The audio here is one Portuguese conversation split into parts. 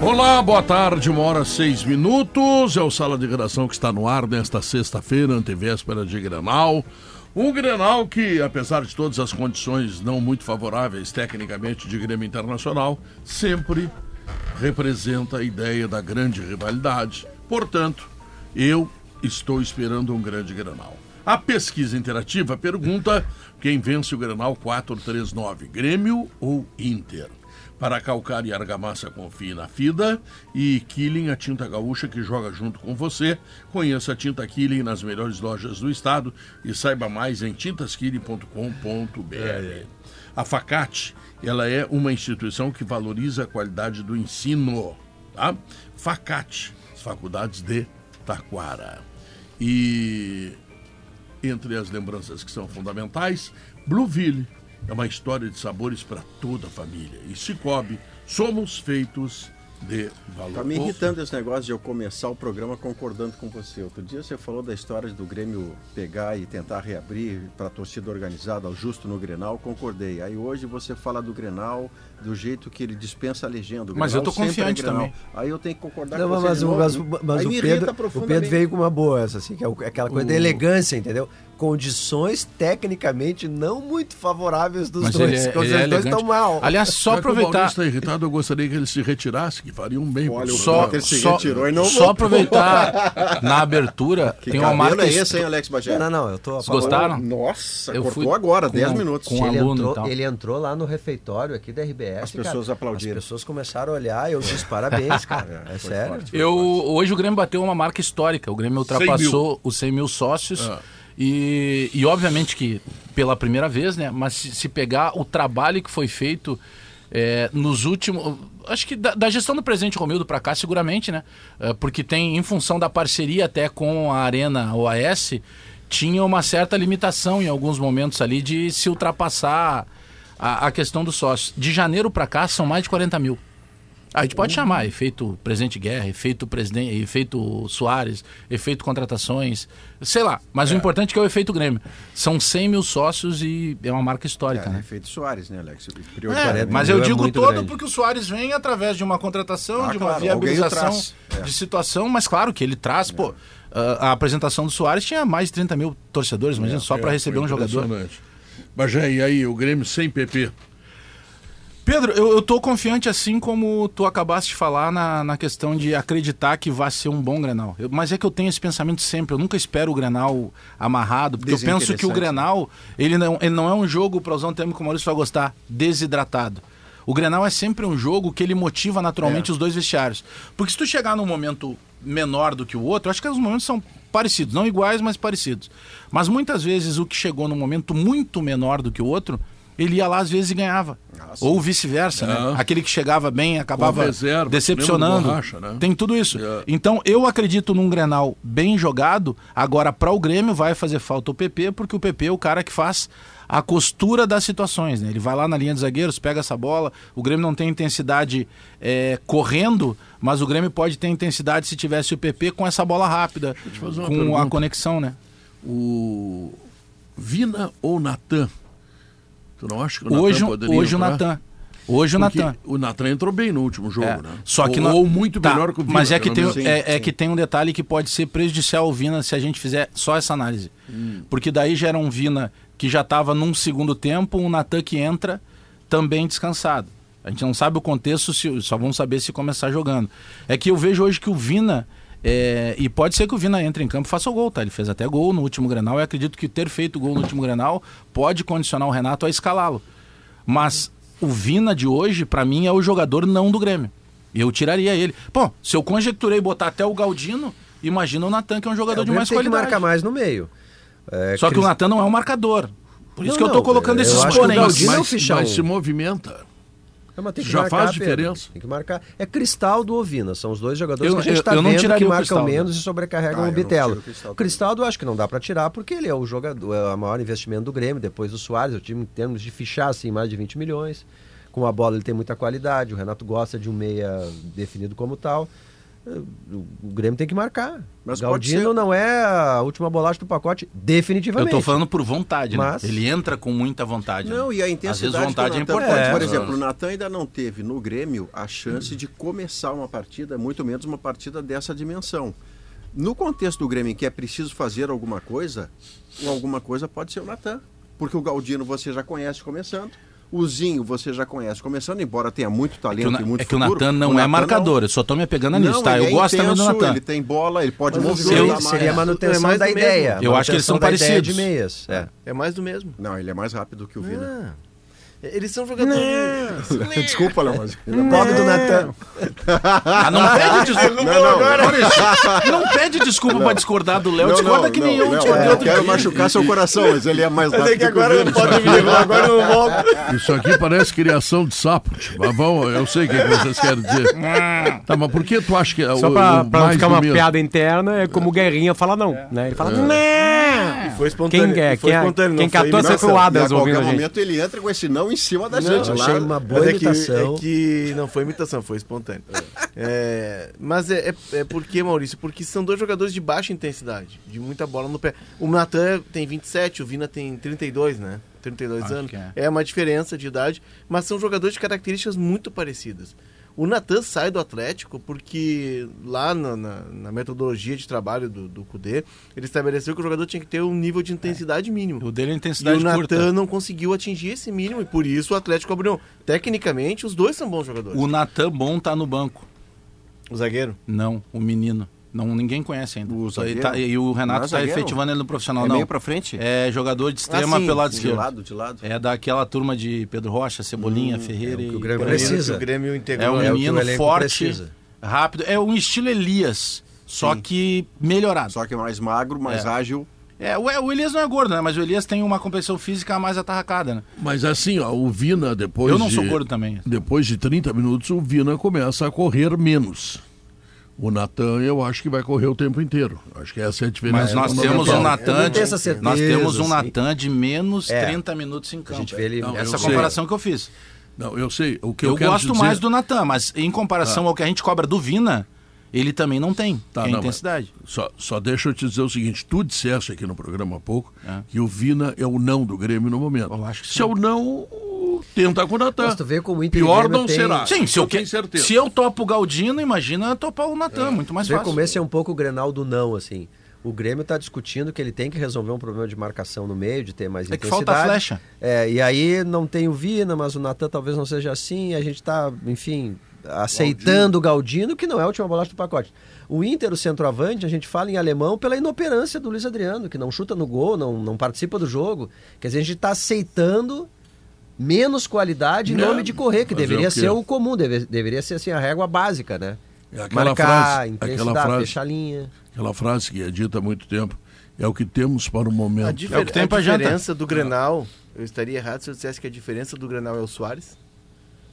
Olá, boa tarde, uma hora seis minutos. É o Sala de Redação que está no ar nesta sexta-feira, antevéspera de Grenal. Um Grenal que, apesar de todas as condições não muito favoráveis tecnicamente de Grêmio Internacional, sempre representa a ideia da grande rivalidade. Portanto, eu estou esperando um grande Grenal. A pesquisa interativa pergunta quem vence o Grenal 439, Grêmio ou Inter? Para calcar e argamassa, confie na FIDA e Killing, a tinta gaúcha que joga junto com você. Conheça a tinta Killing nas melhores lojas do estado e saiba mais em tintaskilling.com.br. A Facate, ela é uma instituição que valoriza a qualidade do ensino, tá? Facate, as faculdades de Taquara. E entre as lembranças que são fundamentais, Blueville é uma história de sabores para toda a família. E Cicobi, somos feitos de valor. Tá me irritando esse negócio de eu começar o programa concordando com você. Outro dia você falou da história do Grêmio pegar e tentar reabrir para a torcida organizada, justo no Grenal, concordei. Aí hoje você fala do Grenal do jeito que ele dispensa a legenda. Mas eu tô confiante é também. Aí eu tenho que concordar não, com mas, você. Mas, mas, mas, mas o, Pedro, o Pedro veio com uma boa essa, assim, que é aquela coisa o... da elegância, entendeu? Condições tecnicamente não muito favoráveis dos mas dois. Ele é, ele os é dois estão mal. Aliás, só aproveitar. está irritado, eu gostaria que ele se retirasse, que faria um bem. Olha, só, ele se só, retirou e não só aproveitar na abertura. Que tem uma marca. é esse, hein, Alex Bagé? Não, não, eu tô. Vocês gostaram? Nossa, eu cortou fui agora, com, 10 minutos. Com ele, aluno entrou, e tal. ele entrou lá no refeitório aqui da RBS. As pessoas cara, aplaudiram. As pessoas começaram a olhar e eu disse parabéns, cara. É, é sério. Forte, eu, forte. hoje o Grêmio bateu uma marca histórica. O Grêmio ultrapassou os 100 mil sócios. Ah. E, e obviamente que pela primeira vez, né? Mas se, se pegar o trabalho que foi feito é, nos últimos. Acho que da, da, gestão do presidente Romildo para cá, seguramente, né? É, porque tem, em função da parceria até com a Arena OAS, tinha uma certa limitação em alguns momentos ali de se ultrapassar a, a questão dos sócios. De janeiro para cá são mais de 40 mil. A gente pode chamar efeito presidente Guerra, efeito presidente, efeito Soares, efeito contratações, sei lá. Mas É. o importante é que é o efeito Grêmio. São 100 mil sócios e é uma marca histórica, É, né? efeito Soares, né, Alex? É, mas eu é digo todo grande. porque o Soares vem através de uma contratação, Ah, de uma claro, viabilização. É. de situação, mas claro que ele traz, pô. A, apresentação do Soares tinha mais de 30 mil torcedores, imagina, só para É, receber um jogador. Bagé, e aí, o Grêmio sem PP? Pedro, eu, eu tô confiante assim como tu acabaste de falar na, na questão de acreditar que vai ser um bom Grenal. Eu- mas é que eu tenho esse pensamento sempre, eu nunca espero o Grenal amarrado, porque eu penso que o Grenal, ele não, ele não é um jogo, para usar um termo que o Maurício vai gostar, desidratado. O Grenal é sempre um jogo que ele motiva naturalmente É. os dois vestiários. Porque se tu chegar num momento menor do que o outro, eu acho que os momentos são parecidos, não iguais, mas parecidos. Mas muitas vezes o que chegou num momento muito menor do que o outro, ele ia lá às vezes e ganhava. Ou vice-versa, né? É. Aquele que chegava bem acabava reserva, decepcionando. do Borracha, né? Tem tudo isso. É. Então eu acredito num Grenal bem jogado. Agora, para o Grêmio, vai fazer falta o PP, porque o PP é o cara que faz a costura das situações. Né? Ele vai lá na linha de zagueiros, pega essa bola. O Grêmio não tem intensidade é, correndo, mas o Grêmio pode ter intensidade se tivesse o PP com essa bola rápida, com a pergunta. conexão, né? O Vina ou Natan? Tu não acha que o Hoje, Natan poderia hoje o entrar? Natan. Hoje o Natan. O Natan entrou bem no último jogo, É, né? Só que ou, ou muito Tá, melhor que o Vina. Mas é que, tem, menos. é, é que tem um detalhe que pode ser prejudicial ao Vina se a gente fizer só essa análise. Hum. Porque daí gera um Vina que já estava num segundo tempo, um Natan que entra também descansado. A gente não sabe o contexto, se, só vamos saber se começar jogando. É que eu vejo hoje que o Vina. É, e pode ser que o Vina entre em campo e faça o gol, tá? Ele fez até gol no último Grenal e acredito que ter feito gol no último Grenal pode condicionar o Renato a escalá-lo. Mas o Vina de hoje, pra mim, é o jogador não do Grêmio. Eu tiraria ele. Pô, se eu conjecturei botar até o Galdino, imagina o Natan, que é um jogador É, de mais tem que qualidade. marcar mais no meio. É, Só que Cris- o Natan não é um marcador. Por isso Não, que eu tô não, colocando eu esses que. Galdino é o mas, fichão. mas se movimenta. Não, mas tem que Já marcar, faz Pedro. diferença. Tem que marcar. É Cristal do Ovina. São os dois jogadores Eu- que a gente está eu não vendo que marcam Cristal, né? menos e sobrecarregam Ah, o Bitelo. o Cristal O Cristaldo eu acho que não dá para tirar porque ele é o jogador, é o maior investimento do Grêmio, depois do Soares, o time em termos de fichar assim mais de 20 milhões. Com a bola ele tem muita qualidade, o Renato gosta de um meia definido como tal. O o Grêmio tem que marcar. Mas Galdino ser- não é a última bolacha do pacote, Eu definitivamente. tô falando por vontade, Mas- né? Ele entra com muita vontade. Não, né? e a Às intensidade vezes vontade é importante. pode- Por É. exemplo, o Natan ainda não teve no Grêmio a chance de começar uma partida, muito menos uma partida dessa dimensão. No contexto do Grêmio em que é preciso fazer alguma coisa, alguma coisa pode ser o Natan. Porque o Galdino você já conhece começando. O Zinho você já conhece começando, embora tenha muito É talento o, Na- e muito é que o futuro. Natan não o é Natan marcador, eu só tô me apegando Não, nisso, tá? ele Eu é gosto também do intenso, Natan. Ele tem bola, ele pode movimentar eu- mais. Seria a manutenção É mais da do mesmo. ideia. Eu acho que eles são da ideia parecidos. de meias. É. É mais do mesmo. Não, ele é mais rápido que o Vina. Ah, eles são jogadores. Desculpa, Léo, mas... Pobre do Natan. Ah, não pede desculpa. Não, não, Maurício, não pede desculpa pra discordar do Léo. Não, Discorda não, que não, nem eu não, eu outro quero dia. machucar seu coração, mas ele é mais rápido que, o Vina. me levar, agora eu não volto. Isso aqui parece criação de sapo. Mas vamos, eu sei o que, que vocês querem dizer. Tá, mas por que tu acha que é Só o, pra, o pra não mais ficar uma mesmo? piada interna, é como o Guerrinha fala não. Né? Ele fala, não! E foi espontâneo. Quem é? foi Quem é? espontâneo, Quem foi catou imitação. sempre o ouvindo qualquer a gente. momento ele entra com esse não em cima da Não, gente. eu lá. achei uma boa Mas é que, imitação. é que não foi imitação, foi espontâneo. É, mas é, é, é porque, Maurício, porque são dois jogadores de baixa intensidade, de muita bola no pé. O Natan tem 27, o Vina tem 32, né? 32 Acho anos. é. É. uma diferença de idade, mas são jogadores de características muito parecidas. O Natan sai do Atlético porque lá na, na- na metodologia de trabalho do, do Cudê, ele estabeleceu que o jogador tinha que ter um nível de intensidade mínimo. O dele é E o intensidade. Natan não conseguiu atingir esse mínimo e por isso o Atlético abriu. Tecnicamente, os dois são bons jogadores. O Natan bom tá no banco. O zagueiro? Não, o menino. Não, ninguém conhece ainda. O e, zagueiro? tá- e o Renato é está zagueiro? efetivando ele no profissional. É não. meio pra frente? É jogador de extrema Ah, sim, pelo lado de esquerdo. lado, de lado. É daquela turma de Pedro Rocha, Cebolinha, Ferreira é o que o Grêmio precisa. que O Grêmio integrou. É um É menino elenco forte, precisa. rápido. É um estilo Elias, só Sim. que melhorado. Só que é mais magro, mais É. ágil. É, o, o Elias não é gordo, né? Mas o Elias tem uma competição física mais atarracada, né? Mas assim, ó, o Vina, depois Eu não de, sou gordo também. Depois de 30 minutos, o Vina começa a correr menos. O Natan, eu acho que vai correr o tempo inteiro. Acho que essa é a diferença. Mas nós temos um Natan de, essa certeza, nós temos um. Natan de menos É. 30 minutos em campo. gente vê ele- Não, Essa comparação que eu fiz. Não, eu sei. O que eu, Eu, gosto dizer... mais do Natan, mas em comparação ao que a gente cobra do Vina, ele também não tem, Tá, que é não, a intensidade. Só, só deixa eu te dizer o seguinte: tu disseste aqui no programa há pouco É. que o Vina é o não do Grêmio no momento. Eu acho que Se sim. é o não, tenta com o Natan. Mas tu vê como o Inter e Pior não tem- será. Sim, se eu, tenho que- certeza. se eu topo o Galdino, imagina topar o Natan, muito mais Vê fácil. como esse é um pouco o Grenal do não, assim. O Grêmio está discutindo que ele tem que resolver um problema de marcação no meio, de ter mais É que intensidade. falta a flecha. É, e aí não tem o Vina, mas o Natan talvez não seja assim. A gente está, enfim, aceitando o Galdino, que não é a última bolacha do pacote. O Inter, o centroavante, a gente fala em alemão pela inoperância do Luiz Adriano, que não chuta no gol, não, não participa do jogo. Quer dizer, a gente está aceitando menos qualidade em É, nome de correr, que fazer deveria o ser o comum, deve- deveria ser assim a régua básica, né? É aquela Marcar, frase, intensidade, aquela frase, fechar a linha. aquela frase que é dita há muito tempo. É o que temos para o A, momento. difer- É o que tem a pra janta. diferença do Grenal, eu estaria errado se eu dissesse que a diferença do Grenal é o Soares?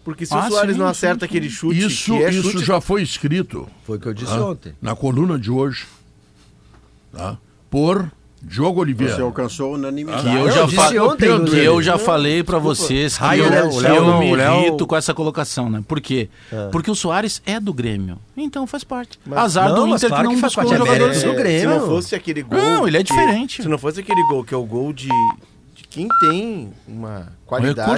Porque se Ah, o Soares sim, não acerta sim. aquele chute, Isso, que é isso chute, já foi escrito Foi o que eu disse tá? ontem. na coluna de hoje tá? por Diogo Você Oliveira. alcançou unanimidade. Que eu, eu já disse fa- ontem, que eu já falei pra vocês que Ai, eu, Léo- o Léo eu não, me Léo- irrito com essa colocação, né? Por quê? Porque o Soares é do Grêmio. Então faz parte. Mas- Azar não, do Inter claro que não faz buscou parte, é jogadores. do Grêmio. Se não fosse aquele gol. Não, ele é que- diferente. Se não fosse aquele gol, que é o gol de, de quem tem uma qualidade,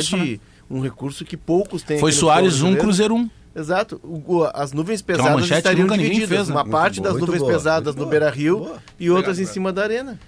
um recurso, recurso, né? que poucos têm. Foi Soares futebol 1, brasileiro. Cruzeiro 1. Exato. O- o- as nuvens é uma pesadas estariam divididas. fez, né? Uma Muito parte boa, das nuvens boa, pesadas no. Beira Rio Boa. e outras em cima da arena.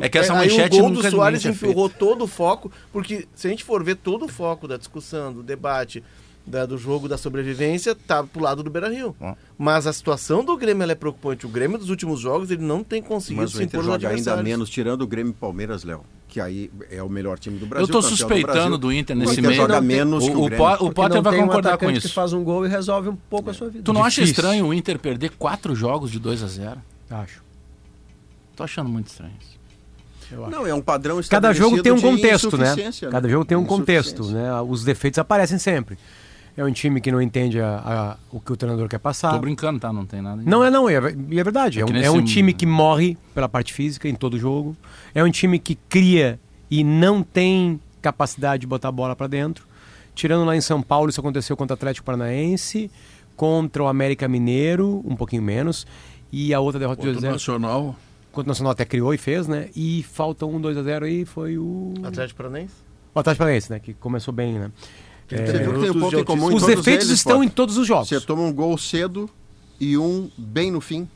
É que essa Aí manchete o gol nunca do Soares empurrou todo o foco, porque se a gente for ver todo o foco da discussão, do debate, da- do jogo da sobrevivência, tá pro lado do Beira Rio. Ó. Mas a situação do Grêmio ela é preocupante. O Grêmio dos últimos jogos ele não tem conseguido Mas o se Inter impor joga ainda menos, tirando o Grêmio e Palmeiras, Léo. Que aí é o melhor time do Brasil. Eu do suspeitando Brasil. do Inter nesse meio. joga tem- menos que o, O, o, Grêmio. O Potter não vai tem um concordar com atacante isso. que faz um gol e resolve um pouco a sua vida. Tu não acha Difícil. estranho o Inter perder quatro jogos de 2 a 0 Acho. Tô achando muito estranho isso. Não, é um padrão Cada jogo tem um de contexto, né? insuficiência, Cada jogo tem um contexto, né? Os defeitos aparecem sempre. É um time que não entende a- a- o que o treinador quer passar. Tô brincando, tá? Não tem nada. Não é não, e é, é verdade. É, É um, é um time que morre pela parte física em todo jogo. É um time que cria e não tem capacidade de botar a bola para dentro. Tirando lá em São Paulo, isso aconteceu contra o Atlético Paranaense, contra o América Mineiro, um pouquinho menos, e a outra derrota de Outro 2x0. Nacional. Contra o Nacional até criou e fez, né? E falta um 2x0 aí, foi o... Atlético Paranaense? O Atlético Paranaense, né? Que começou bem, né? Você viu que tem um ponto em comum em Os todos defeitos eles, estão em todos os jogos. Você toma um gol cedo e um bem no fim.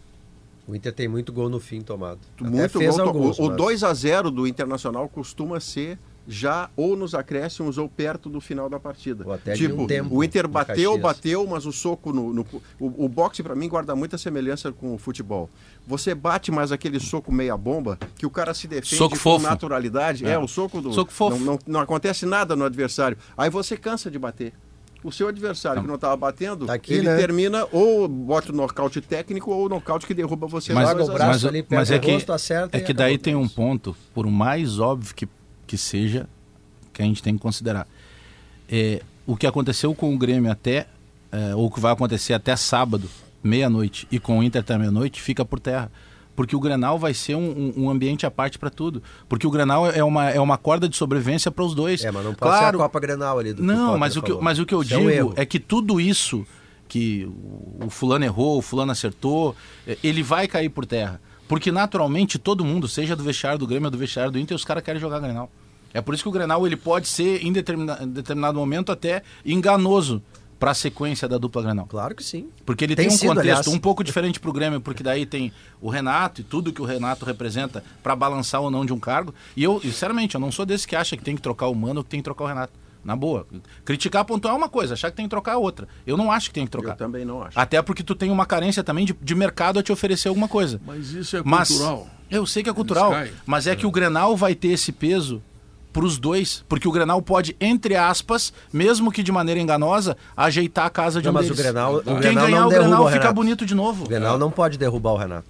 O Inter tem muito gol no fim tomado. Até Muito fez gol. alguns, o o mas- 2 a 0 do Internacional costuma ser já ou nos acréscimos ou perto do final da partida. Ou até de tipo, um tempo o Inter bateu, bateu, mas o soco no, no- o, o boxe para mim guarda muita semelhança com o futebol. Você bate mais aquele soco meia bomba que o cara se defende Soco com fofo. naturalidade. É. É. o soco do Soco fofo. Não, não, não acontece nada no adversário. Aí você cansa de bater. O seu adversário que não estava batendo, Tá aqui, ele né? termina ou bota o nocaute técnico ou o nocaute que derruba você. Mas, no Joga o 2 a 0. braço mas, ali, mas é o que, rosto, acerta é e que daí tem um ponto, por mais óbvio que, que seja, que a gente tem que considerar. É, o que aconteceu com o Grêmio até, é, ou o que vai acontecer até sábado, meia-noite, e com o Inter até meia-noite, fica por terra. Porque o Grenal vai ser um, um- ambiente à parte para tudo. Porque o Grenal é uma, é uma corda de sobrevivência para os dois. É, mas não pode claro, ser a Copa Grenal ali do não, mas o, que, mas o que eu Isso é digo erro. é, que tudo isso que o- fulano errou, o fulano acertou, eh, ele vai cair por terra. Porque naturalmente todo mundo, seja do vestiário do Grêmio ou do vestiário do Inter, os caras querem jogar Grenal. É por isso que o Grenal ele pode ser, em determina- em determinado momento, até enganoso para a sequência da dupla Grenal. Claro que sim. Porque ele Tem tem, um sido, contexto aliás. um pouco diferente para o Grêmio, porque daí tem o Renato e tudo que o Renato representa para balançar ou não de um cargo. E eu, sinceramente, eu não sou desse que acha que tem que trocar o Mano ou que tem que trocar o Renato. Na boa. Criticar, pontuar é uma coisa, achar que tem que trocar é outra. Eu não acho que tem que trocar. Eu também não acho. Até porque tu tem uma carência também de, de mercado a te oferecer alguma coisa. Mas isso é Mas cultural. eu sei que é cultural, mas é que o Grenal vai ter esse peso pros dois, porque o Grenal pode, entre aspas, mesmo que de maneira enganosa, ajeitar a casa de Não, um mas o deles. Grenal- o Quem Grenal ganhar não o Grenal o fica bonito de novo. O Grenal não pode derrubar o Renato.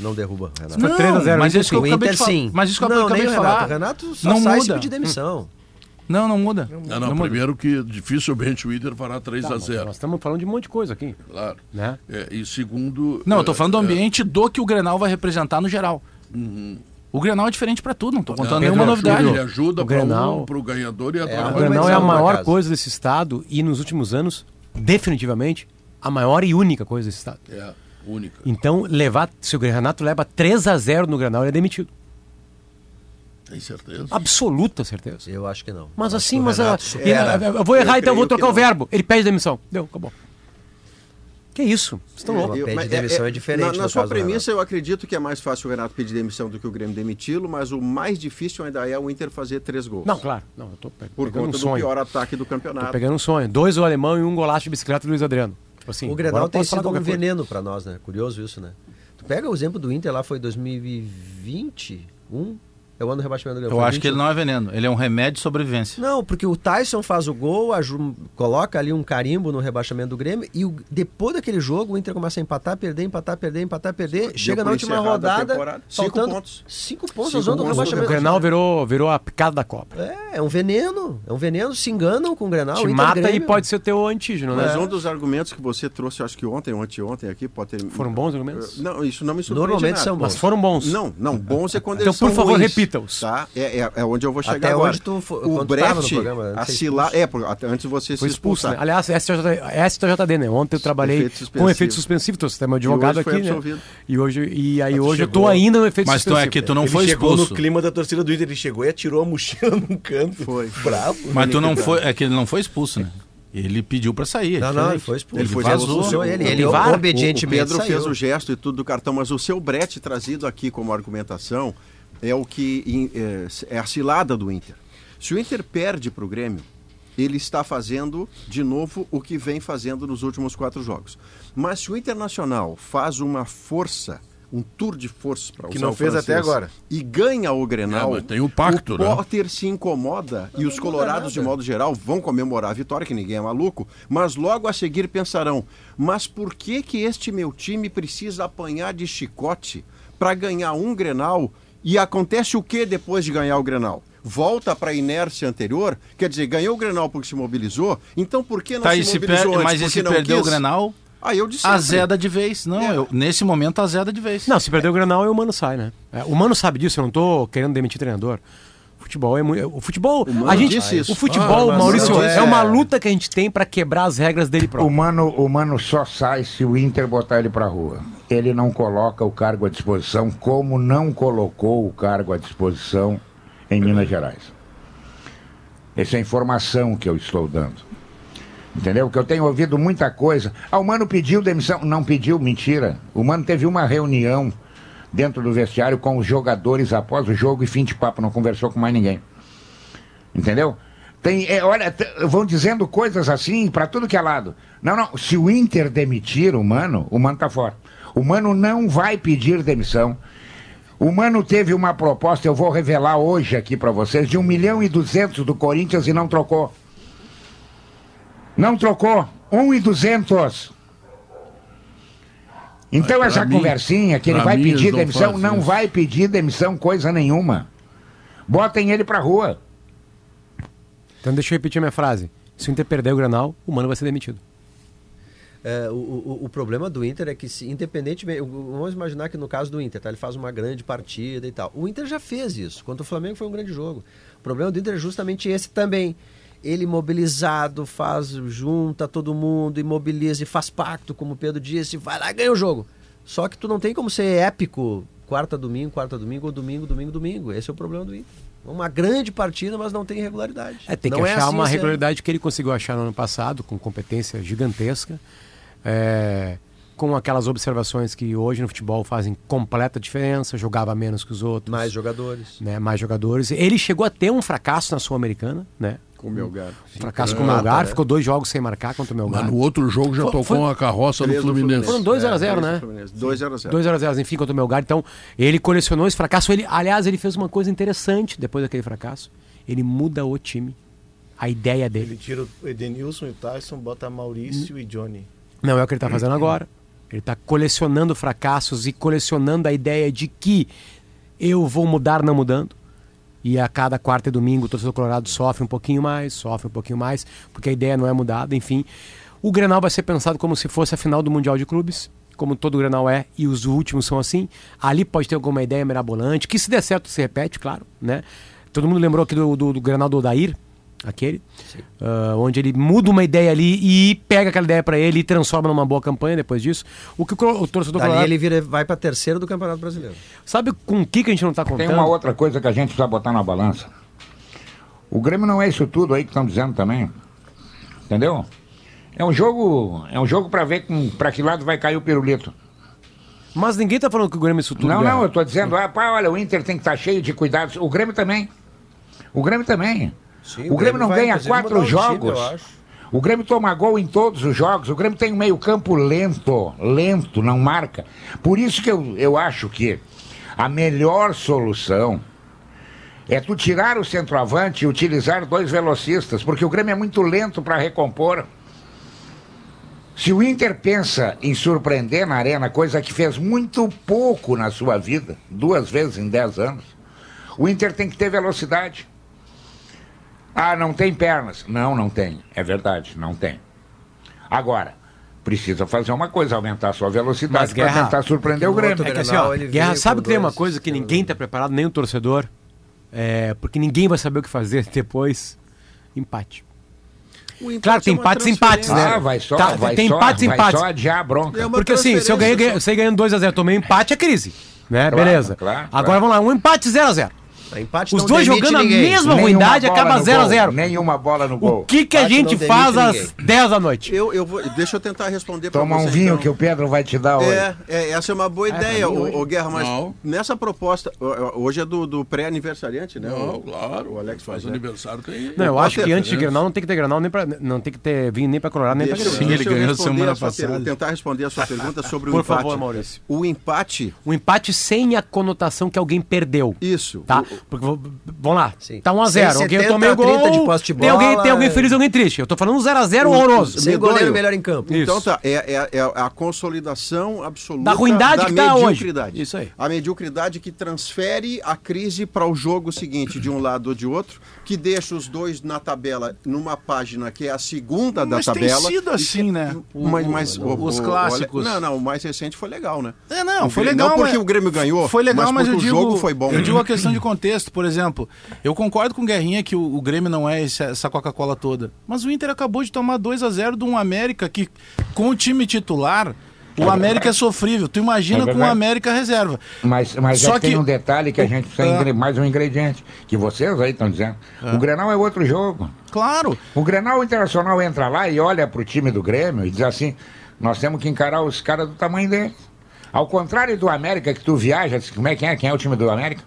Não derruba o Renato. Foi 3 a 0 mas Inter, isso que eu o acabei Inter de sim. Mas isso que eu não, acabei de o Renato. falar. O Renato só Não sai muda. se pedir demissão. Não, não muda. Não, não, muda. primeiro que dificilmente o Inter fará 3 Tá, a mas 0 Nós estamos falando de um monte de coisa aqui, Claro. né? É, e segundo. Não, eu tô é, falando do é, ambiente do que o Grenal vai representar no geral. O Grenal é diferente pra tudo, não tô contando ele nenhuma ajuda- novidade. Ele ajuda O para um, pro ganhador e É, O a Grenal é a maior coisa desse estado e nos últimos anos, definitivamente, a maior e única coisa desse estado. É, única. Então, levar, se o Renato leva 3 a 0 no Grenal, ele é demitido. Tem certeza? Absoluta certeza. Eu acho que não. Mas Acho assim, o mas ele- supera. eu vou errar, Eu então eu vou trocar o não. verbo. Ele pede demissão. Deu, acabou. Que isso? Vocês estão loucos. Eu- pedir mas demissão é diferente Na, na sua do premissa, eu acredito que é mais fácil o Renato pedir demissão do que o Grêmio demiti-lo, mas o mais difícil ainda é o Inter fazer três gols. Não, claro. Não, eu tô pe- Por pegando um conta do sonho. pior ataque do Tô campeonato. pegando um sonho. Dois o alemão e um golaço de bicicleta do Luiz Adriano. Tipo assim, O Grenal tem sido um veneno pra nós, né? Curioso isso, né? Tu pega o exemplo do Inter lá, foi 2021? É o ano do rebaixamento do Grêmio. Eu foi acho que ele 21. não é veneno, ele é um remédio de sobrevivência. Não, porque o Tyson faz o gol, a Ju- coloca ali um carimbo no rebaixamento do Grêmio e o- depois daquele jogo o Inter começa a empatar, perder, empatar, perder, empatar, perder. Deu chega na última rodada. Cinco pontos. Cinco pontos Cinco zona do pontos. O rebaixamento. Grenal virou, virou a picada da Copa. É, é um veneno. É um veneno. Se enganam com o Grenal. Te o mata e Grêmio. pode ser teu antígeno, né? Mas um dos argumentos que você trouxe, eu acho que ontem ou anteontem aqui, pode ter... Foram bons argumentos? Não, isso não me surpreende Normalmente nada. são bons. Mas foram bons. Não, não, bons é quando Então, eles são por favor, ruins, repita-os. Tá? É, é, é onde eu vou chegar Até agora. onde tu o tu Brecht, programa, antes de a Sila... É, antes você Foi se expulso, né? expulsar. Aliás, STJ, STJD, né? Ontem eu trabalhei Efeito suspensivo. com efeito suspensivo, é meu advogado aqui, né? E hoje e aí Mas tu hoje eu chegou- tô ainda no efeito Mas tu suspensivo. é que tu não ele foi chegou expulso. no clima da torcida do Inter, ele chegou e atirou a mochila num canto. Foi. Bravo. Mas tu não foi, é que ele não foi expulso, né? Ele pediu pra sair. é Não, não, ele foi expulso. Ele foi vazou. ele. Ele O- VAR? o obedientemente Pedro saiu. fez o gesto e tudo do cartão, mas o seu brete trazido aqui como argumentação é o que é, é a cilada do Inter. Se o Inter perde para o Grêmio, ele está fazendo de novo o que vem fazendo nos últimos quatro jogos. Mas se o Internacional faz uma força, um tour de força para Que não o fez francês, até agora. e ganha o Grenal, É, tem o pacto, o né? Potter se incomoda e os colorados, de modo geral, vão comemorar a vitória, que ninguém é maluco, mas logo a seguir pensarão: mas por que, que este meu time precisa apanhar de chicote para ganhar um Grenal? E acontece o que depois de ganhar o Grenal? volta para a inércia anterior, quer dizer, ganhou o Grenal porque se mobilizou, então por que não Tá, se mobilizou per... antes? Mas e se não perdeu o quis? Grenal, Ah, eu disse azeda de vez. Não, É. eu- nesse momento azeda de vez. Não, se perder o Grenal, o Mano sai, né? É, o Mano sabe disso, eu não tô querendo demitir treinador. Futebol é muito. O futebol. Mano a gente, disse isso. O futebol, Ah, Maurício, é... é- uma luta que a gente tem pra quebrar as regras dele O próprio. mano, o mano só sai se o Inter botar ele pra rua. Ele não coloca o cargo à disposição, como não colocou o cargo à disposição em Minas Gerais. Essa é a informação que eu estou dando. Entendeu? Porque eu tenho ouvido muita coisa. Ah, o Mano pediu demissão. Não pediu, mentira. O Mano teve uma reunião dentro do vestiário com os jogadores após o jogo e fim de papo, não conversou com mais ninguém. Entendeu? Tem, é, olha, vão dizendo coisas assim para tudo que é lado. Não, não. Se o Inter demitir o Mano, o Mano tá fora. O Mano não vai pedir demissão. O Mano teve uma proposta, eu vou revelar hoje aqui para vocês, de 1 milhão e 200 do Corinthians e não trocou. Não trocou. 1 e 200. Então essa mim- conversinha que ele vai mim, pedir demissão, não isso. vai pedir demissão coisa nenhuma. Botem ele pra rua. Então deixa eu repetir a minha frase. Se o Inter perder o Grenal, o Mano vai ser demitido. É, o, o, o problema do Inter é que, se, independentemente. Vamos imaginar que no caso do Inter, tá, ele faz uma grande partida e tal. O Inter já fez isso. Contra o Flamengo foi um grande jogo. O problema do Inter é justamente esse também. Ele mobilizado, faz, junta todo mundo, imobiliza e faz pacto, como o Pedro disse, vai lá e ganha o jogo. Só que tu não tem como ser épico quarta, domingo, quarta, domingo, ou domingo, domingo, domingo. Esse é o problema do Inter. Uma grande partida, mas não tem regularidade. É, tem que Não achar assim uma regularidade que ele conseguiu achar no ano passado, com competência gigantesca, é, com aquelas observações que hoje no futebol fazem completa diferença, jogava menos que os outros. Mais jogadores. né, mais jogadores. Ele chegou a ter um fracasso na Sul-Americana, né? Com o Melgar. Um fracasso com o Melgar, né? ficou dois jogos sem marcar contra o Melgar. Mas no outro jogo já Foi- tocou foi- uma carroça do Fluminense. Foram dois a zero, né? 2 a 0 2 a 0 enfim, contra o Melgar. Então, ele colecionou esse fracasso. Ele, aliás, ele fez uma coisa interessante depois daquele fracasso. Ele muda o time. A ideia dele. Ele tira o Edenilson e o Tyson, bota Maurício e Johnny. Não é o que ele está fazendo agora. Ele está colecionando fracassos e colecionando a ideia de que eu vou mudar não mudando. E a cada quarta e domingo o torcedor colorado sofre um pouquinho mais, sofre um pouquinho mais, porque a ideia não é mudada, enfim. O Grenal vai ser pensado como se fosse a final do Mundial de Clubes, como todo Grenal é, e os últimos são assim. Ali pode ter alguma ideia mirabolante, que se der certo se repete, claro, né? Todo mundo lembrou aqui do, do, do Grenal do Odair, aquele, ah, onde ele muda uma ideia ali e pega aquela ideia para ele e transforma numa boa campanha depois disso. O que o, o torcedor Dali colorado... ele vira, vai para terceiro do Campeonato Brasileiro. Sabe com o que, que a gente não tá Tem contando? uma outra coisa que a gente precisa botar na balança. O Grêmio não é isso tudo aí que estão dizendo também. Entendeu? É um jogo, é um jogo para ver para que lado vai cair o pirulito. Mas ninguém tá falando que o Grêmio é isso tudo. não, Guerra. não, eu tô dizendo, ah, pá, olha, o Inter tem que estar cheio de cuidados. O Grêmio também. O Grêmio também. Sim, o, Grêmio não vai, ganha quatro time, jogos. acho. o Grêmio toma gol em todos os jogos. O Grêmio tem um meio-campo lento, lento, não marca. Por isso que eu, eu acho que a melhor solução é tu tirar o centroavante e utilizar dois velocistas, porque o Grêmio é muito lento para recompor. Se o Inter pensa em surpreender na arena, coisa que fez muito pouco na sua vida, duas vezes em dez anos, o Inter tem que ter velocidade. Ah, não tem pernas. Não, não tem. É verdade, não tem. Agora, precisa fazer uma coisa, aumentar a sua velocidade para Guerra, tentar surpreender o no Grêmio. É que assim, ó, Guerra, sabe que tem uma coisa que sistemas. ninguém tá preparado, nem o torcedor, é, porque ninguém vai saber o que fazer depois. Empate. O empate Claro, tem é empates e empates, né? Ah, vai só, Tá, vai tem só, empates vai empates. só adiar a bronca. É Porque assim, se eu ganhei, você ganhando 2x0, tomei um empate, é crise. Né? Claro, Beleza. claro, Agora claro. vamos lá, um empate 0x0. Empate Os não dois jogando a ninguém. mesma Nenhuma ruindade acaba no 0 a gol, 0 Nenhuma bola no O gol. que, que a gente faz às ninguém. 10 da noite? Eu, eu vou, deixa eu tentar responder para Toma um vinho então. que o Pedro vai te dar hoje. É, é, essa é uma boa ideia, pra mim ô, ô, Guerra, mas Não. nessa proposta, hoje é do, do pré-aniversariante, né? Não, o, claro. o Alex faz faz, aniversário tem. Não, eu acho que a antes de. Grenal não tem que ter Grenal, nem pra, não tem que ter vinho nem pra Colorado, nem Grêmio. Sim, ele ganhou semana a passada. pergunta- tentar responder a sua pergunta sobre o Por empate. favor, Maurício. O empate, Um empate sem a conotação que alguém perdeu. isso. Tá? Porque, vamos lá, Sim. tá 1x0. Alguém 170, tomei o gol. 30 de posse de tem, alguém, bola, tem alguém é. feliz alguém triste. Eu tô falando um 0x0 horroroso. Sem goleiro melhor em campo. Isso. Então tá, é, é- é a consolidação absoluta Da ruindade da que tá hoje. Isso aí. A mediocridade que transfere a crise para o jogo seguinte, de um lado ou de outro, que deixa os dois na tabela numa página que é a segunda da Mas tem tabela. sido e assim, que- né? O- Mas, o- mas o- os o- clássicos. Não, não, o mais recente foi legal, né? É, não, O foi Grêmio- legal. Não porque mas- o Grêmio ganhou, Foi legal, mas, porque eu o digo, jogo foi bom. Eu digo a questão de contexto, por exemplo. Eu concordo com o Guerrinha que o, o Grêmio não é esse- essa Coca-Cola toda. Mas o Inter acabou de tomar 2 a 0 de um América que, com o time titular, o América é sofrível. Tu imagina É com o. América reserva. Mas, mas Só que tem um detalhe que a gente precisa Ah. mais um ingrediente, que vocês aí estão dizendo. O Grenal é outro jogo. Claro. O Grenal Internacional entra lá e olha pro time do Grêmio e diz assim: nós temos que encarar os caras do tamanho deles. Ao contrário do América, que tu viaja, diz, como é que é? Quem é o time do América?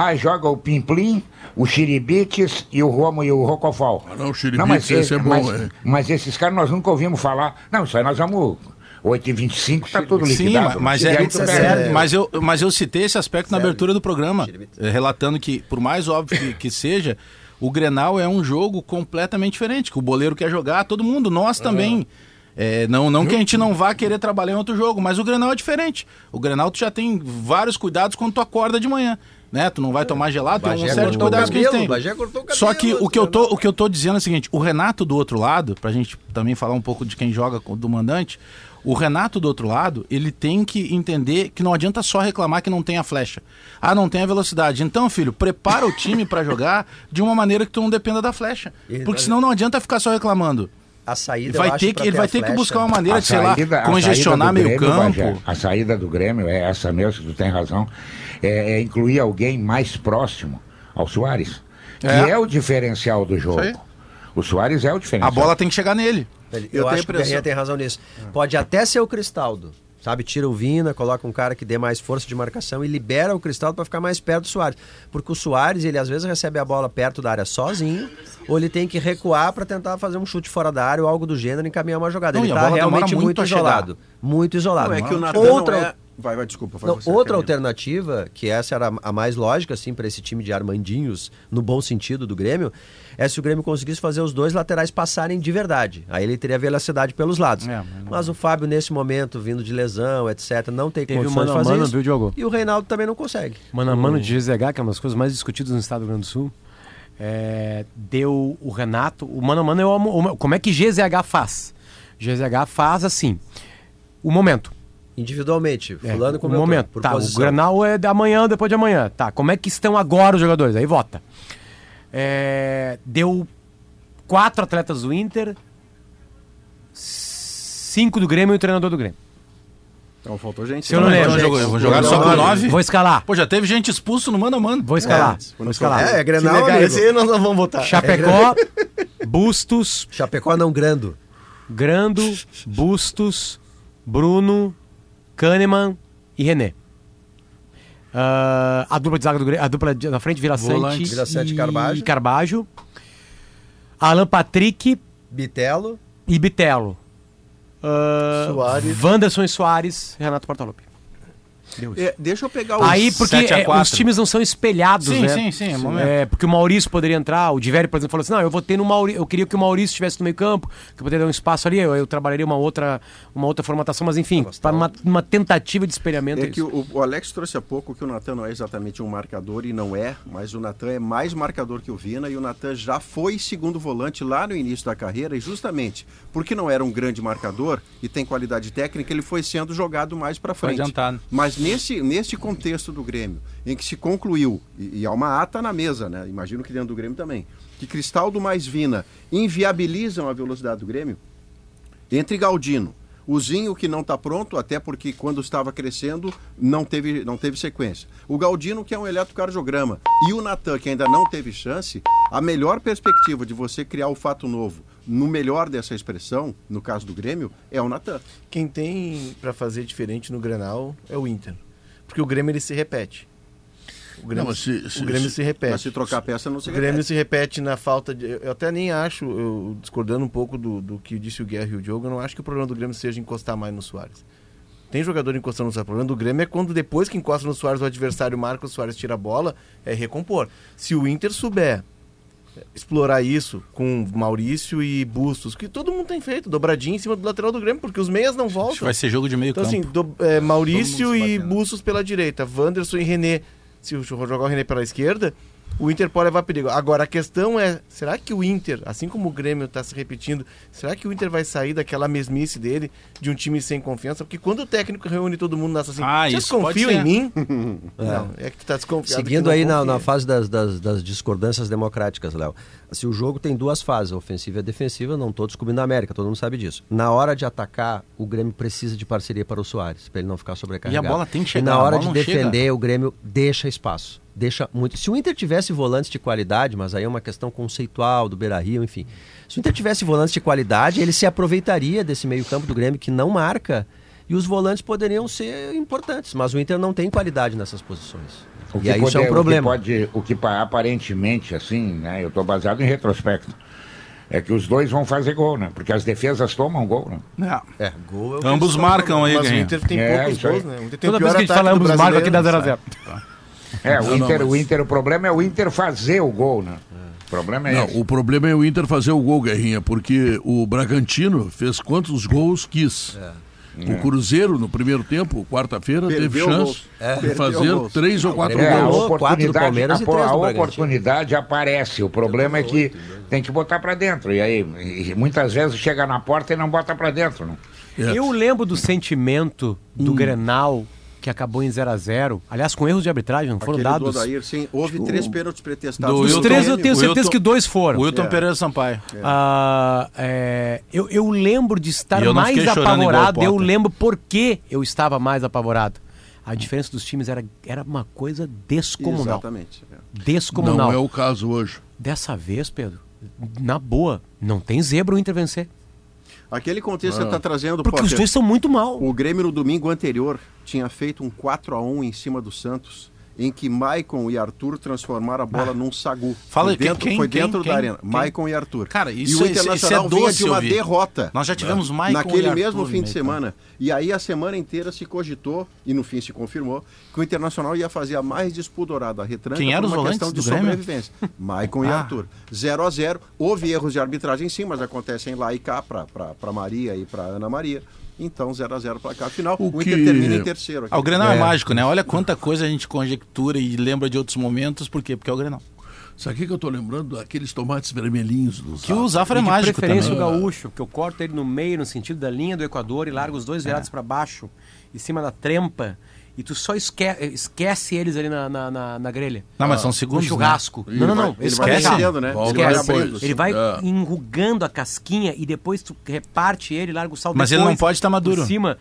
Ah, joga o Pimplim, o Chiribites e o Romo e o Rocofol. Ah, não, o Chiribites, esse é bom, mas, é. mas esses caras nós nunca ouvimos falar. Não, isso aí nós vamos. 8h25 tá tudo Sim, liquidado. mas, E é, é sério. mas, eu, mas eu citei esse aspecto na Sério. abertura do programa, eh, relatando que, por mais óbvio que, que seja, o Grenal é um jogo completamente diferente, que o boleiro quer jogar, todo mundo, nós também. É, não, não que a gente não vá querer trabalhar em outro jogo, mas o Grenal é diferente. O Grenal tu já tem vários cuidados quando tu acorda de manhã. Né? Tu não vai tomar gelado, tem um certo de cortou o cuidados que a gente tem. Cabelo, Só que o que, eu tô, o que eu tô dizendo é o seguinte: o Renato do outro lado, pra gente também falar um pouco de quem joga com- do mandante, o Renato do outro lado, ele tem que entender que não adianta só reclamar que não tem a flecha. Ah, não tem a velocidade. Então, filho, prepara o time pra jogar de uma maneira que tu não dependa da flecha. Porque senão não adianta ficar só reclamando. A saída Vai ter que, ele vai ter que buscar uma maneira A de, sei lá, congestionar do meio Grêmio, campo. Bagé, a saída do Grêmio é essa mesmo, tu tem razão. É, é incluir alguém mais próximo ao Soares. Que É. é, o diferencial do jogo. O Soares é o diferencial. A bola tem que chegar nele. Ele- Eu Eu, acho que o Guerrinha tem razão nisso. Pode até ser o Cristaldo. Sabe, tira o Vina, coloca um cara que dê mais força de marcação e libera o Cristaldo para ficar mais perto do Soares. Porque o Soares, ele às vezes recebe a bola perto da área sozinho, ou ele tem que recuar para tentar fazer um chute fora da área ou algo do gênero e encaminhar uma jogada. Não, ele tá realmente muito muito isolado. Muito isolado. Não, é que o Natan outra, não é... Vai, vai, desculpa. não, você, outra alternativa, que essa era a mais lógica, assim, para esse time de Armandinhos, no bom sentido do Grêmio, é se o Grêmio conseguisse fazer os dois laterais passarem de verdade. Aí ele teria velocidade pelos lados. É, mas não- mas o Fábio, nesse momento, vindo de lesão, etc., não tem Teve o condições mano de fazer mano, isso. viu, Diogo? E o Reinaldo também não consegue. Mano a mano de GZH, que é uma das coisas mais discutidas no estado do Rio Grande do Sul. é, deu o Renato. O mano a mano eu amo. o- Como é que GZH faz? GZH faz assim. O momento. Individualmente, É, fulano o com Beltrano, momento. por Tá, posição. o Granal é da manhã, depois de amanhã. Tá, como é que estão agora os jogadores? Aí vota. É, deu quatro atletas do Inter, cinco do Grêmio e o treinador do Grêmio. Então faltou gente. Se eu não Então, lembro. gente, eu vou jogar não, só com não, nove. Vou escalar. Pô, já teve gente expulso no mano a mano. Vou escalar. É, vou escalar. É, é Grenal, esse aí, nós não vamos votar. Chapecó, Bustos, Chapecó não grando. Grando, Bustos, Bruno, Kahneman e René. Ah, a dupla de zaga do Grêmio, a dupla de- na frente, Vila Volante. Sante Vila Sante e Carbajo. Carbajo. Alan Patrick Bitelo, e Bitelo. Ah, Soares. Wanderson e Soares, Renato Portaluppi. É, deixa eu pegar o. Aí, porque 7 a é, 4. os times não são espelhados, Sim, né? sim, sim, é momento. É, porque o Maurício poderia entrar, o Diverio, por exemplo, falou assim: não, eu vou ter no Maurício, eu queria que o Maurício estivesse no meio campo, que eu poderia dar um espaço ali, eu, eu trabalharia uma outra, uma outra formatação, mas enfim, para uma, uma tentativa de espelhamento. É é que o, o Alex trouxe há pouco que o Natan não é exatamente um marcador e não é, mas o Natan é mais marcador que o Vina e o Natan já foi segundo volante lá no início da carreira e justamente porque não era um grande marcador e tem qualidade técnica, ele foi sendo jogado mais para Foi frente. adiantado. Mas nesse, nesse contexto do Grêmio, em que se concluiu, e, e há uma ata na mesa, né? Imagino que dentro do Grêmio também, que Cristaldo mais Vina inviabilizam a velocidade do Grêmio, entre Galdino, o Zinho que não está pronto, até porque quando estava crescendo não teve, não teve sequência. O Galdino que é um eletrocardiograma e o Natan que ainda não teve chance, a melhor perspectiva de você criar o fato novo, no melhor dessa expressão, no caso do Grêmio, é o Natan. Quem tem pra fazer diferente no Grenal é o Inter. Porque o Grêmio ele se repete. O Grêmio, Não, se- se- o Grêmio se repete. Mas se trocar a peça não se O Grêmio repete. se repete na falta de. Eu até nem acho, eu, discordando um pouco do, do que disse o Guerra e o Diogo, eu não acho que o problema do Grêmio seja encostar mais no Soares. Tem jogador encostando no Soares. O problema do Grêmio é quando depois que encosta no Soares o adversário marca, o Soares tira a bola, é recompor. Se o Inter souber explorar isso com Maurício e Bustos, que todo mundo tem feito, dobradinha em cima do lateral do Grêmio, porque os meias não Acho que voltam. vai ser jogo de meio Então, campo. assim, do- é, Maurício se e. Bustos pela direita, Wanderson e René. Se o René pela esquerda, o Inter pode levar perigo. Agora, a questão é, será que o Inter, assim como o Grêmio está se repetindo, será que o Inter vai sair daquela mesmice dele, de um time sem confiança? Porque quando o técnico reúne todo mundo nessa assim, Ah, vocês confiam em mim? Não, é que tu tá desconfiado. Seguindo aí na, na fase das, das, das discordâncias democráticas, Léo. Assim, o jogo tem duas fases, ofensiva e defensiva, não todos cobrindo a América, todo mundo sabe disso. Na hora de atacar, o Grêmio precisa de parceria para o Soares, para ele não ficar sobrecarregado. E a bola tem que E chegar, na a hora de defender, o Grêmio deixa espaço. Deixa muito. Se o Inter tivesse volantes de qualidade, mas aí é uma questão conceitual do Beira-Rio, enfim. Se o Inter tivesse volantes de qualidade, ele se aproveitaria desse meio-campo do Grêmio que não marca e os volantes poderiam ser importantes, mas o Inter não tem qualidade nessas posições. O E aí isso é um problema. O que, pode, o que pa- aparentemente, assim, né? Eu estou baseado em retrospecto. É que os dois vão fazer gol, né? Porque as defesas tomam gol, né? É. É, gol é o Ambos marcam aí, Mas o. Inter tem É, poucos isso aí. gols, né? O Inter tem o Toda pior vez que a gente fala ambos marcam aqui dá brasileiro, 0x0. É, o, Não, não, Inter, mas- o Inter, o problema é o Inter fazer o gol, né? O problema é Não, esse. o problema é o Inter fazer o gol, Guerrinha, porque o Bragantino fez quantos gols quis. O Cruzeiro, no primeiro tempo, quarta-feira, teve chance. É. de fazer três ou quatro É, a gols. quatro do oportunidade, Palmeiras a, a Bragantino. oportunidade aparece. O problema é que tem que botar pra dentro. E aí, e muitas vezes chega na porta e não bota pra dentro, né? É. Eu lembro do sentimento do Grenal que acabou em 0x0. Aliás, com erros de arbitragem, não foram Aquele do dados. Odair, sim, houve três pênaltis pretestados. do Os Wilton- três eu tenho certeza Wilton- que dois foram. Wilton É. Pereira Sampaio. Ah, é, eu, eu lembro de estar mais apavorado. Eu lembro por que eu estava mais apavorado. A diferença dos times era, era uma coisa descomunal. Exatamente. é. Descomunal. Não é o caso hoje. Dessa vez, Pedro, na boa, não tem zebra o Inter vencer. Aquele contexto que você está trazendo, Porque os Potter, dois são muito mal. o Grêmio no domingo anterior tinha feito um 4 a 1 em cima do Santos, em que Maicon e Arthur transformaram a bola num sagu. Fala foi dentro, quem- foi dentro quem- da arena. quem? Maicon e Arthur. Cara, e isso o é- isso é- Internacional isso é vinha doce de uma derrota. Nós já tivemos Maicon Naquele e mesmo Arthur fim no de semana. E aí a semana inteira se cogitou, e no fim se confirmou, que o Internacional ia fazer a mais despudorada retranca Quem eram por uma questão de sobrevivência. Maicon e Ah. Arthur. 0 a 0 Houve erros de arbitragem sim, mas acontecem lá e cá para Maria e para Ana Maria. Então 0 a 0 para cá. Afinal, O o, Inter que- termina em terceiro. aqui. Ah, o Grenal é. É. mágico, né? Olha quanta coisa a gente conjectura e lembra de outros momentos. Por quê? Porque é o Grenal. Sabe o que eu tô lembrando? Aqueles tomates vermelhinhos do Que o Zafra é mágico preferência também. o gaúcho, que eu corto ele no meio, no sentido da linha do Equador e largo os dois É. virados pra baixo, em cima da trempa, e tu só esque esquece eles ali na, na, na, na grelha. Não, mas são No segundos, né? churrasco. Ele Não, não, não. ele vai né? Volta Ele vai Esquece. abrindo. Ele vai É. enrugando a casquinha e depois tu reparte ele, larga o sal Mas ele não pode estar maduro. Por cima.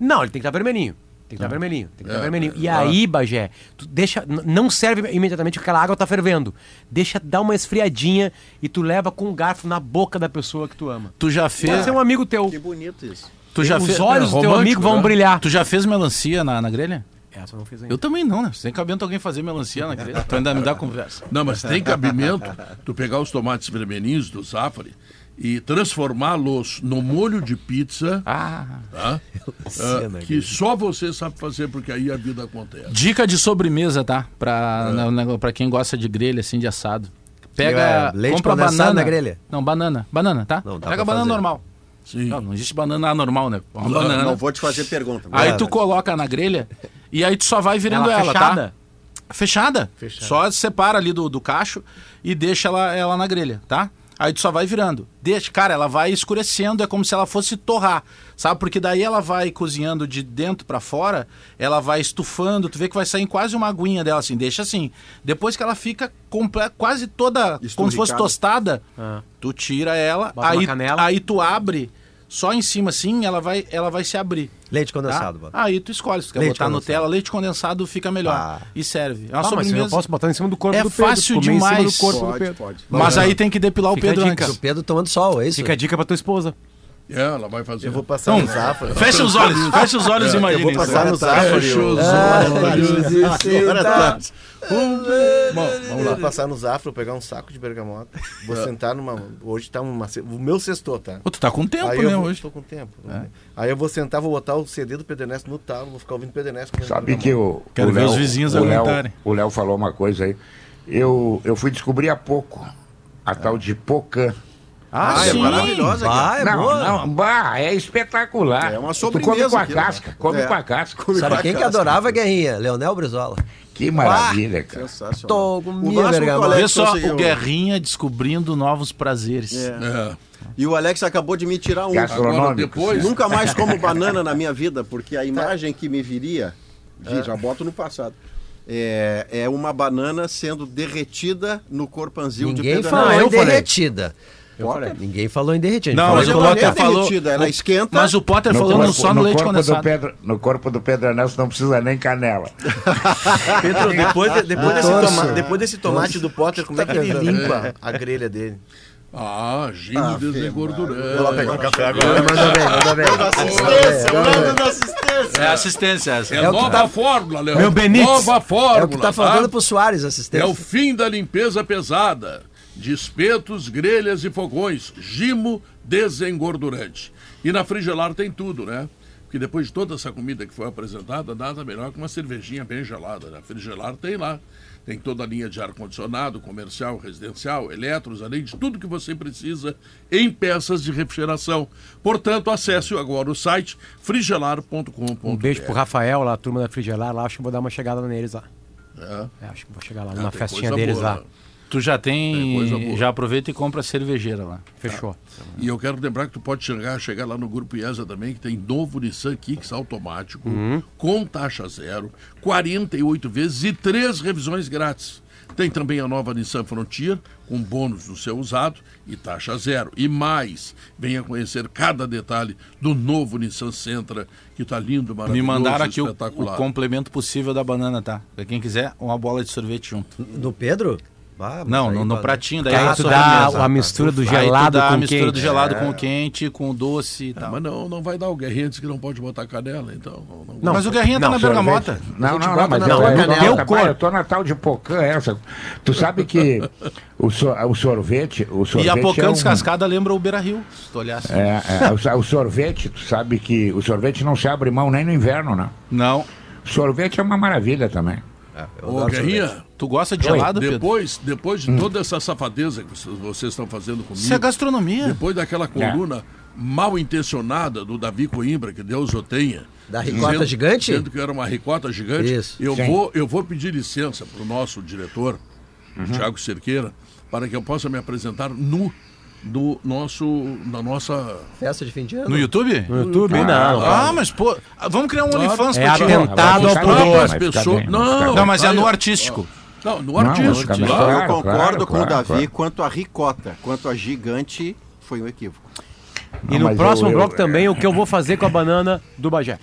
Não, ele tem que estar vermelhinho. Tem que estar vermelhinho, tem que estar É, vermelhinho. E é. aí, Bagé, tu deixa, não serve imediatamente porque aquela água tá fervendo. Deixa dar uma esfriadinha e tu leva com um garfo na boca da pessoa que tu ama. Tu já Pode fez. ser um amigo teu. Que bonito isso. Tu já Os fez. olhos do teu romântico, amigo vão né? brilhar. Tu já fez melancia na, na grelha? Essa eu não fiz ainda. Eu também não, né? Sem cabimento alguém fazer melancia na grelha. Tu ainda me dá conversa. Não, mas tem cabimento tu pegar os tomates vermelhinhos do Zafari e transformá-los no molho de pizza, Ah. tá? Ah, que só você sabe fazer, porque aí a vida acontece. Dica de sobremesa, tá? Pra, na- na- pra quem gosta de grelha, assim, de assado. Pega. É, leite compra banana. na grelha? Não, banana. Banana, tá? Não, dá Pega pra banana fazer. normal. Sim. Não, não existe banana anormal, né? Uma Não, banana. não vou te fazer pergunta. Aí tu coloca na grelha e aí tu só vai virando ela, fechada? tá? Fechada. Só separa ali do, do cacho e deixa ela, ela na grelha, tá? Aí tu só vai virando. Deixa, cara, ela vai escurecendo, é como se ela fosse torrar, sabe? Porque daí ela vai cozinhando de dentro pra fora, ela vai estufando, tu vê que vai sair quase uma aguinha dela assim, deixa assim. Depois que ela fica quase toda como se fosse tostada, Ah. tu tira ela, Bota aí, aí tu abre só em cima assim, ela vai ela vai se abrir. Leite Tá? condensado, bota. Aí tu escolhe, se tu quer Leite botar condensado. Nutella, leite condensado fica melhor. Ah. E serve. É uma Ah, mas eu sobremesa. posso botar em cima do corpo É do Pedro. fácil em cima demais. do corpo do Pode, Pedro. pode. Mas É. aí tem que depilar o Fica a Pedro dica. antes. O Pedro tomando sol, é isso? Fica a dica pra tua esposa. É, ela vai fazer. Eu vou passar Então, no Zafra. Fecha os olhos, fecha os olhos e Eu imagina. vou passar no. Zafra. Fecha os olhos. Tá. Bom, vamos lá. passar no Zafra, pegar um saco de bergamota. Vou sentar numa. Hoje tá uma. O meu sextou, tá? Pô, tu tá com tempo, Aí né, eu vou, hoje? tô com tempo. tô com tempo. Aí eu vou sentar, vou botar o CD do Pedro Ernesto no talo, vou ficar ouvindo comendo Sabe que o, Quero o ver Léo- os vizinhos o Léo- aguentarem. O Léo falou uma coisa aí. Eu, eu fui descobrir há pouco a tal de Pocan. Ah, é sim. maravilhosa. cara. Ah, é não, boa. não, bah, é espetacular. É uma Tu come sobremesa com a aquilo, casca, né? come É. com a casca. Sabe quem que adorava a guerrinha? Leonel Brizola. Que maravilha, cara. Sensacional. Tô O com máximo Vê só conseguiu- o Guerrinha descobrindo novos prazeres. É. É. E o Alex acabou de me tirar um. Agora, depois, Nunca mais como banana na minha vida, porque a imagem que me viria, vi, já boto no passado, é, é uma banana sendo derretida no corpanzil de Ninguém falou Ernesto. em eu falei. Potter? Ninguém falou em derretida. Não, mas o Potter é falou. derretida, ela esquenta. Mas o Potter No falou no corpo- só no, leite corpo condensado. Do Pedro, no corpo do Pedro Ernesto não precisa nem canela. Pedro, depois, de- depois, desse toma- depois desse tomate do Potter, como é que ele limpa a grelha dele? Ah, Gino desengordurando. Vou lá pegar um café agora. Mandou bem, mandou bem. Assistência, o nome da assistência. É assistência essa. É, É nova tá- fórmula, Léo. Meu Benítez. Nova fórmula. É o que tá faltando pro Soares, assistente. É o fim da limpeza pesada. De espetos, grelhas e fogões. Gimo desengordurante. E na Frigelar tem tudo, né? Porque depois de toda essa comida que foi apresentada, nada melhor que uma cervejinha bem gelada. Na Frigelar tem lá. Tem toda a linha de ar-condicionado, comercial, residencial, eletros, além de tudo que você precisa em peças de refrigeração. Portanto, acesse agora o site frigelar.com.br. Um beijo pro Rafael, lá, a turma da Frigelar, lá, acho que vou dar uma chegada neles lá. É. É, acho que vou chegar lá, Ah, numa festinha deles boa, lá. né? Tu já Tem boa. Já aproveita e compra cervejeira lá. Fechou. E eu quero lembrar que tu pode chegar, chegar lá no Grupo IESA também, que tem novo Nissan Kicks automático, com taxa zero, 48 vezes e três revisões grátis. Tem também a nova Nissan Frontier, com bônus no seu usado e taxa zero. E mais, venha conhecer cada detalhe do novo Nissan Sentra, que está lindo, Me maravilhoso, mandaram aqui o, o complemento possível da banana, tá? Pra quem quiser, uma bola de sorvete junto. Do Pedro? Ah, Não, no, no pratinho daí é a tu dá a mistura do gelado dá a com mistura do gelado com o quente, com o doce e Ah, tal. mas não, não vai dar o Guerrinha, disse que não pode botar canela, então... Não, não- Não, Mas o Guerrinha tá não, na bergamota. Não, não, não, mas na eu, canela. eu, Eu eu, tô na tal de Pocan essa. Tu sabe que o, so- o sorvete. O sorvete E a Pocã é um- descascada lembra o Beira Rio, se tu olhasse. É, é, o, o sorvete, tu sabe que o sorvete não se abre mão nem no inverno, né? Não. Sorvete é uma maravilha também. Eu Ô, Guerrinha, Tu gosta de gelado, Pedro? depois, depois de toda essa safadeza que vocês, estão fazendo comigo... Isso é gastronomia. Depois daquela coluna mal intencionada do Davi Coimbra, que Deus o tenha. Da ricota gigante? Dizendo que era uma ricota gigante. Isso. Eu Sim. vou, eu vou pedir licença para o nosso diretor, Uhum. o Tiago Cerqueira, para que eu possa me apresentar nu do nosso, na nossa. Festa de fim de ano. No YouTube? No YouTube, não. Ah, mas pô, vamos criar um OnlyFans É pra ti. atentado ao pudor. bem, vai Não. Não, mas é no artístico. Não, no artístico. Não, Claro, eu concordo claro, com o claro, Davi claro. quanto a ricota, quanto a gigante foi um equívoco. E Não, no mas próximo eu- eu- bloco também, o que eu vou fazer com a banana do Bagé.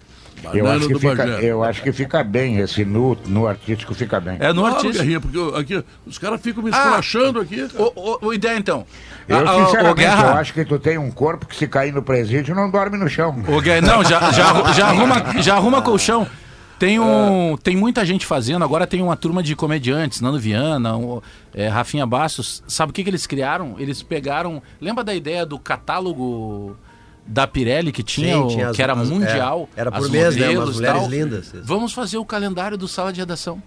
Eu acho, que fica, eu acho que fica bem, esse nu, no artístico fica bem. É no Claro, artístico. Guerrinha, porque eu- aqui, os caras ficam me esculachando aqui. cara. O, o, o ideia então. Eu, Ah, ah, sinceramente, o Guerra, eu acho que tu tem um corpo que se cair no presídio não dorme no chão. O Guerra, não, já, já, já, arruma, já arruma colchão. Tem, um, tem muita gente fazendo, agora tem uma turma de comediantes, Nando Viana, um, é, Rafinha Bastos. Sabe o que, que eles criaram? Eles pegaram. Lembra da ideia do catálogo da Pirelli que tinha, Sim, o- tinha as- que era as- mundial? é, era por as mês, né? Umas mulheres tal. lindas. Vamos fazer o calendário do sala de redação.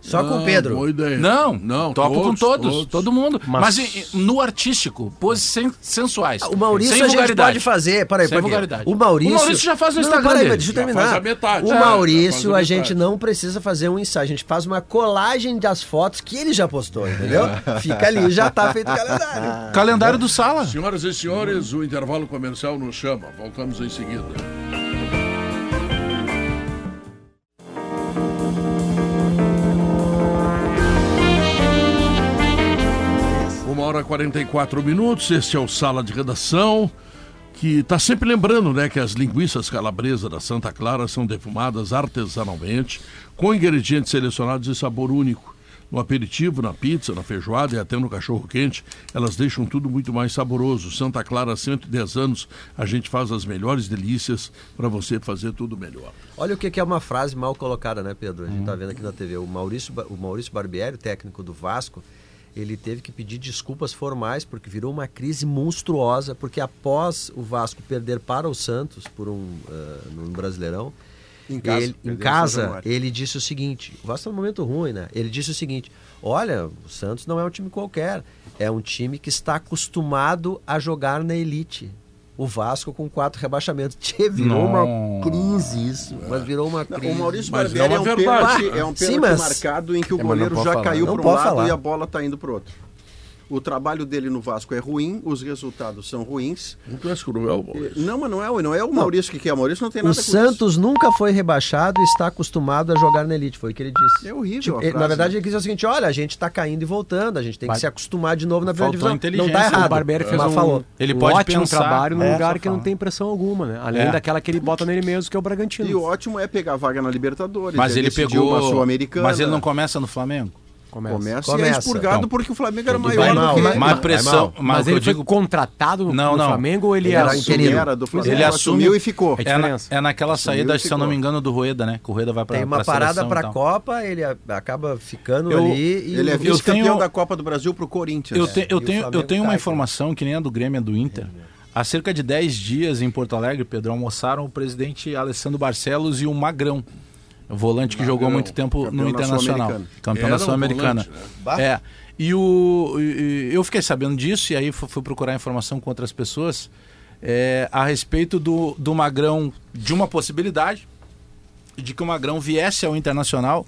Só com Ah, o Pedro. Boa ideia. Não, não, topo com todos, todo mundo. Mas, Mas- no artístico, poses sen- sensuais. O Maurício sem a gente pode fazer. Peraí, Sem peraí. vulgaridade. O Maurício. O Maurício já faz no Não, Instagram peraí, dele. Deixa eu terminar. faz a metade. o É, Maurício, a a gente não precisa fazer um ensaio. A gente faz uma colagem das fotos que ele já postou, entendeu? Fica ali, já tá feito o calendário. Calendário do sala. Senhoras e senhores, o intervalo comercial nos chama. Voltamos em seguida. Hora e 44 minutos, este é o Sala de Redação, que está sempre lembrando né, que as linguiças calabresa da Santa Clara são defumadas artesanalmente, com ingredientes selecionados e sabor único. no aperitivo, na pizza, na feijoada e até no cachorro quente, elas deixam tudo muito mais saboroso. Santa Clara, há 110 anos, a gente faz as melhores delícias para você fazer tudo melhor. Olha o que é uma frase mal colocada, né, Pedro? A gente está vendo aqui na TV. O Maurício, o Maurício Barbieri, técnico do Vasco, ele teve que pedir desculpas formais porque virou uma crise monstruosa, porque após o Vasco perder para o Santos por um ah, no Brasileirão, Em casa, ele, em casa ele disse o seguinte: o Vasco está num momento ruim, né? Ele disse o seguinte: olha, o Santos não é um time qualquer, é um time que está acostumado a jogar na elite. O Vasco com quatro rebaixamentos. Tchê, virou uma crise isso, mas virou uma Não, crise. o Maurício Barbieri é é, um pênalti, é um Sim, pênalti mas- marcado em que o É, não goleiro já falar. caiu Não para um lado falar. e a bola está indo para o outro. O trabalho dele no Vasco é ruim, os resultados são ruins. Não cruel, Maurício. Não, mas não é, não é o Maurício que quer. O Maurício não tem O nada com Santos nunca foi rebaixado e está acostumado a jogar na elite, foi o que ele disse. É horrível Tipo, a ele- frase, na verdade, né? ele quis dizer o seguinte: olha, a gente está caindo e voltando, a gente tem que Mas- se acostumar de novo na primeira Faltou divisão. Não está errado. O Barbieri fez mas um, falou. Ele um pode ótimo pensar. trabalho num É, lugar que não tem pressão alguma, né? Além É. daquela que ele bota nele mesmo, que é o Bragantino. E o ótimo é pegar a vaga na Libertadores. Mas é ele decidir uma pegou. Sul-Americana. Mas ele não começa no Flamengo? Começa. começa, e é Começa. expurgado Então, porque o Flamengo era maior vai do mal, que ele. Mas mal. pressão. Mas, Mas ele eu foi digo. contratado no, Não, no não. Flamengo ou ele, Ele assumiu? interino. Era do Flamengo. Ele assumiu e ficou. É É, na, é naquela saída, se eu não me engano, do Rueda, né? Que o Rueda vai pra Tem uma pra parada seleção para e a tal. Copa, ele acaba ficando Eu- ali e Ele é Eu vice-campeão tenho- da Copa do Brasil pro Corinthians. Eu, te- eu E o tenho, eu tenho uma informação que nem a do Grêmio e a do Inter. Há cerca de 10 dias em Porto Alegre, Pedro, almoçaram o presidente Alessandro Barcelos e o Magrão, volante que jogou muito tempo campeão no Internacional, campeão Era da um Sul-Americana. volante, É. E o, e- eu fiquei sabendo disso e aí fu- fui procurar informação com outras pessoas é, a respeito do, do Magrão, de uma possibilidade de que o Magrão viesse ao Internacional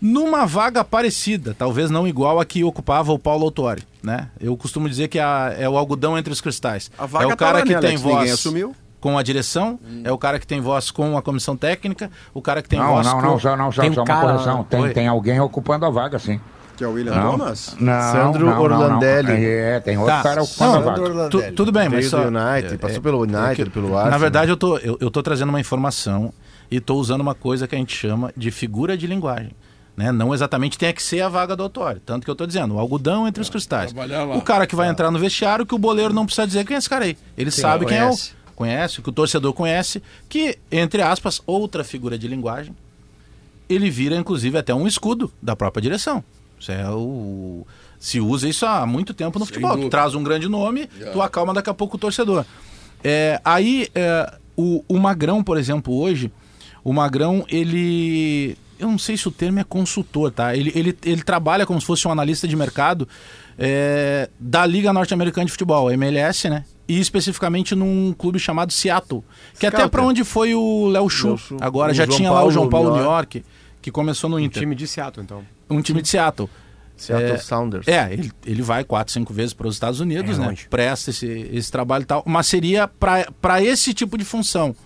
numa vaga parecida, talvez não igual a que ocupava o Paulo Autori, né? Eu costumo dizer que a- é o algodão entre os cristais. A vaga é o tá cara lá, que né, tem Alex? Ninguém voz assumiu. Com a direção, é o cara que tem voz com a comissão técnica, o cara que tem Não, voz não, com... não, só, não, só, Tem um só uma cara- correção. Tem, Oi. tem alguém ocupando a vaga, sim. Que é o William Não, Thomas. não, Sandro não, não, Orlandelli. Não. É, tem outro Tá. cara ocupando Não, a vaga. Tu- tudo bem, mas só... United, passou pelo é United, que- pelo Arsenal. Na verdade, eu tô, eu, eu tô trazendo uma informação e tô usando uma coisa que a gente chama de figura de linguagem. Né? Não exatamente tem que ser a vaga do autório. Tanto que eu tô dizendo, o algodão entre os cristais. O cara que vai entrar no vestiário, que o boleiro não precisa dizer quem é esse cara aí. Ele sabe quem conhece. é o. Conhece, que o torcedor conhece, que, entre aspas, outra figura de linguagem, ele vira, inclusive, até um escudo da própria direção. Isso é o. Se usa isso há muito tempo no Sem futebol. Tu dúvida. traz um grande nome, tu acalma daqui a pouco o torcedor. É, aí, é, o, o Magrão, por exemplo, hoje, o Magrão, ele. Eu não sei se o termo é consultor, tá? Ele, ele, ele trabalha como se fosse um analista de mercado é, da Liga Norte-Americana de Futebol, MLS, né? E especificamente num clube chamado Seattle. Que é até para onde foi o Léo Chu. Agora O já João tinha lá o Paulo João Paulo New New York, que começou no Um Inter. time de Seattle, então. Um time de Seattle. Seattle É, Sounders. É, ele, ele vai quatro, cinco vezes para os Estados Unidos, É né? longe. Presta esse, esse trabalho e tal. Mas seria para esse tipo de função.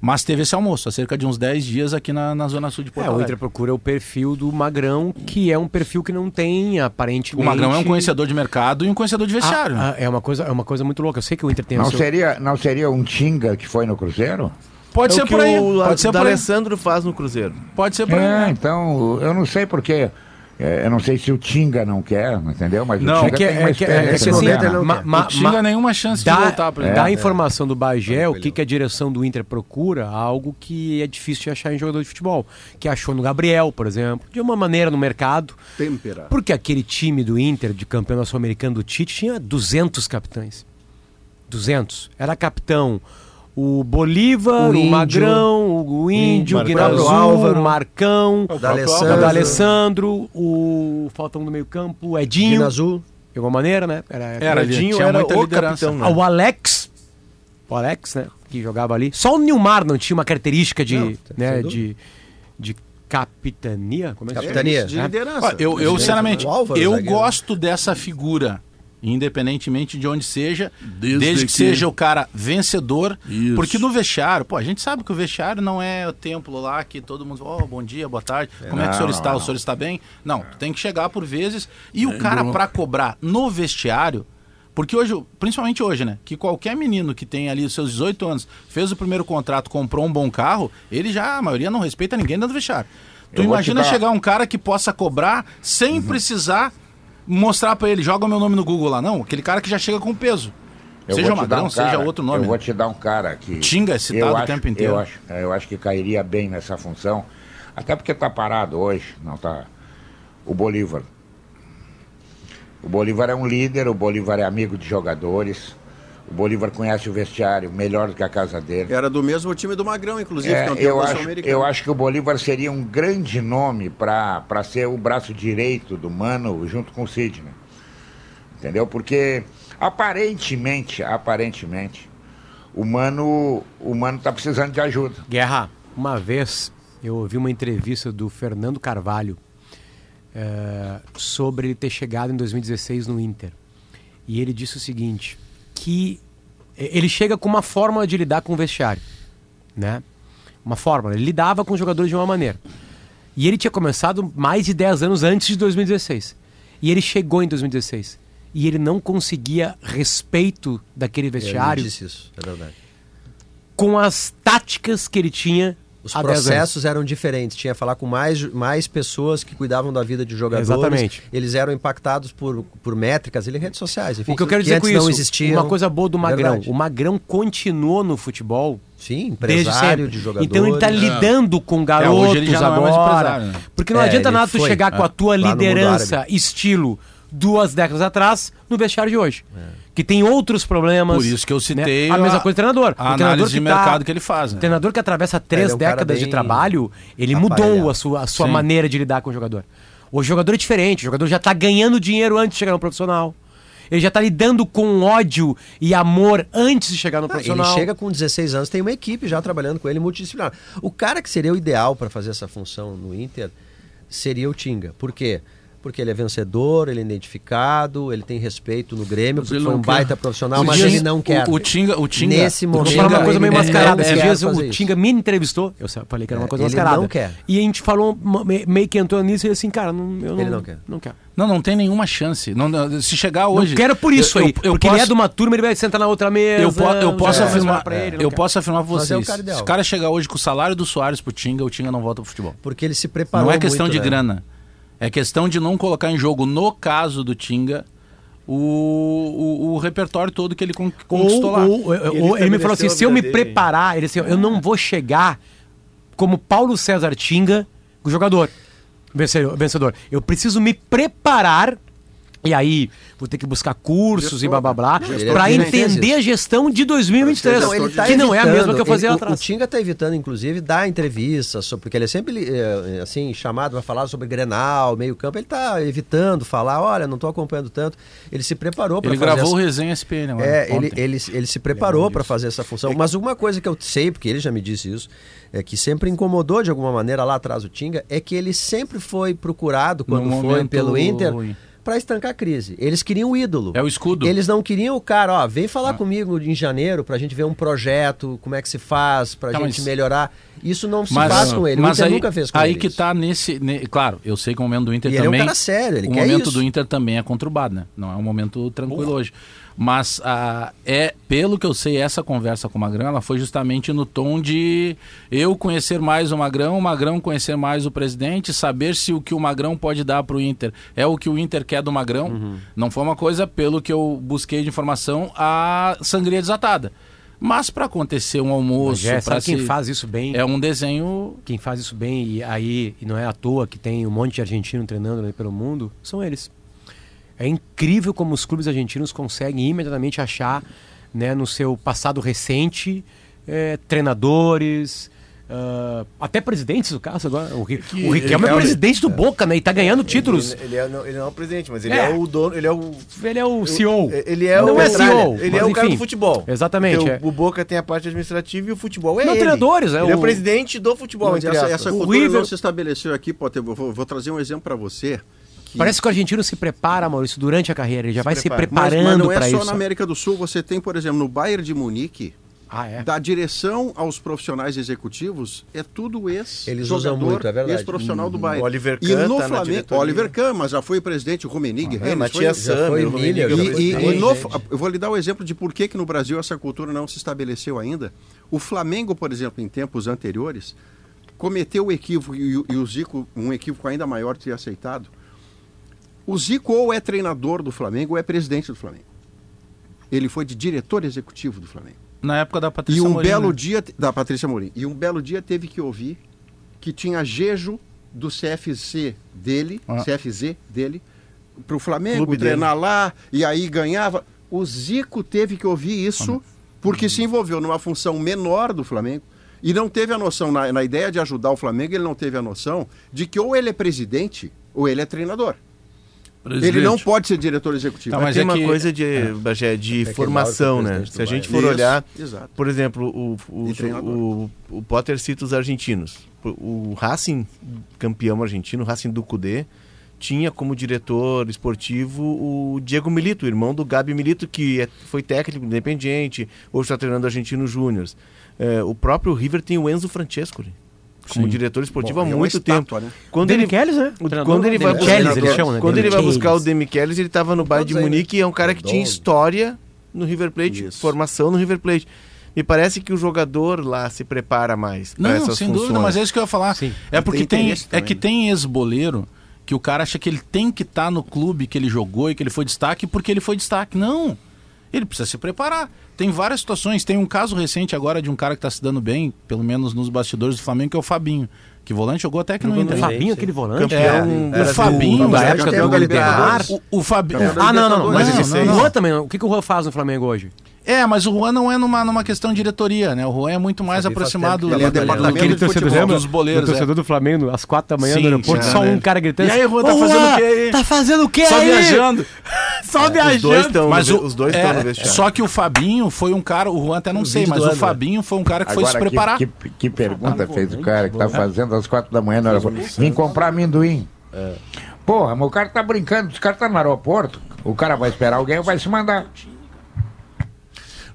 Mas teve esse almoço, há cerca de uns 10 dias aqui na, na Zona Sul de Porto É, o Alegre. Inter procura o perfil do Magrão, que é um perfil que não tem, aparentemente... O Magrão é um conhecedor de mercado e um conhecedor de vestiário. né? Ah, ah, é, uma coisa, é uma coisa muito louca. Eu sei que o Inter tem o Não seu... seria, não seria um Tinga que foi no Cruzeiro? Pode É ser o que por aí. o Pode ser por aí. D'Alessandro faz no Cruzeiro. Pode ser por aí. É, né? então, eu não sei porque. É, Eu não sei se o Tinga não quer, entendeu? Mas Não, o Tinga É que, tem uma é que, é que assim, ele não ma- quer. ma- Não tinha ma- nenhuma chance de dá, voltar para dá É, informação do Bagé, o que, que a direção do Inter procura, algo que é difícil de achar em jogador de futebol. Que achou no Gabriel, por exemplo, de uma maneira no mercado. Têmpera. Porque aquele time do Inter, de campeão sul-americano do Tite, tinha 200 capitães. 200. Era capitão o Bolívar, O o. Magrão, o, o Índio, o Marcão. Guinazu, Álvaro. o Marcão, Da o Alessandro. D'Alessandro, o falta um no meio campo, o Edinho. Azul. De alguma maneira, né? Era, Era, Edinho tinha era muita o liderança. capitão, né? Ah, o Alex. O Alex, né? Que jogava ali. Só o Nilmar não tinha uma característica de, Não, né, de, de capitania. Como é que chama? Capitania. De É. liderança. Eu, eu, sinceramente, O Álvaro, eu zagueiro. gosto dessa figura, independentemente de onde seja, Desde desde, que, que- seja o cara vencedor. Isso. Porque no vestiário, pô, a gente sabe que o vestiário não é o templo lá que todo mundo fala, oh, bom dia, boa tarde, como é que o senhor não, está? não, O senhor está bem? Não, tu tem que chegar por vezes. E o cara, pra cobrar no vestiário. Porque hoje, principalmente hoje, né? Que qualquer menino que tem ali os seus 18 anos, fez o primeiro contrato, comprou um bom carro, ele já, a maioria não respeita ninguém dentro do vestiário. Tu Eu imagina chegar um cara que possa cobrar sem precisar mostrar pra ele, joga o meu nome no Google lá. Não, aquele cara que já chega com peso. Eu seja Magrão, um seja cara- outro nome. Eu vou te dar um cara que. Tinga é citado eu o acho- tempo inteiro. Eu acho, eu acho que cairia bem nessa função. Até porque tá parado hoje, não tá. O Bolívar. O Bolívar é um líder, o Bolívar é amigo de jogadores. O Bolívar conhece o vestiário melhor do que a casa dele. Era do mesmo time do Magrão, inclusive, É, campeão eu, acho, Sul-Americana. eu acho que o Bolívar seria um grande nome para ser o braço direito do Mano junto com o Sidney. Entendeu? Porque aparentemente, aparentemente, o Mano, o Mano tá precisando de ajuda. Guerra, uma vez eu ouvi uma entrevista do Fernando Carvalho eh, sobre ele ter chegado em 2016 no Inter. E ele disse o seguinte, que eh, ele chega com uma forma de lidar com o vestiário, né? Uma forma, ele lidava com os jogadores de uma maneira. E ele tinha começado mais de 10 anos antes de 2016. E ele chegou em 2016. E ele não conseguia respeito daquele Ele vestiário disse isso, é verdade. com as táticas que ele tinha Os há 10 anos. processos eram diferentes. Tinha que falar com mais, mais pessoas que cuidavam da vida de jogadores. Exatamente. Eles eram impactados por, por métricas e redes sociais. Enfim, O que eu quero dizer com isso, não existiam. uma coisa boa do Magrão, Verdade. o Magrão continuou no futebol Sim, empresário de jogadores. Então ele está lidando com garotos hoje ele já não é mais agora. empresário, né? Porque não É, adianta nada tu foi, chegar com é, a tua lá liderança, estilo, duas décadas atrás, no vestiário de hoje. Que tem outros problemas. Por isso que eu citei né? A mesma a- coisa do treinador. a o treinador análise de que tá- mercado que ele faz, né? O treinador que atravessa três Ele é um cara décadas de trabalho, ele aparelhado. mudou a sua, a sua Sim. maneira de lidar com o jogador. O jogador é diferente, o jogador já está ganhando dinheiro antes de chegar no profissional. Ele já está lidando com ódio e amor antes de chegar no Ah, ele profissional. chega com 16 anos, tem uma equipe já trabalhando com ele multidisciplinar. O cara que seria o ideal para fazer essa função no Inter seria o Tinga. Por quê? Porque ele é vencedor, ele é identificado, ele tem respeito no Grêmio, porque ele foi um quer. baita profissional, O mas Tinga- ele não quer. O, o Tinga, o Tinga, Nesse momento, Vou falar uma coisa meio ele- mascarada. ele Às quer vezes fazer o isso. Tinga me entrevistou, eu falei que era uma É, coisa ele mascarada. não quer. E a gente falou, me- meio que entrou nisso e assim, cara, não, eu não, Ele não quer. Não quero. Não, não tem nenhuma chance. Não, não- se chegar hoje. não quero por isso eu- aí. eu- eu porque ele posso- é de uma turma, ele vai sentar na outra mesa. Eu, po- eu posso afirmar, ele, eu quero. posso afirmar pra Mas é o vocês. cara ideal. se o cara chegar hoje com o salário do Soares pro Tinga, o Tinga não volta pro futebol. Porque ele se preparou não é questão muito, de né? grana. É questão de não colocar em jogo, no caso do Tinga, o, o, o repertório todo que ele con- conquistou Ou, lá. ou- ou- ele ele me falou assim: se eu me dele. preparar, ele assim, eu não vou chegar como Paulo César Tinga, o jogador vencedor. Eu preciso me preparar. E aí, vou ter que buscar cursos e blá blá blá, Gestor. pra Ele fez entender a gestão de 2023. Não, ele tá que não é a evitando, mesma que eu fazia ele- lá o- atrás. O Tinga está evitando, inclusive, dar entrevistas, sobre, porque ele é sempre eh, assim, chamado para falar sobre Grenal, meio campo. Ele está evitando falar, olha, não estou acompanhando tanto. Ele se preparou para Ele fazer gravou o essa... resenha SPN agora. É, ele, ele, ele se preparou para fazer essa função. Mas uma coisa que eu sei, porque ele já me disse isso, é que sempre incomodou de alguma maneira lá atrás o Tinga, é que ele sempre foi procurado quando No foi pelo Inter ruim. Para estancar a crise. Eles queriam o ídolo. É o escudo. Eles não queriam o cara, ó, vem falar comigo em janeiro pra gente ver um projeto, como é que se faz, pra Tá, gente mas- melhorar. Isso não se faz com ele. O mas Inter aí, nunca fez com aí ele. que isso. tá nesse, ne- Claro, eu sei que o momento do Inter E ele é um também. cara sério, ele o quer momento isso. do Inter também é conturbado, né? Não é um momento tranquilo hoje. Mas ah, é, pelo que eu sei, essa conversa com o Magrão, ela foi justamente no tom de eu conhecer mais o Magrão, o Magrão conhecer mais o presidente, saber se o que o Magrão pode dar para o Inter é o que o Inter quer do Magrão. Uhum. Não foi uma coisa, pelo que eu busquei de informação, a sangria desatada. Mas para acontecer um almoço, é, para quem faz isso bem? é um desenho Quem faz isso bem, e aí e não é à toa que tem um monte de argentino treinando pelo mundo, são eles. É incrível como os clubes argentinos conseguem imediatamente achar, né, no seu passado recente, eh, treinadores, ah, até presidentes, no caso agora. O, Ri- o Riquelme é, é o- presidente do Boca, né? E tá ganhando títulos. Ele, ele é, não, ele não é o presidente, mas ele É. é, o dono, ele é o Ele é o CEO. Ele é Não o é Petralha. CEO, Ele mas é o cara enfim. do futebol. Exatamente, é. O, o Boca tem a parte administrativa e o futebol é Não, ele. treinadores, é ele é o- o presidente do futebol, entre essa, essa O cultura River- não se estabeleceu aqui, Potter. Vou, vou- vou trazer um exemplo para você. Que- Parece que o argentino se prepara, Maurício, durante a carreira. Ele já vai se prepara. mas, mas preparando não é para só isso. na América do Sul. Você tem, por exemplo, no Bayern de Munique, Ah, é? da direção aos profissionais executivos, é tudo ex Eles usam muito, é verdade. ex-profissional do Bayern. Oliver e Kahn no tá Flamengo. Oliver Kahn, mas já foi presidente, o Rummenigge, É, Rennes, Matias o o foi- E, e- e no, eu vou lhe dar o exemplo de por que, que no Brasil essa cultura não se estabeleceu ainda. O Flamengo, por exemplo, em tempos anteriores, cometeu o equívoco e, o- e o Zico, um equívoco ainda maior, ter aceitado. O Zico ou é treinador do Flamengo ou é presidente do Flamengo. Ele foi de diretor executivo do Flamengo. Na época da Patrícia E um Morim, belo né? dia, da Patrícia Mourinho, e um belo dia teve que ouvir que tinha jejo do CFC dele, Ah. CFZ dele, para o Flamengo Clube treinar lá, e aí ganhava. O Zico teve que ouvir isso porque se envolveu numa função menor do Flamengo e não teve a noção, na, na ideia de ajudar o Flamengo, ele não teve a noção de que ou ele é presidente ou ele é treinador. Presidente. Ele não pode ser diretor executivo. Tá, mas tem é uma que- coisa de, Bagé, de É que formação, né? Se a gente for Isso, olhar, exato. por exemplo, o, o, o, o Potter cita os argentinos. O Racing, campeão argentino, o Racing do Cudê, tinha como diretor esportivo o Diego Milito, irmão do Gabi Milito, que é- foi técnico independente, hoje está treinando o Argentino Júnior. É, o próprio River tem o Enzo Francescoli como Sim. diretor esportivo Bom, há é muito estátua, tempo. né? Quando Demi ele, Kelly, né? quando ele vai Demi buscar, Kelly, eles chamam, né? quando Demi ele vai buscar o Demi Kelly, ele estava no Bayern de? Munique e é um cara que tinha história no River Plate, Isso. formação no River Plate. Me parece que o jogador lá se prepara mais Não, essas sem funções. dúvida, mas é isso que eu ia falar. Sim. É porque tem tem, interesse é também, que né? tem ex-boleiro que o cara acha que ele tem que estar no clube que ele jogou e que ele foi destaque porque ele foi destaque. Não. Ele precisa se preparar. Tem várias situações. Tem um caso recente agora de um cara que está se dando bem, pelo menos nos bastidores do Flamengo, que é o Fabinho. Que volante jogou até que no Jogou Inter. no Fabinho, aquele volante. Campeão É, o Fabinho, da época do Libertar. Libertadores. O, o Fabinho. Ah, não, não, não. Mas Não, esse- não, o não. Juan também. O que, que o Juan faz no Flamengo hoje? É, mas o Juan não é numa, numa questão de diretoria, né? O Juan é muito mais faz aproximado que ele é do- departamento do- de do- futebol. lembra? dos boleiros. O é. torcedor do Flamengo, às quatro da manhã Sim, no aeroporto, só um cara gritando. E aí, Juan, tá "Ô, fazendo Juan, o quê aí?" Tá fazendo o quê Só aí? viajando. Só dois viajando. estão Mas no, o, os dois é, estão no vestiário. Só que o Fabinho foi um cara, o Juan até não sei, mas do o. Fabinho foi um cara que foi se que- preparar. Que, que pergunta fez o cara que tá fazendo às quatro da manhã no aeroporto? Vim comprar amendoim. Porra, mas o cara tá brincando, os caras tá no aeroporto. O cara vai esperar alguém ou vai se mandar.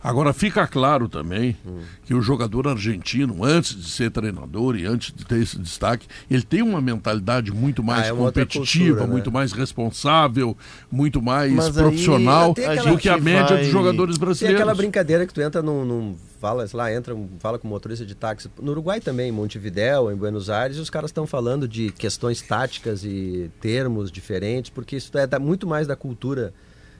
Agora fica claro também que o jogador argentino, antes de ser treinador e antes de ter esse destaque, ele tem uma mentalidade muito mais é uma outra competitiva, cultura, né? muito mais responsável, muito mais Mas profissional tem do que a média vai- dos jogadores Tem brasileiros. aquela brincadeira que tu entra num, num fala, lá, entra, fala com motorista de táxi. No Uruguai também, em Montevidéu, em Buenos Aires, os caras estão falando de questões táticas e termos diferentes, porque isso é da- muito mais da cultura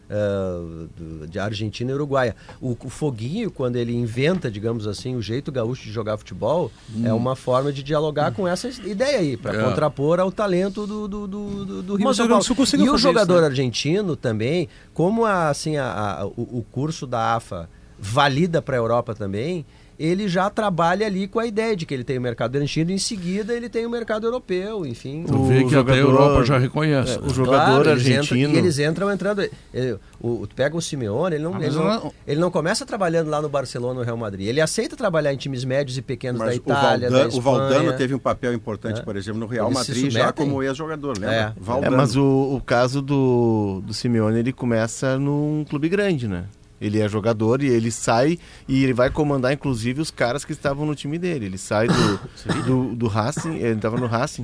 do- de Argentina e Uruguaia. O, o Foguinho, quando ele inventa, digamos assim, o jeito gaúcho de jogar futebol, é uma forma de dialogar com essa ideia aí, para É. contrapor ao talento do, do, do, do- do Rio Mas de São Paulo. E o jogador isso, né? argentino também, como a, assim, a, a- o, o curso da AFA valida para a Europa também, ele já trabalha ali com a ideia de que ele tem o mercado argentino e em seguida ele tem o mercado europeu, enfim. Tu vê O que até a jogador- Europa já reconhece. É, né? o jogador Claro, eles entram- argentino. e eles entram entrando. ele- o, tu pega o Simeone, ele não, Ah, ele, não, não- ele não começa trabalhando lá no Barcelona ou Real Madrid. Ele aceita trabalhar em times médios e pequenos da Mas o, Itália, Valdan- da o. Valdano teve um papel importante, É. por exemplo, no Real Madrid, já como ex-jogador, lembra? É. Mas o, o caso do, do Simeone, ele começa num clube grande, né? Ele é jogador e ele sai e ele vai comandar, inclusive, os caras que estavam no time dele. Ele sai do, do, do Racing, ele estava no Racing,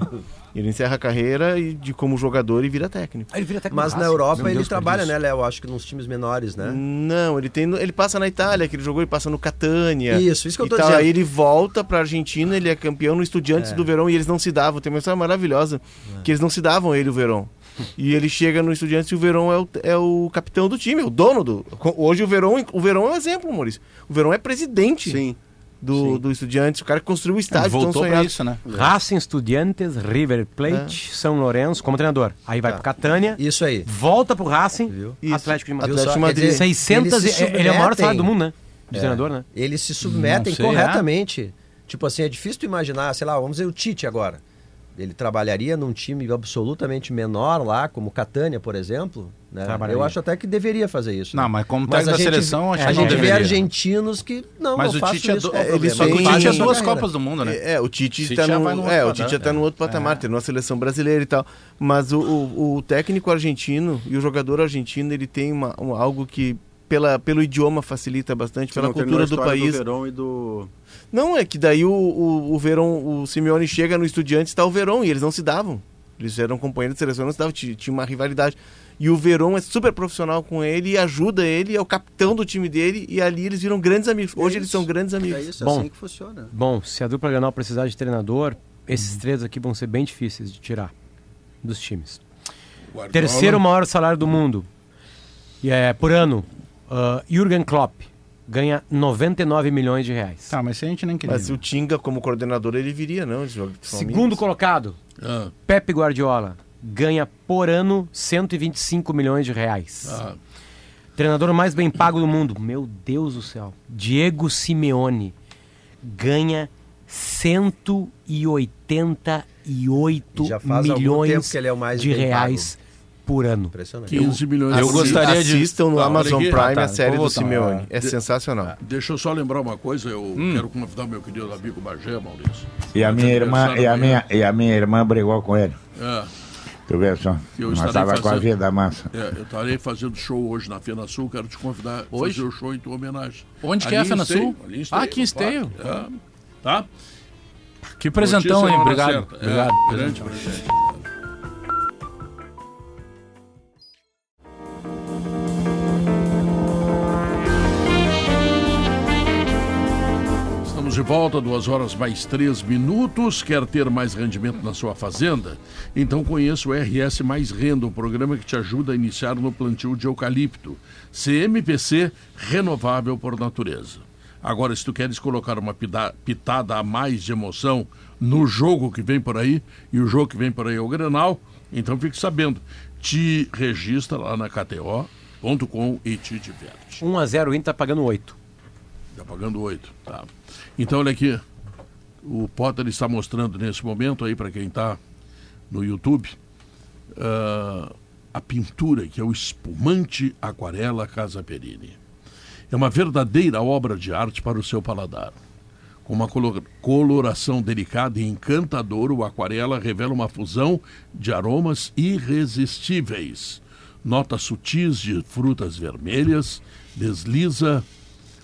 ele encerra a carreira e, de como jogador e vira técnico. Ele vira técnico Mas na. Europa Meu ele Deus, trabalha, né. Léo? Acho que nos times menores, né? Não, ele tem, ele passa na Itália, que ele jogou, ele passa no Catânia. Isso, isso que eu e tô tal. dizendo. Aí ele volta pra Argentina, ele é campeão no Estudiantes do Verão e eles não se davam. Tem uma história maravilhosa, que eles não se davam ele o Verão. E ele chega no Estudiantes e o Verão é o, é o capitão do time, é o dono do. Hoje o Verão, o Verão é um exemplo, Maurício. O Verão é presidente Sim. do, do Estudiantes, o cara que construiu o estádio tão Voltou pra sonhado. isso, né? Racing, Estudiantes, River Plate, São Lourenço como treinador. Aí vai pro Catânia, Isso aí. volta pro Racing, Viu? Isso. Atlético de Madrid. Atlético de Madrid. Dizer, 600 eles se e- ele é o maior salário do mundo, né? De É. treinador, né? Eles se submetem sei, corretamente. Tipo assim, é difícil tu imaginar, sei lá, vamos dizer o Tite agora. Ele trabalharia num time absolutamente menor lá, como Catânia, por exemplo. Né? Eu acho até que deveria fazer isso. Não, né? mas como Mas técnico a da gente, seleção, acho a que não gente vê deveria. argentinos que não, Mas não o Tite é isso, do- qual o é, eles Só o Tite é Sim. duas. Copas do Mundo, né? É, o Tite Tite está no, no outro é, o patamar, Tite tá no outro patamar, tem uma seleção brasileira e tal. Mas o, o, o técnico argentino e o jogador argentino, ele tem uma, um- algo que pela, pelo idioma facilita bastante, pela não cultura a do país. Do Verón e do... Não, é que daí o, o, o Verón, o Simeone chega no Estudiantes, está o Verón, e eles não se davam. Eles eram companheiros de seleção, não se davam, tinha, tinha uma rivalidade. E o Verón é super profissional com ele e ajuda ele, é o capitão do time dele, e ali eles viram grandes amigos. Hoje É eles são grandes amigos. É isso, é Bom. assim que funciona. Bom, se a dupla Granal precisar de treinador, Esses três aqui vão ser bem difíceis de tirar dos times. Guardiola. Terceiro maior salário do mundo. E é por ano. Uh, Jürgen Klopp ganha 99 milhões de reais. Tá, mas se a gente nem queria. Mas o Tinga, como coordenador, ele viria, não? Segundo amigos. colocado, Ah, Pepe Guardiola ganha por ano 125 milhões de reais. ah, Treinador mais bem pago do mundo. Meu Deus do céu. Diego Simeone ganha 188 Já faz algum milhões tempo que ele é o mais de bem reais por ano. Impressionante. 15 milhões Eu por gostaria de... Assistam no Tá, Amazon. Prime Ah, tá, a série do. Simeone. É De- sensacional. Deixa eu só lembrar uma coisa, eu Hum. quero convidar meu querido amigo Bagé, Maurício. E a minha irmã, e a minha, e a minha irmã brigou com ele. amanhã. Tu vê só. Eu Nós estarei tava com a fazendo- vida mansa. É, é, eu estarei fazendo show hoje na Fena Sul, quero te convidar a Hoje? fazer o show em tua homenagem. Onde que é a Fena Esteio, Sul? Ah, aqui em Esteio. é. Tá? Que presentão, hein? Obrigado. É, Obrigado. grande presente. Volta, duas horas mais três minutos. Quer ter mais rendimento na sua fazenda? Então conheça o RS Mais Renda, o programa que te ajuda a iniciar no plantio de eucalipto. CMPC renovável por natureza. Agora, se tu queres colocar uma pitada a mais de emoção no jogo que vem por aí, e o jogo que vem por aí é o Grenal, então fique sabendo. Te registra lá na KTO.com e te diverte. 1 a 0 o Inter tá pagando 8. Está pagando oito, tá. Então, olha aqui. O Potter está mostrando nesse momento aí para quem está no YouTube ah, a pintura que é o espumante aquarela Casa Perini. É uma verdadeira obra de arte para o seu paladar. Com uma colo- coloração delicada e encantadora, o aquarela revela uma fusão de aromas irresistíveis. Notas sutis de frutas vermelhas, desliza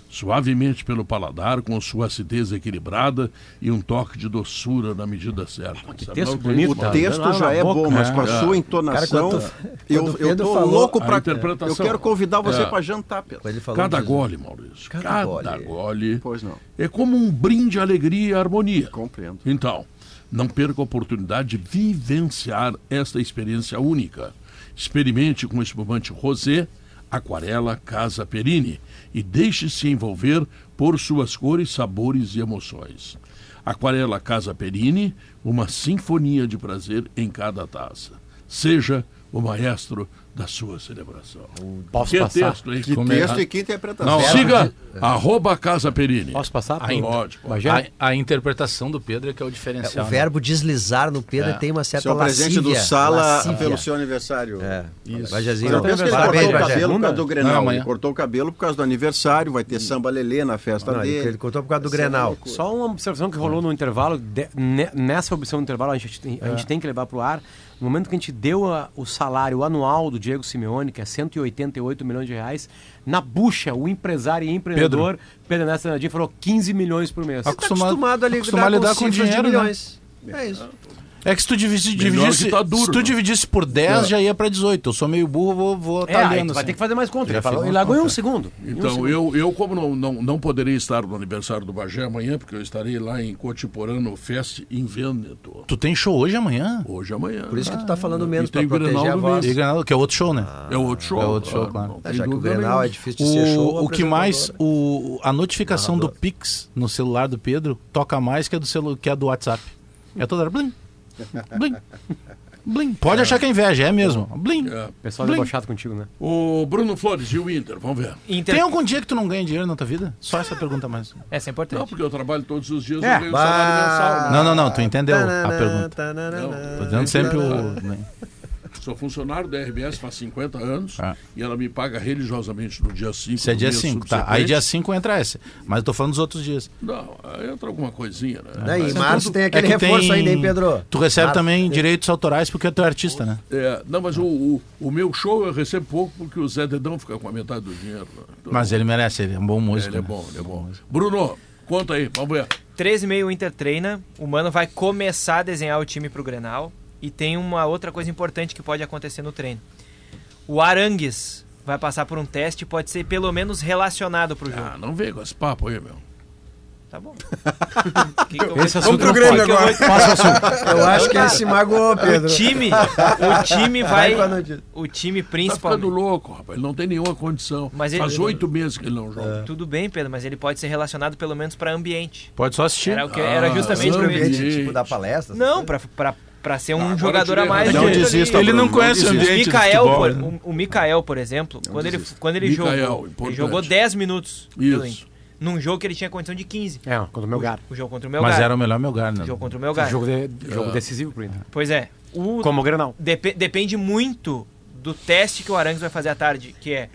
suavemente pelo paladar, com sua acidez equilibrada e um toque de doçura na medida certa. que Sabe texto que é bonito, O texto já é boca. bom, mas com a É. sua entonação, Cara, quando- eu, quando eu Pedro tô falou- louco A pra. interpretação. Eu quero convidar você É. pra jantar, Pedro. Ele falou Cada gole, Maurício, Cada cada, gole. gole. Pois não. é como um brinde, alegria e harmonia. Compreendo. Então, não perca a oportunidade de vivenciar esta experiência única. Experimente com o espumante rosé, aquarela Casa Perini e deixe-se envolver por suas cores, sabores e emoções. Aquarela Casa Perini, uma sinfonia de prazer em cada taça. Seja o maestro da sua celebração. Posso que passar? texto, hein? Que é? texto e que interpretação. Não, siga arroba Casa Perini. Posso passar? Ainda. Pode, pode. A, a interpretação do Pedro é que é o É, diferencial. o né? verbo deslizar no Pedro É. tem uma certa Seu presente do lascívia, Sala lascívia. pelo seu aniversário. É. Isso. Bajazinho. Eu penso que ele Parabéns, cortou o cabelo por causa do Não, Grenal. amanhã. ele cortou o cabelo por causa do aniversário, vai ter samba lelê na festa Não, ele, dele. ele contou por causa do é Grenal. Só uma observação que rolou no intervalo. de- nessa observação do intervalo, a gente, a gente tem que levar para o ar. No momento que a gente deu a- o salário anual do Diego Simeone, que é 188 milhões de reais, na bucha, o empresário e empreendedor, Pedro, Ernesto Nadinho, falou 15 milhões por mês. Tá acostumado a lidar, acostumado a lidar com, com dinheiro, de né? milhões. É isso. É que se tu dividisse, tá duro, se tu né? dividisse por 10, já ia pra 18. Eu sou meio burro, vou vou É, tá tu vai assim. ter que fazer mais conta. Já Ele, largou em um segundo. Em um Então, segundo. eu, eu como não, não, não poderei estar no aniversário do Bagé amanhã, porque eu estarei lá em Cotiporã no Fest em Vêneto. Tu tem show hoje amanhã? Hoje amanhã. Por isso que tu tá falando menos E tem pra proteger Grenal a do voz. E Granada, que é outro show, né? É outro show. É outro show, ah, claro. não É, já que o Grenal é difícil de ser show. O, o que mais, o, a notificação do. Pix no celular do Pedro toca mais que a do, celu, que a do WhatsApp. É toda hora. Blim, blim, blim. Pode achar que é inveja, é mesmo. Blim. É. O pessoal Blim. é debochado contigo, né? O Bruno Flores e o Inter, vamos ver. Inter... Tem algum dia que tu não ganha dinheiro na tua vida? Só essa pergunta mais. Essa é importante. Não, porque eu trabalho todos os dias, É. eu ganho salário mensal. né? Não, não, não, tu entendeu a pergunta. Não. Tô dizendo sempre o. né? Sou funcionário da RBS faz 50 anos Ah. e ela me paga religiosamente no dia 5. Isso é dia 5, tá. Aí dia 5 entra essa. Mas eu tô falando dos outros dias. Não, aí entra alguma coisinha, né? Né, Mas em é março tem aquele É que reforço tem- ainda, hein, Pedro? Tu recebe Março. também direitos autorais porque tu é artista, né? É, não, mas o, o, o meu show eu recebo pouco porque o Zé Dedão fica com a metade do dinheiro. né? Então, Mas ele merece, ele é um bom músico. ele é né? bom, ele é bom. Bruno, conta aí, vamos ver. 13,5 o Inter treina. O Mano vai começar a desenhar o time pro Grenal. E tem uma outra coisa importante que pode acontecer no treino. O Arangues vai passar por um teste e pode ser pelo menos relacionado pro jogo. Ah, não vem com esse papo aí, meu. Tá bom. Que que eu vou- Esse assunto pro Grêmio agora. Passa o assunto. Eu acho que ele se magoou, Pedro. O time, o time vai, o time Tá ficando principalmente. louco, rapaz. Ele não tem nenhuma condição. Mas ele- Faz oito meses que ele não joga. Tudo bem, Pedro, mas ele pode ser relacionado pelo menos para ambiente. Pode só assistir. Era, o que, era Ah, justamente sim. o ambiente. tipo, da palestra? Não, pra, pra, pra ser um agora jogador a mais. Não do que desista, ali. Ele não conhece o desista. ambiente do Mikael, futebol. por, né? o, o Mikael, por exemplo, quando ele, quando ele Mikael, jogou, ele importante. jogou 10 minutos Isso. Num jogo que ele tinha condição de 15. É, contra o Melgar. O jogo contra o Melgar. Mas era o melhor Melgar, né? O jogo contra o Melgar. Jogo, de- jogo decisivo pro Inter. Pois é. O, Como o Grenal. Depe- depende muito do teste que o Arangues vai fazer à tarde, que é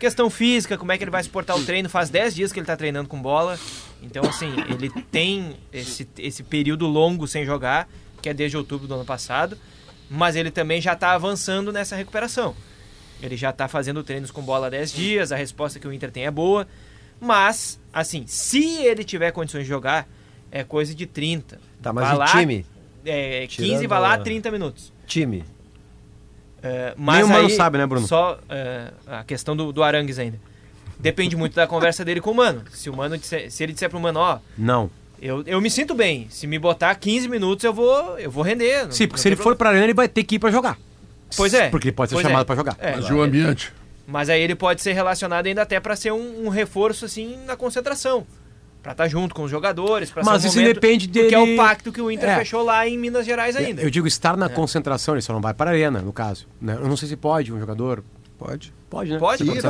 questão física, como é que ele vai suportar o treino. Faz 10 dias que ele tá treinando com bola. Então, assim, ele tem esse, esse período longo sem jogar, que é desde outubro do ano passado. Mas ele também já tá avançando nessa recuperação. Ele já tá fazendo treinos com bola há 10 dias, a resposta que o Inter tem é boa. Mas, assim, se ele tiver condições de jogar, é coisa de 30. Tá, mas Vai lá, time? É, 15 Tirando vai lá, a- 30 minutos. Time. É, mas o Mano sabe, né, Bruno? Só é, a questão do, do Arangues ainda. Depende muito da conversa dele com o Mano. Se o Mano disser, se ele disser pro Mano, ó, Não. Eu, eu me sinto bem. Se me botar 15 minutos, eu vou, eu vou render. não- Sim, não porque se ele for problema. pra arena, ele vai ter que ir pra jogar. Pois é. Porque ele pode ser Pois chamado é. pra jogar. É, Mas o ambiente? mas aí ele pode ser relacionado ainda até pra ser um, um reforço assim na concentração. Pra estar junto com os jogadores, pra Mas ser um isso momento, depende Porque é dele- o pacto que o Inter É. fechou lá em Minas Gerais ainda. Eu digo estar na concentração, ele só não vai para a arena, no caso. né? Eu não sei se pode um jogador. Pode. Pode, né? Pode, pode.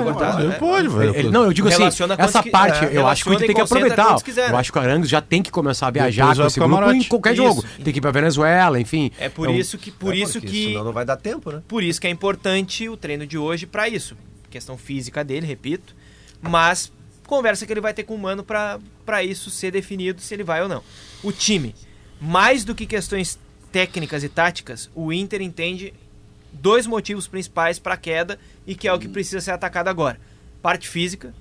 Ele né? pode, velho. Ele- não, eu digo assim, Relaciona quantos essa que- parte, é, eu acho que o Inter tem que aproveitar. quiser, Eu né? acho que o Arangues já tem que começar a viajar Depois com esse grupo em qualquer Isso. jogo. Tem que ir pra Venezuela, enfim. É por Então, isso que por É, isso que Senão não vai dar tempo, né? Por isso que é importante o treino de hoje para isso. Questão física dele, repito. Mas conversa que ele vai ter com o Mano para isso ser definido se ele vai ou não. O time, mais do que questões técnicas e táticas, o Inter entende dois motivos principais para a queda e que é o que precisa ser atacado agora. Parte física,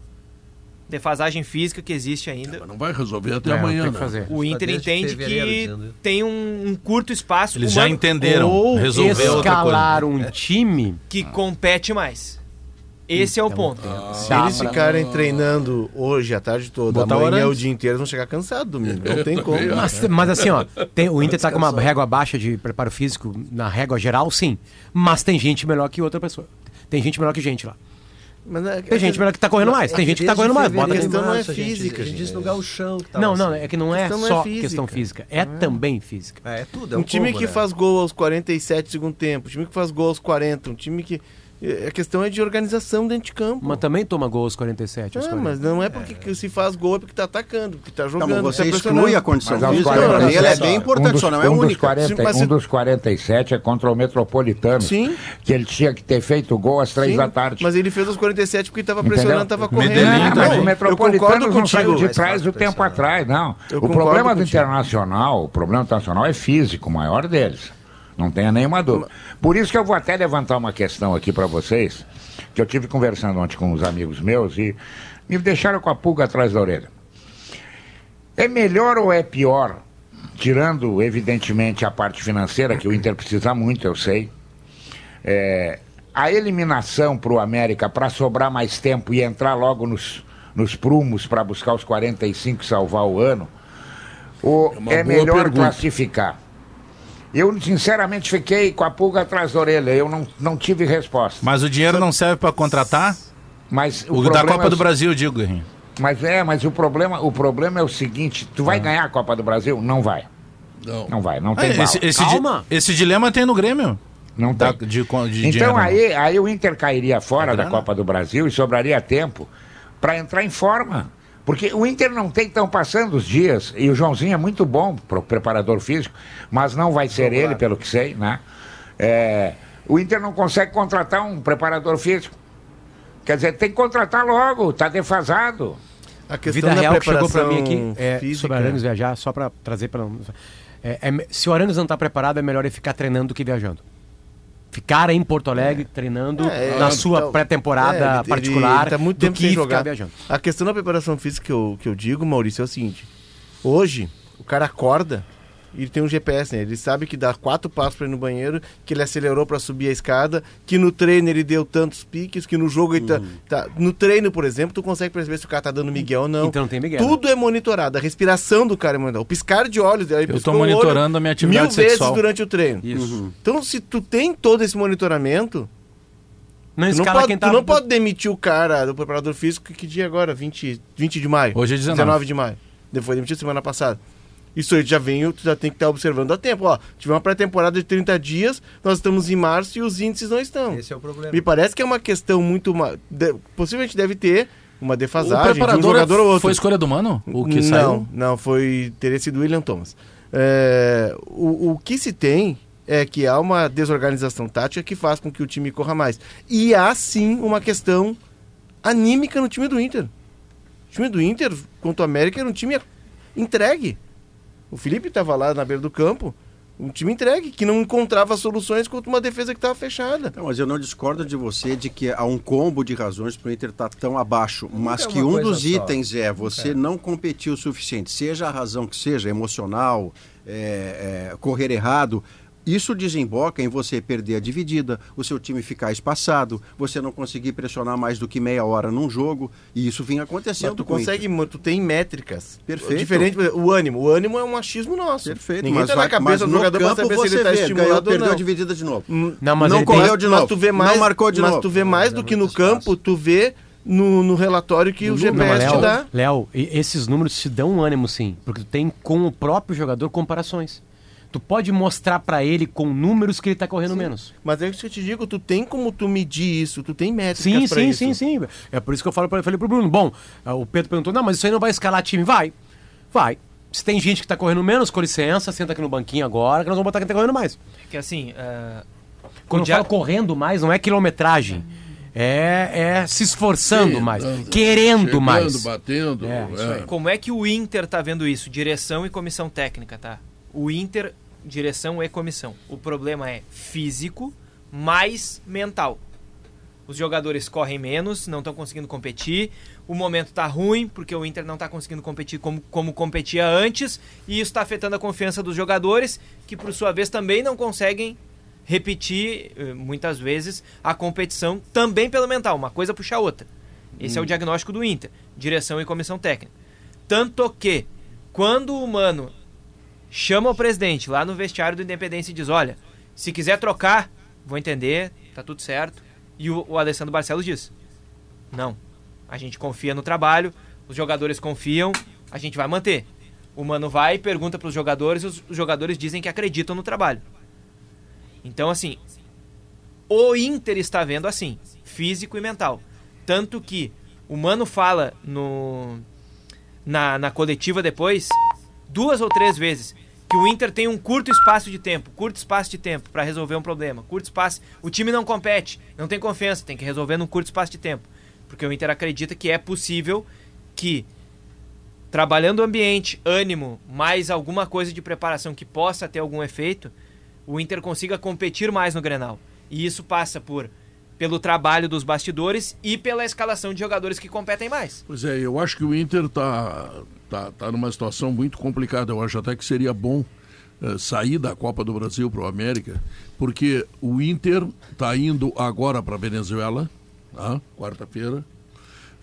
defasagem física que existe ainda. Mas não vai resolver até é, amanhã, né? O Inter entende que tem um, um curto espaço. Eles o já entenderam. Ou resolver outra coisa. escalar um time. que compete mais. Esse é o ponto. Se Dá eles pra- ficarem treinando hoje a tarde toda, Botar amanhã o dia inteiro, eles vão chegar cansados domingo. Não tem como. Mas, mas assim, ó, tem- o Inter tá com uma régua baixa de preparo físico na régua geral, sim. Mas tem gente melhor que outra pessoa. Tem gente melhor que gente lá. Mas é- Tem gente melhor que tá correndo mais. Tem gente que tá correndo mais. Bota fevereiro questão não é a física, A gente disse no gauchão que tava Não, não, assim. é que não é Questão não é só física. questão física. É também física. É, é tudo, é um time que né? faz gol aos 47 do segundo tempo, um time que faz gol aos 40, um time que. A questão é de organização dentro de campo. Mas também toma gol aos 47. aos Ah, 40. mas não é porque que se faz gol, é porque tá atacando, porque tá Não, jogando. mas você tá exclui a condição física, 40, pra mim ela é bem importante, um dos, só não é um dos única. 40 Mas um dos 47 é contra o Metropolitano. Sim. Que ele tinha que ter feito gol às 3 Sim, da tarde. Mas ele fez aos 47 porque tava Entendeu? pressionando, tava correndo. Medellín É, também. mas Não, o eu Metropolitano concordo não saiu de trás do tempo atrás, não. Eu o problema do contigo. Internacional, o problema do Internacional é físico, o maior deles. Não tenha nenhuma dúvida. Por isso que eu vou até levantar uma questão aqui para vocês, que eu tive conversando ontem com uns amigos meus e me deixaram com a pulga atrás da orelha. É melhor ou é pior, tirando evidentemente a parte financeira, que o Inter precisa muito, eu sei, é, a eliminação para o América para sobrar mais tempo e entrar logo nos, nos prumos para buscar os 45 e salvar o ano, ou É é, melhor pergunta. classificar? Eu, sinceramente, fiquei com a pulga atrás da orelha. Eu não, não tive resposta. Mas o dinheiro não serve para contratar? Mas O, problema da é Copa o do Brasil, eu digo, Guerrinho. Mas é, mas o problema, o problema é o seguinte: tu Ah. vai ganhar a Copa do Brasil? Não vai. Não. Não vai. Não Ah, tem bala. esse, esse, di- Calma. esse dilema tem no Grêmio. Não Da, tem. de, de Então dinheiro. aí, aí o Inter cairia fora É da. Copa do Brasil e sobraria tempo para entrar em forma. Porque o Inter não tem tão passando os dias, e o Joãozinho é muito bom pro preparador físico, mas não vai ser ele, pelo que sei, né? É, o Inter não consegue contratar um preparador físico. Quer dizer, tem que contratar logo, tá defasado. A questão Vida da real que chegou preparação pra mim aqui é, física. sobre Arangues viajar, só pra trazer pra. É, é se o Arangues não tá preparado, é melhor ele ficar treinando do que viajando. Ficar em Porto Alegre treinando É, na é, sua então, pré-temporada é, particular ele tá muito tempo que sem jogar. viajando. A questão da preparação física que eu, que eu digo, Maurício, é o seguinte: hoje, o cara acorda ele tem um GPS, né? Ele sabe que dá quatro passos para ir no banheiro, que ele acelerou para subir a escada, que no treino ele deu tantos piques, que no jogo ele tá, Uhum. tá- No treino, por exemplo, tu consegue perceber se o cara tá dando miguel ou não. Então não tem Miguel. Tudo é monitorado. A respiração do cara é monitorada. O piscar de olhos. ele Eu tô monitorando a minha atividade mil vezes sexual. durante o treino. Isso. Então, se tu tem todo esse monitoramento, Não tu não, pode, quem tu tá... não pode demitir o cara do preparador físico, que dia agora? 20, 20 de maio. Hoje é 19. 19 de maio. Depois foi demitido semana passada. Isso aí já vem, tu já tem que estar observando a tempo. Ó, tive uma pré-temporada de 30 dias, nós estamos em março e os índices não estão. Esse é o problema. Me parece que é uma questão muito. de- possivelmente deve ter uma O defasagem de um preparador jogador ou outro. foi escolha do Mano? O que não, saiu? não, foi teria sido William Thomas. É, o, o que se tem é que há uma desorganização tática que faz com que o time corra mais. E há sim uma questão anímica no time do Inter. O time do Inter contra o América era um time entregue. O Felipe estava lá na beira do campo, um time entregue, que não encontrava soluções contra uma defesa que estava fechada. Não, mas eu não discordo de você de que há um combo de razões para o Inter estar tão abaixo, mas é que um dos só. itens é você não competir o suficiente, seja a razão que seja, emocional, é, é, correr errado. Isso desemboca em você perder a dividida, o seu time ficar espaçado, você não conseguir pressionar mais do que meia hora num jogo, e isso vinha acontecendo. Mas tu com o Inter. consegue, mo- tu tem métricas. Perfeito. Diferente, o ânimo. O ânimo é um achismo nosso. Perfeito, Ninguém mas, tá na vai, cabeça mas do no jogador pra campo saber se você ele tá vê, ganhou, estimulado ou perdeu não. a dividida de novo. Não, mas não correu tem- de mas novo, tu vê mais, não marcou de mas novo. tu vê mais do que no campo, tu vê no, no relatório que o Não, GPS te Léo, dá. Léo, esses números te dão um ânimo sim, porque tu tem com o próprio jogador comparações. Tu pode mostrar pra ele com números que ele tá correndo menos. Mas é isso que eu te digo, tu tem como tu medir isso, tu tem métricas Sim, pra sim, isso. sim, sim. É por isso que eu falo pra, falei pro Bruno. Bom, ah, o Pedro perguntou: não, mas isso aí não vai escalar time. Vai. Vai. Se tem gente que tá correndo menos, com licença, senta aqui no banquinho agora, que nós vamos botar quem tá correndo mais. Que assim, ah, Quando eu dia- falo correndo mais, não é quilometragem. É, é se esforçando Sim, mais, dando- querendo chegando, mais. batendo. É, aí. como é que o Inter tá vendo isso? Direção e comissão técnica, tá? O Inter, direção e comissão. O problema é físico mais mental. Os jogadores correm menos, não estão conseguindo competir. O momento tá ruim, porque o Inter não tá conseguindo competir como, como competia antes. E isso está afetando a confiança dos jogadores, que por sua vez também não conseguem repetir, eh, muitas vezes, a competição também pelo mental. Uma coisa puxa a outra. Esse é o diagnóstico do Inter, direção e comissão técnica. Tanto que, quando o Mano chama o presidente lá no vestiário do Independência e diz: Olha, se quiser trocar, vou entender, tá tudo certo. E o, o Alessandro Barcelos diz: Não, a gente confia no trabalho, os jogadores confiam, a gente vai manter. O Mano vai, pergunta para os jogadores os, os jogadores dizem que acreditam no trabalho. Então, assim, o Inter está vendo assim, físico e mental. Tanto que o Mano fala no na, na coletiva depois, duas ou três vezes, que o Inter tem um curto espaço de tempo, curto espaço de tempo para resolver um problema, curto espaço. O time não compete, não tem confiança, tem que resolver num curto espaço de tempo. Porque o Inter acredita que é possível que trabalhando o ambiente, ânimo, mais alguma coisa de preparação que possa ter algum efeito, o Inter consiga competir mais no Grenal. E isso passa por pelo trabalho dos bastidores e pela escalação de jogadores que competem mais. Pois é, eu acho que o Inter tá, tá, tá numa situação muito complicada. Eu acho até que seria bom eh, sair da Copa do Brasil para o América, porque o Inter está indo agora para Venezuela, tá? quarta-feira.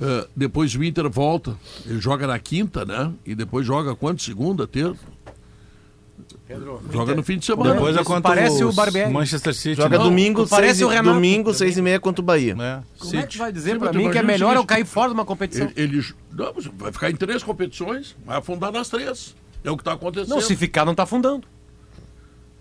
Eh, depois o Inter volta, ele joga na quinta, né? E depois joga quanto? Segunda, terça? Joga no fim de semana. Depois é contra parece o Barbieri. Manchester City. Joga né? domingo, parece seis, o Renato. domingo, seis e meia contra o Bahia. É, Como é que City. vai dizer mas mim que é melhor eu cair fora de uma competição? Ele, ele- não, vai ficar em três competições, vai afundar nas três. É o que está acontecendo. Não, se ficar não tá afundando.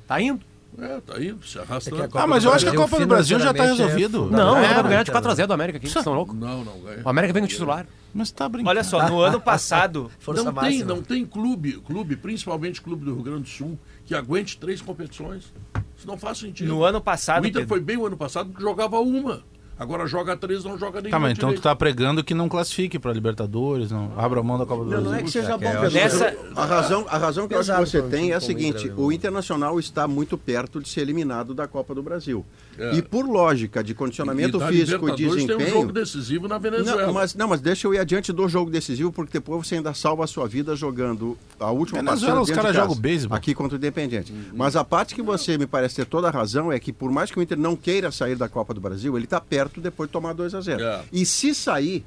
Tá indo. É, tá indo, se arrastando. É que a Copa Ah, mas eu acho que a Copa do Brasil já tá é resolvido. fundamental. Não, vou ganhar de cara. 4x0 do América aqui, vocês estão loucos? Não, não ganha. O América vem com titular. Mas tá brincando. Olha só, no ano passado, Força não máxima. tem, não tem clube, clube, principalmente clube do Rio Grande do Sul, que aguente três competições. Isso não faz sentido. no ano passado, o Inter Pedro, foi bem o ano passado porque jogava uma. Agora joga três, não joga nenhum. Tá, mas então tu tá pregando que não classifique pra Libertadores, não abra mão da Copa do Não, Brasil. não é que seja bom, é, Pedro. Nessa- A razão, a razão que eu acho que você tem é a seguinte: Inter, o Internacional está muito perto de ser eliminado da Copa do Brasil. É. E por lógica de condicionamento E físico e Libertadores tem um desempenho. jogo decisivo na Venezuela. Não mas, não, mas deixa eu ir adiante do jogo decisivo, porque depois você ainda salva a sua vida jogando a última Venezuela, partida os caras jogam beisebol. Aqui contra o Independente. Mas a parte que você me parece ter toda a razão é que por mais que o Inter não queira sair da Copa do Brasil, ele está perto depois de tomar 2 a 0 É. E se sair,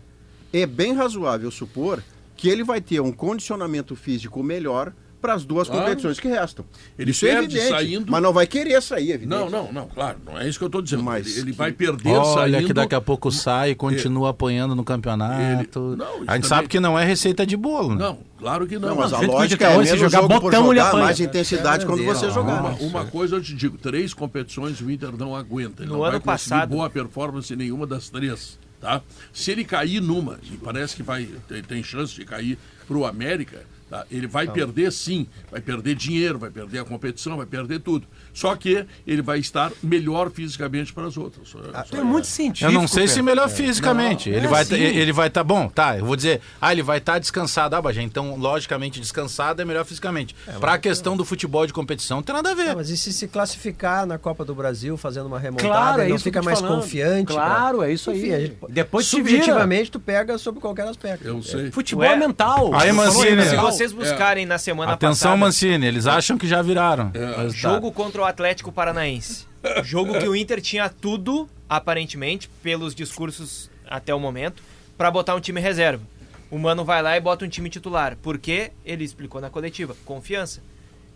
é bem razoável supor que ele vai ter um condicionamento físico melhor para as duas Claro. competições que restam. Ele Isso é perde evidente, saindo- mas não vai querer sair, evidente. Não, não, não, claro, não é isso que eu tô dizendo. Mas ele, ele que- vai perder Olha saindo. que daqui a pouco sai e continua apanhando no campeonato. Ele- Não, a gente também- sabe que não é receita de bolo. né? Não, claro que não. Não, mas a lógica ele é menos jogar botão, ele jogar, apanha. mais intensidade quando você jogar. Uma, uma coisa eu te digo, três competições o Inter não aguenta. Ele No não ano vai passado- boa performance em nenhuma das três. Tá? Se ele cair numa, e parece que vai tem, tem chance de cair para o América, tá? ele vai perder sim, vai perder dinheiro, vai perder a competição, vai perder tudo. Só que ele vai estar melhor fisicamente para as outras. Só- só É é- muito científico. Eu não sei se Pedro. melhor fisicamente. ele é vai sim. ele vai estar bom, tá? Eu vou dizer, ah, ele vai estar descansado, ah, Bagé, então logicamente descansado é melhor fisicamente. Pra a questão do futebol de competição, não tem nada a ver. Ah, mas e se se classificar na Copa do Brasil fazendo uma remontada, Claro, é ele não fica mais falando. confiante? Claro, pra- é isso aí. Enfim, gente- Depois se subjetivamente tu pega sobre qualquer aspecto. Eu sei. Futebol Ué? é mental. Aí, Mancini, Se né? vocês buscarem na semana Atenção, passada, Mancini, eles acham que já viraram. Tá. jogo contra o Atlético Paranaense. Jogo que o Inter tinha tudo, aparentemente, pelos discursos até o momento, pra botar um time reserva. O Mano vai lá e bota um time titular. Porque ele explicou na coletiva, confiança.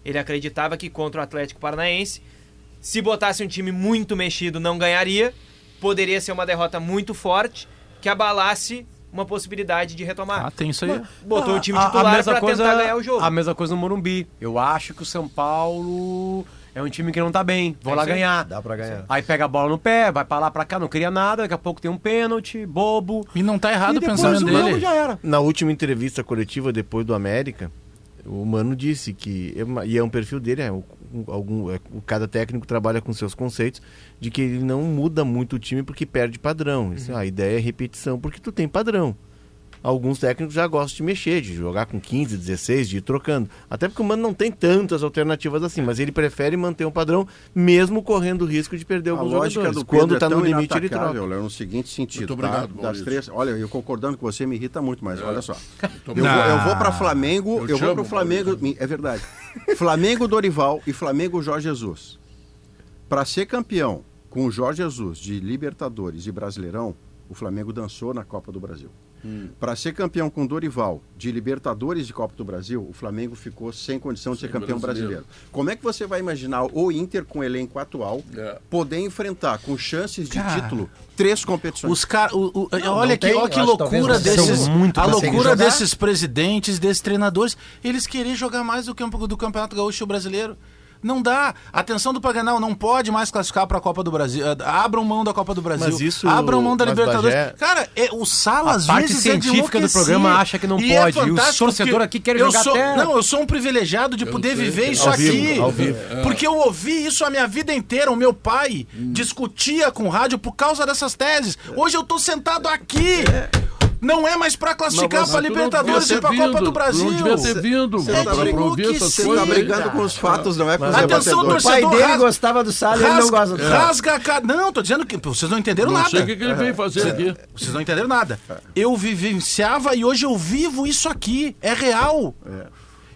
Ele acreditava que contra o Atlético Paranaense, se botasse um time muito mexido, não ganharia. Poderia ser uma derrota muito forte que abalasse uma possibilidade de retomar. Ah, tem isso aí. Botou o time titular coisa- tentar ganhar o jogo. A mesma coisa no Morumbi. Eu acho que o São Paulo é um time que não tá bem. Vou É lá ganhar. Dá pra ganhar. Aí pega a bola no pé, vai pra lá, pra cá, não queria nada, daqui a pouco tem um pênalti, bobo. E não tá errado e o pensamento dele. já era. Na última entrevista coletiva depois do América, o Mano disse que, e é um perfil dele, é, o- algum, é, cada técnico trabalha com seus conceitos, de que ele não muda muito o time porque perde padrão. Isso, A ideia é repetição, porque tu tem padrão. Alguns técnicos já gostam de mexer, de jogar com 15, 16, de ir trocando. Até porque o Mano não tem tantas alternativas assim, mas ele prefere manter um padrão, mesmo correndo o risco de perder alguns jogadores. do Pedro Quando é tá no limite, ele troca. Léo, no seguinte sentido, Muito tá? obrigado, das Maurício. três, olha, eu concordando com você me irrita muito, mas olha só. Eu vou, eu vou para Flamengo, Eu eu, vou para o Flamengo, é verdade. Flamengo Dorival e Flamengo Jorge Jesus. Para ser campeão com o Jorge Jesus de Libertadores e Brasileirão, o Flamengo dançou na Copa do Brasil. Para ser campeão com Dorival de Libertadores de Copa do Brasil, o Flamengo ficou sem condição de ser campeão brasileiro. brasileiro. Como é que você vai imaginar o Inter com o elenco atual É. poder enfrentar com chances de Cara, título três competições? Os caras. olha não que, tem. olha que loucura desses. muito a loucura jogar. desses presidentes, desses treinadores, eles querem jogar mais do que um pouco do Campeonato Gaúcho Brasileiro. Não dá. Atenção do Paganal, não pode mais classificar para a Copa do Brasil. Ah, Abram mão da Copa do Brasil. Mas isso- Abram mão da Libertadores. Bagé, Cara, é, o Sala a às parte vezes é científica do enlouquecer. programa acha que não E é pode, e os fantástico torcedores porque aqui querem eu jogar sou, até- Não, eu sou um privilegiado de poder sei, viver é. isso Ao aqui. vivo, ao vivo. Porque eu ouvi isso a minha vida inteira. O meu pai discutia com rádio por causa dessas teses. Hoje eu tô sentado aqui. Não é mais pra classificar Mas pra não Libertadores e pra ter Copa vindo, do Brasil. Não devia ter vindo Você tá está coisas. brigando com os fatos, não é com os Atenção, debatedores. O pai torcedor, dele rasga- gostava do Sala e ele não gosta do Sala. Rasga a cara. Não, tô dizendo que vocês não entenderam Não nada. sei o que, ele veio fazer aqui. Vocês não entenderam nada. Eu vivenciava e hoje eu vivo isso aqui. É real.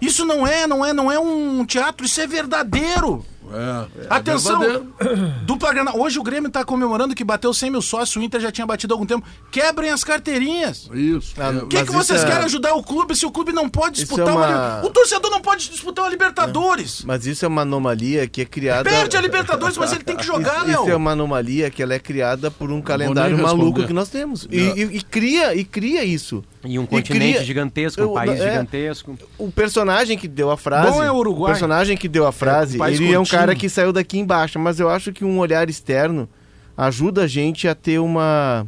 Isso não é, não é, não é um teatro, isso é verdadeiro. É, é Atenção! Dupla Granal. Hoje o Grêmio tá comemorando que bateu 100 mil sócios, o Inter já tinha batido há algum tempo. Quebrem as carteirinhas. Isso. Ah, é. O que, que vocês isso é- querem ajudar o clube se o clube não pode Isso disputar é uma... uma- O torcedor não pode disputar uma Libertadores. Mas isso é uma anomalia que é criada. Perde a Libertadores, mas ele tem que jogar, Isso, Léo. isso é uma anomalia que ela é criada por um calendário maluco que nós temos. E, e- e cria, e cria isso. E um E continente cria- gigantesco, um Eu- país é. gigantesco. O personagem que deu a frase. Bom é o Uruguai. personagem que deu a frase, um país ele é um curtinho. cara que saiu daqui embaixo. Mas eu acho que um olhar externo ajuda a gente a ter uma.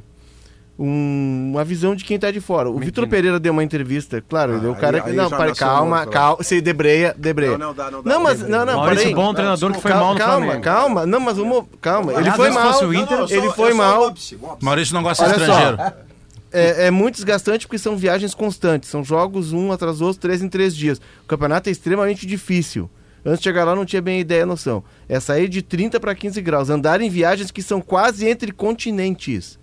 um- uma visão de quem tá de fora. O Vitor Pereira deu uma entrevista, claro, Ah, ele é o cara aí- que. Não, pare, calma, lá. calma. Você debreia, debreia. Não, não dá, não dá. Não, mas. Debreia. Não, não, Maurício parei. Bom, treinador que foi calma, mal no calma, Flamengo. calma. Não, mas vamos. Calma. Ele foi se mal. fosse o Inter, ele é foi mal. o o. Maurício não gosta de estrangeiro. É, é muito desgastante porque são viagens constantes. São jogos um atrás do outro, três em três dias. O campeonato é extremamente difícil. Antes de chegar lá não tinha bem ideia, noção. É sair de 30 para 15 graus, andar em viagens que são quase entre continentes.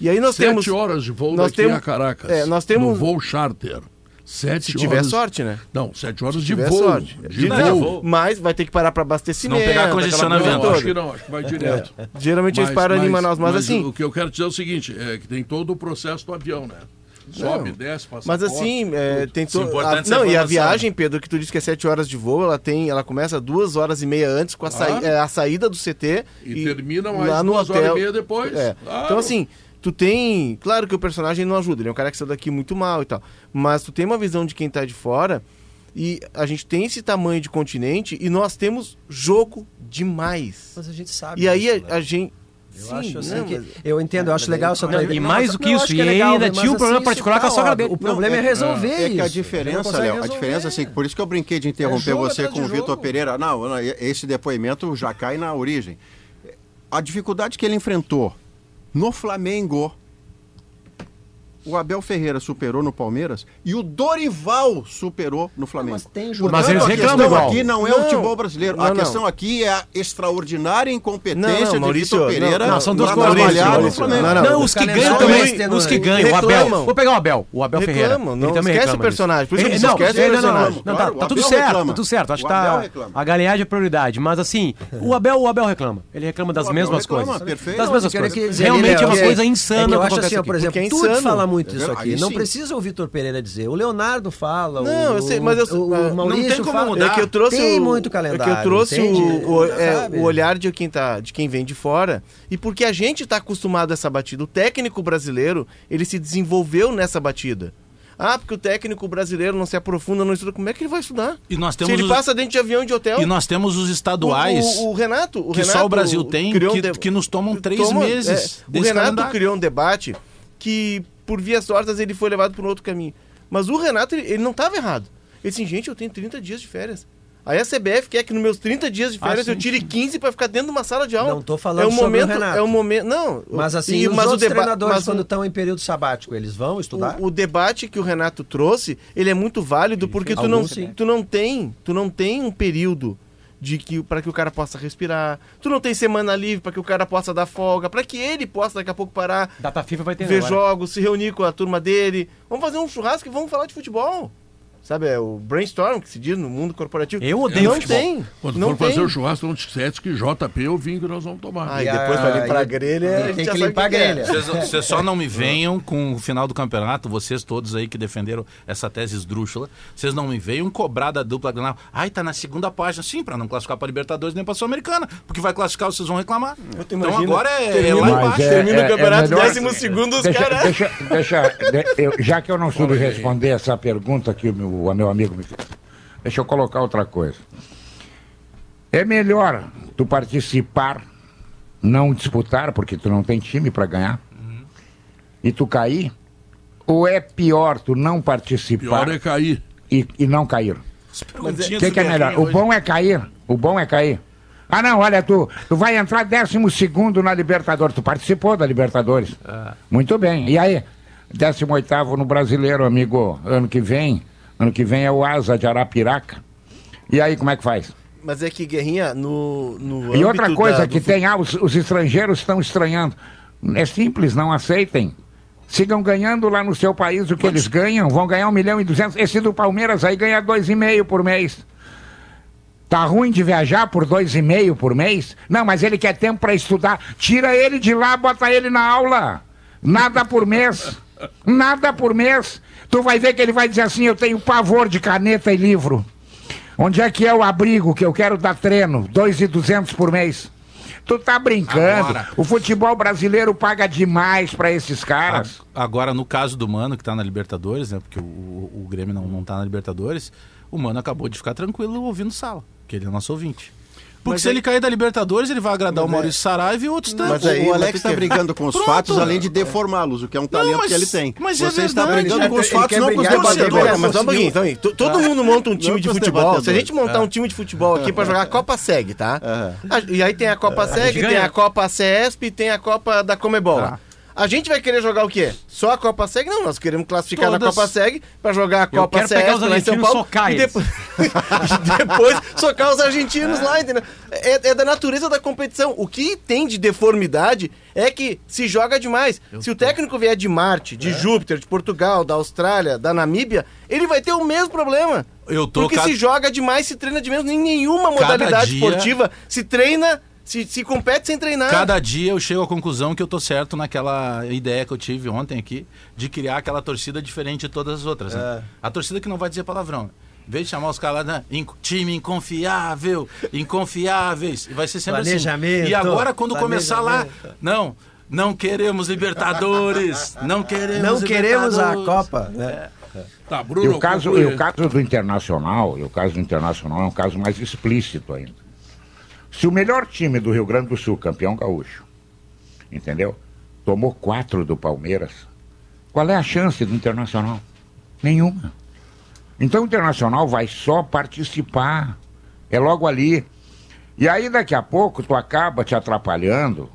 E aí nós Sete temos. horas de voo nós daqui temos- a Caracas. é, nós temos- No voo charter. Sete Se tiver horas... sorte, né? Não, sete horas Se de tiver voo. sorte. De De voo. voo. Mas vai ter que parar para abastecimento. Se não pegar congestionamento. Não, acho que não, acho que vai direto. Geralmente eles param ali em Manaus, mas, assim. O que eu quero dizer é o seguinte: é que tem todo o processo do avião, né? Sobe, desce, passa Mas assim, é, tem Isso é todo. importante Não, e a viagem, Pedro, que tu disse que é 7 horas de voo, ela tem, ela começa duas horas e meia antes com a, é, a saída do CT E termina mais lá no duas hotel. horas e meia depois. É. Claro. Então assim, tu tem, claro que o personagem não ajuda, ele é um cara que saiu daqui muito mal e tal, mas tu tem uma visão de quem tá de fora e a gente tem esse tamanho de continente e nós temos jogo demais. Mas a gente sabe. E aí disso, né? a, a gente Eu Sim, acho assim não, que. mas- Eu entendo, eu acho legal essa E mais do que isso, acho e é legal, ainda mas tinha um problema assim, particular isso com a sogra dele. O problema é, resolver É que a isso. Não diferença, Léo, a diferença, assim, por isso que eu brinquei de interromper jogo você com o Vitor. Pereira. Não, esse depoimento já cai na origem. A dificuldade que ele enfrentou no Flamengo, o Abel Ferreira superou no Palmeiras e o Dorival superou no Flamengo. Mas tem Portanto, jogador- Mas eles a reclamam questão igual. aqui não é Não, o futebol brasileiro. não, a não. questão aqui é a extraordinária incompetência Não, não, de Maurício, Vitor Pereira não, não, são duas coisas. Não, Não, não, os que ganham também também. Os que ganham. O Abel. Vou pegar o Abel. O Abel Reclamam, Ferreira. não ele também esquece o personagem, por isso que não, esquece o ele- não, não, personagem. Não, tá, tá tudo certo, tá tudo certo. Acho que tá. A galinhagem é prioridade. Mas assim, o Abel, o Abel reclama. Ele reclama das mesmas reclama, coisas. perfeito. Das mesmas Eu quero coisas. Realmente é uma coisa insana é eu acho assim, por exemplo, é tudo fala muito isso Aí aqui. Não sim. precisa o Vitor Pereira dizer. O Leonardo fala, Não, o, eu sei, mas eu- o, o não Maurício tem como fala. mudar. É que eu trouxe Tem o, muito É calendário. que eu trouxe o, o- é, o olhar de quem, tá, de quem vem de fora. E porque a gente está acostumado a essa batida. O técnico brasileiro, ele se desenvolveu nessa batida. Ah, porque o técnico brasileiro não se aprofunda, não estuda. Como é que ele vai estudar? E nós Se temos ele os, passa dentro de avião de hotel. e nós temos os o, estaduais o- o Renato, o que Renato só o Brasil tem, criou um que, de- que nos tomam três toma- meses. é, o Renato calendário. criou um debate que, por vias tortas, ele foi levado por um outro caminho. Mas o Renato, ele, ele não estava errado. Ele disse, gente, eu tenho 30 dias de férias. Aí a CBF quer que nos meus 30 dias de Ah, férias sim. eu tire 15 para ficar dentro de uma sala de aula. Não tô falando é o sobre o momento, Renato. É o momento. Não. Mas assim, e- os mas o outros deba- treinadores, mas o- quando estão em período sabático, eles vão estudar? o, o debate que o Renato trouxe, ele é muito válido porque tu não, tu não tem, tu não tem um período de que para que o cara possa respirar. Tu não tem semana livre para que o cara possa dar folga, para que ele possa daqui a pouco parar, Data FIFA vai ter ver agora. jogos, se reunir com a turma dele. Vamos fazer um churrasco e vamos falar de futebol. Sabe, é o brainstorm que se diz no mundo corporativo. Eu odeio não futebol. tem. Quando não for tem. fazer o churrasco, não te esquece que JP é o vinho que nós vamos tomar. Aí E depois a- vai limpar a e- grelha, tem que sabe limpar a que é. grelha. Vocês, vocês só não me venham com o final do campeonato, vocês todos aí que defenderam essa tese esdrúxula, vocês não me venham cobrar da dupla Grenal. Ai, tá na segunda página. Sim, pra não classificar pra Libertadores nem pra Sul-Americana. Porque vai classificar, vocês vão reclamar. Então imagina, agora é, é termina- lá Mas embaixo. é- Termina o campeonato, melhor- décimo segundo, os deixa, caras. Deixa, deixa, de- eu- já que eu não soube responder essa pergunta que o meu, o meu amigo me fez, deixa eu colocar outra coisa. É melhor tu participar, não disputar, porque tu não tem time para ganhar, e tu cair, ou é pior tu não participar Pior é cair. e, e não cair? O que, que é melhor? O bom é cair. O bom é cair. Ah, não, olha, tu, tu vai entrar 12 na Libertadores. Tu participou da Libertadores. Muito bem. E aí? 18 no Brasileiro, amigo. Ano que vem. Ano que vem é o Asa de Arapiraca. E aí, como é que faz? Mas é que, Guerrinha, no, no E outra coisa da- que do tem, ah, os, os estrangeiros estão estranhando. É simples, não aceitem. Sigam ganhando lá no seu país o que eles ganham. Vão ganhar um milhão e duzentos. Esse do Palmeiras aí ganha dois e meio por mês. Tá ruim de viajar por dois e meio por mês? Não, mas ele quer tempo para estudar. Tira ele de lá, bota ele na aula. Nada por mês. Nada por mês. Tu vai ver que ele vai dizer assim: eu tenho pavor de caneta e livro. Onde é que é o abrigo que eu quero dar treino? Dois e duzentos por mês. Tu tá brincando. Agora. O futebol brasileiro paga demais para esses caras. Agora, no caso do Mano, que tá na Libertadores, né? Porque o, o, o Grêmio não, não tá na Libertadores, o Mano acabou de ficar tranquilo ouvindo sala, que ele é nosso ouvinte. Porque Mas se aí- ele cair da Libertadores, ele vai agradar o Mas é- Maurício Saraiva e outros tantos. Mas aí o o Alex está brigando com os Pronto. fatos, além de deformá-los, o que é um talento mas- que ele tem. mas é Você está verdade. brigando com os fatos, não com os debatedores. Mas um pouquinho, então, todo mundo monta um time Não de futebol. Se a gente montar um time de futebol aqui pra jogar a Copa SEG, tá? E aí tem a Copa SEG, tem a Copa CESP e tem a Copa da Comebol. A gente vai querer jogar o quê? Só a Copa SEG? Não, nós queremos classificar na Todas. Copa SEG pra jogar a Eu Copa quero pegar os lá em São argentinos e Paulo socar e depois, e depois socar os argentinos lá, entendeu? É, é da natureza da competição. O que tem de deformidade é que se joga demais. se o técnico vier de Marte, É. de Júpiter, de Portugal, da Austrália, da Namíbia, ele vai ter o mesmo problema. Eu tô Porque ca- se joga demais, se treina de menos. Em nenhuma modalidade dia- esportiva se treina, se, se compete sem treinar. Cada dia eu chego à conclusão que eu tô certo naquela ideia que eu tive ontem aqui de criar aquela torcida diferente de todas as outras. né? A torcida que não vai dizer palavrão. Em vez de chamar os caras lá, né? "Inc- time inconfiável, inconfiáveis, e vai ser sempre assim. Planejamento, E agora, quando começar lá, não, não queremos Libertadores, não queremos Não queremos a Libertadores." Copa. né? Tá, E Bruno, o caso, e o caso do Internacional, e o caso do Internacional é um caso mais explícito ainda. Se o melhor time do Rio Grande do Sul, campeão gaúcho, entendeu? Tomou quatro do Palmeiras, qual é a chance do Internacional? Nenhuma. Então o Internacional vai só participar. É logo ali. E aí daqui a pouco tu acaba te atrapalhando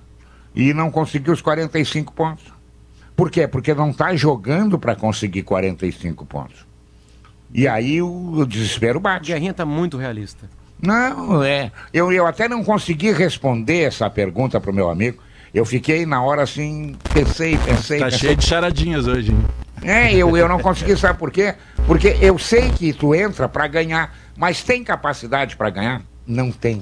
e não conseguiu os 45 pontos. Por quê? Porque não está jogando para conseguir 45 pontos. E aí o, o desespero O bate. Guerrinha tá muito realista. Não, é. Eu, eu até não consegui responder essa pergunta pro meu amigo. Eu fiquei na hora assim, pensei, pensei, Tá pensei. cheio de charadinhas hoje. hein? É, eu, eu não consegui, sabe por quê? Porque eu sei que tu entra para ganhar, mas tem capacidade para ganhar? Não tem.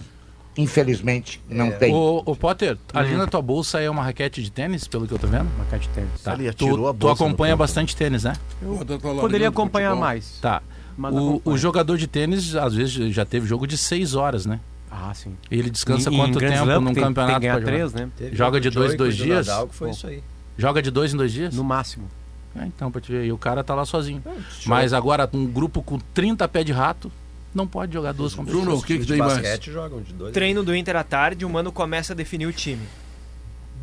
Infelizmente, não tem. Ô, ô, Potter, ali na tua bolsa é uma raquete de tênis, pelo que eu tô vendo? Uma cara de tênis. Tá. Ali, Tu, a tu bolsa no acompanha bastante tênis, né? Tá largando Poderia acompanhar futebol. mais. Tá. Mas O, o jogador de tênis, às vezes, já teve jogo de seis horas, né? Ah, sim. Ele descansa em quanto tempo Slam, num tem, campeonato Tem três, né? Teve Joga o de dois em dois do dias? Nadal, que foi Bom. isso aí. Joga de dois em dois dias? No máximo. É, então, pra te ver. E o cara tá lá sozinho. Mas agora, um grupo com 30 pés de rato, não pode jogar duas competições. Bruno, o que, que tem de mais? basquete jogam de dois. Treino do Inter à tarde, o Mano começa a definir o time.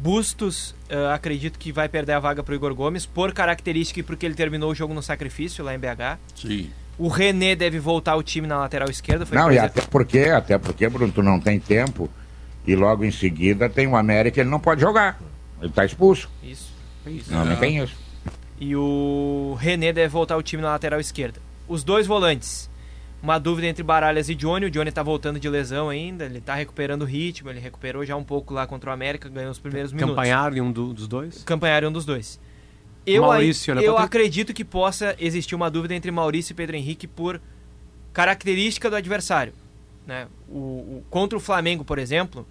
Bustos, eh, acredito que vai perder a vaga pro Igor Gomes, por característica e porque ele terminou o jogo no sacrifício lá em BH. Sim. O René deve voltar ao time na lateral esquerda. Foi Não, e até porque, até porque, Bruno, tu não tem tempo. E logo em seguida tem o América, ele não pode jogar. Ele tá expulso. Isso. Não, não tem isso. E o René deve voltar ao time na lateral esquerda. Os dois volantes. Uma dúvida entre Baralhas e Johnny. O Johnny tá voltando de lesão ainda. Ele tá recuperando o ritmo. Ele recuperou já um pouco lá contra o América. Ganhou os primeiros minutos. Campanhar em um do- dos dois. Campanhar um dos dois. Eu, Maurício, né, eu Patrick? acredito que possa existir uma dúvida entre Maurício e Pedro Henrique por característica do adversário. Né? O, o- contra o Flamengo, por exemplo,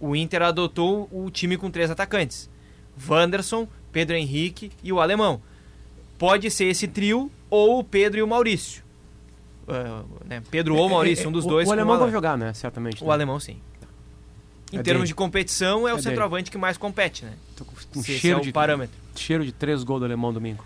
o Inter adotou o time com três atacantes: Wanderson, Pedro Henrique e o Alemão. Pode ser esse trio ou o Pedro e o Maurício. Ah, né? Pedro ou Maurício, um dos É, O- dois. O, alemão Ale- vai jogar, né? Certamente. O né? alemão, sim. Em É termos dele. de competição, é, o É dele. centroavante que mais compete, né? Um Se esse cheiro é o de parâmetro. cheiro de três gols do alemão domingo.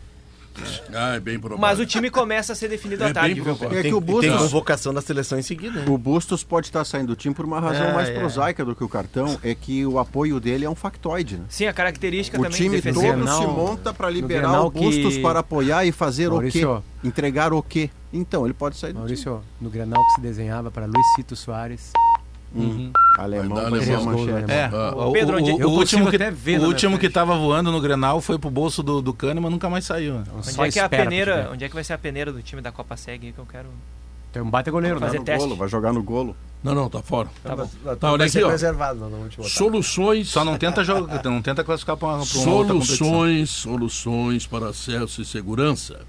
Ah, é bem provável. Mas o time começa a ser definido É à tarde, bem viu? provável. É Tem, que o e tem Bustos, convocação da seleção em seguida. né? o Bustos pode estar saindo do time por uma razão É, mais é. prosaica do que o cartão, é que o apoio dele é um factoide, né? Sim, a característica O também time defensiva. todo se monta para liberar o Bustos que- para apoiar e fazer Maurício, o quê? Entregar o quê? Então, ele pode sair do Maurício, no Grenal que se desenhava para Luizito Soares. Time. Alemão Vai dar vai ser a alemão. manchete. É, Ah. o, Pedro, o- onde- o eu último, consigo que, até ver o último minha que frente. tava voando no Grenal foi pro bolso do, do Kahneman, nunca mais saiu. né? Onde Só é que é a peneira? Onde é que vai ser a peneira do time da Copa Seg aí que eu quero. Tem um baita goleiro, Fazer né? No teste. golo, vai jogar no golo. Não, não, tá fora. Tá bom. Tá, olha vai aqui, ó. preservado, não, não. Soluções. Só não tenta jogar, não tenta classificar pra uma, pra uma. Soluções, soluções para acesso e segurança.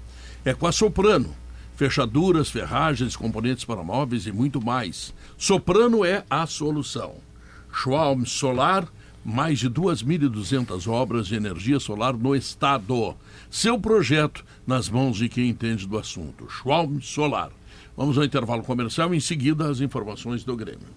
É com a Soprano. Fechaduras, ferragens, componentes para móveis e muito mais. Soprano é a solução. Schwalm Solar, mais de 2.200 obras de energia solar no estado. Seu projeto nas mãos de quem entende do assunto. Schwalm Solar. Vamos ao intervalo comercial, em seguida as informações do Grêmio.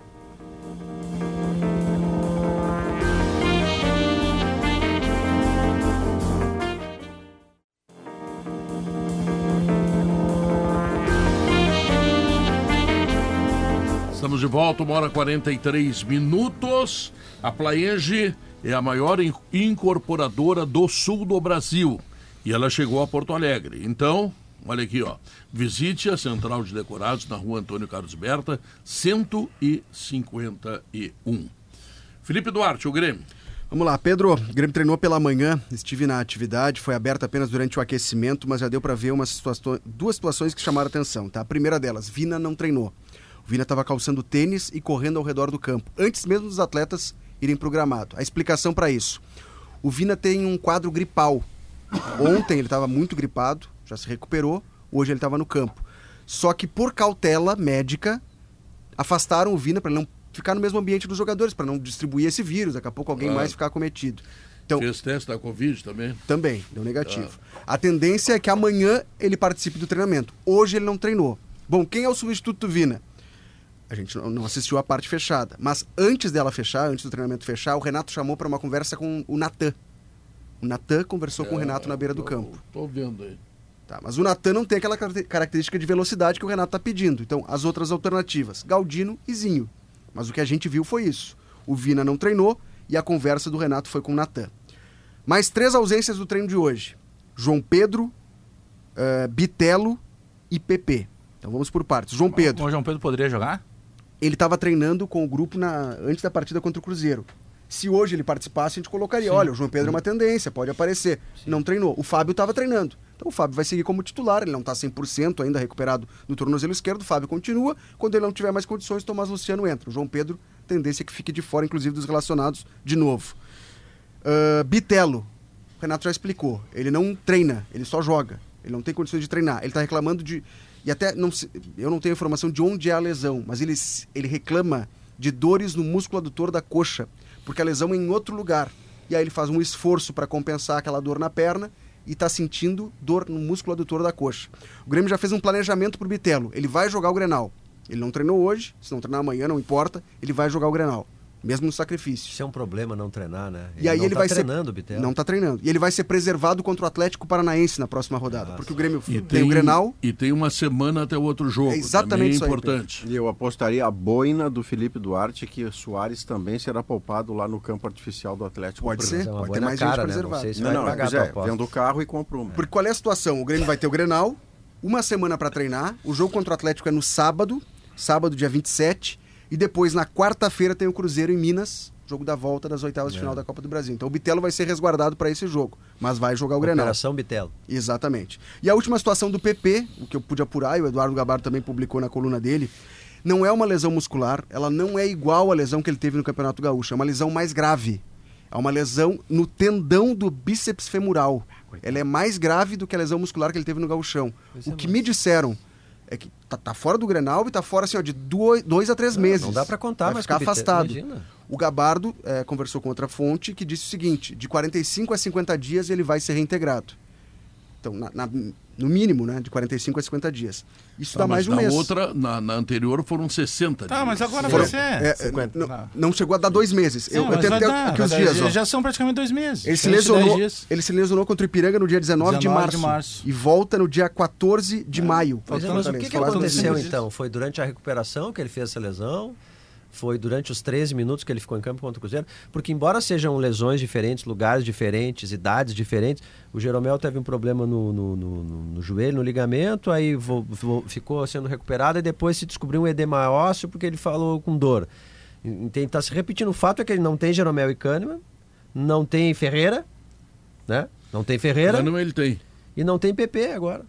Estamos de volta, uma hora e 43 minutos. A Plaenge é a maior in- incorporadora do sul do Brasil e ela chegou a Porto Alegre. Então, olha aqui, ó. Visite a Central de Decorados na rua Antônio Carlos Berta, 151. Felipe Duarte, o Grêmio. Vamos lá, Pedro. O Grêmio treinou pela manhã, estive na atividade, foi aberta apenas durante o aquecimento, mas já deu para ver uma situação, duas situações que chamaram atenção. Tá? A primeira delas, Vina não treinou. O Vina estava calçando tênis e correndo ao redor do campo, antes mesmo dos atletas irem para o gramado. A explicação para isso: o Vina tem um quadro gripal. Ontem ele estava muito gripado, já se recuperou, hoje ele estava no campo. Só que por cautela médica, afastaram o Vina para ele não ficar no mesmo ambiente dos jogadores, para não distribuir esse vírus, daqui a pouco alguém mais ficar cometido. Então, Fez teste da Covid também. também, deu negativo. A tendência é que amanhã ele participe do treinamento. Hoje ele não treinou. Bom, quem é o substituto do Vina? A gente não- assistiu a parte fechada. Mas antes dela fechar, antes do treinamento fechar, o Renato chamou para uma conversa com o Natan. O Natan conversou com o Renato na beira do campo. Tô vendo aí. Tá, mas o Natan não tem aquela caracte- característica de velocidade que o Renato está pedindo. Então, as outras alternativas, Galdino e Zinho. Mas o que a gente viu foi isso. O Vina não treinou e a conversa do Renato foi com o Natan. Mais três ausências do treino de hoje. João Pedro, eh, Bitelo e PP. Então vamos por partes. João Pedro, O João Pedro poderia jogar? Ele estava treinando com o grupo na- antes da partida contra o Cruzeiro. Se hoje ele participasse, a gente colocaria, olha, o João Pedro é uma tendência, pode aparecer. Não treinou. O Fábio estava treinando. Então o Fábio vai seguir como titular, ele não está 100% ainda recuperado do tornozelo esquerdo, o Fábio continua. Quando ele não tiver mais condições, Tomás Luciano entra. O João Pedro, tendência que fique de fora, inclusive dos relacionados, de novo. Ah, Bitelo, o Renato já explicou, ele não treina, ele só joga. Ele não tem condições de treinar. Ele está reclamando de. E até não se- eu não tenho informação de onde é a lesão, mas ele, ele reclama de dores no músculo adutor da coxa, porque a lesão é em outro lugar. E aí ele faz um esforço para compensar aquela dor na perna e está sentindo dor no músculo adutor da coxa. O Grêmio já fez um planejamento para o Bitelo. Ele vai jogar o Grenal. Ele não treinou hoje, se não treinar amanhã, não importa, ele vai jogar o Grenal, mesmo no sacrifício. Isso é um problema não treinar, né? E aí não ele tá vai treinando, ser Bitelo. não tá treinando. E ele vai ser preservado contra o Atlético Paranaense na próxima rodada, Ah, porque o Grêmio E tem, o Grenal. E tem uma semana até o outro jogo. É exatamente é isso aí, importante. E eu apostaria a boina do Felipe Duarte que Soares também será poupado lá no campo artificial do Atlético. Pode ser, é pode ter mais cara, gente né? Não preservada. se Não, pagar é, vendo o carro e compra uma. Porque qual é a situação? O Grêmio vai ter o Grenal, uma semana para treinar. O jogo contra o Atlético é no sábado, sábado dia 27, e depois na quarta-feira tem o Cruzeiro em Minas, jogo da volta das oitavas de final da Copa do Brasil. Então o Bitelo vai ser resguardado para esse jogo, mas vai jogar o Grenal. Operação Bitelo. Exatamente. E a última situação do PP, o que eu pude apurar, e o Eduardo Gabardo também publicou na coluna dele, não é uma lesão muscular, ela não é igual à lesão que ele teve no Campeonato Gaúcho, é uma lesão mais grave. É uma lesão no tendão do bíceps femoral. Ela é mais grave do que a lesão muscular que ele teve no Gauchão. O é, que me disseram é que tá, tá fora do Grenal e tá fora assim, ó, de dois, dois a três meses. Não dá pra contar, Vai mas ficar afastado. imagina. O Gabardo eh, conversou com outra fonte que disse o seguinte: de 45 a 50 dias ele vai ser reintegrado. Então, na- na- no mínimo, né? De 45 a 50 dias. Isso Tá, dá mais mas de um na mês. outra, na, na anterior foram 60 Tá, dias. mas agora Foram- vai ser. é, é, 50. não, Tá. não chegou a dar dois meses. eu Sim, eu mas até dar, aqui os dias. ó. Já são praticamente dois meses. Ele se, de lesionou, dias. ele se lesionou contra o Ipiranga no dia 19, de, 19 março, de março. E volta no dia 14 de maio. É, Faltando mas o também, que, que aconteceu então? Foi durante a recuperação que ele fez essa lesão? Foi durante os 13 minutos que ele ficou em campo contra o Cruzeiro? Porque, embora sejam lesões diferentes, lugares diferentes, idades diferentes, o Jeromel teve um problema no, no, no- no- no joelho, no ligamento, aí vo- vo- ficou sendo recuperado e depois se descobriu um edema ósseo porque ele falou com dor. Está se repetindo. O fato é que ele não tem Jeromel e Kahneman, não tem Ferreira, né? Não tem Ferreira Não, ele tem. e não tem PP agora.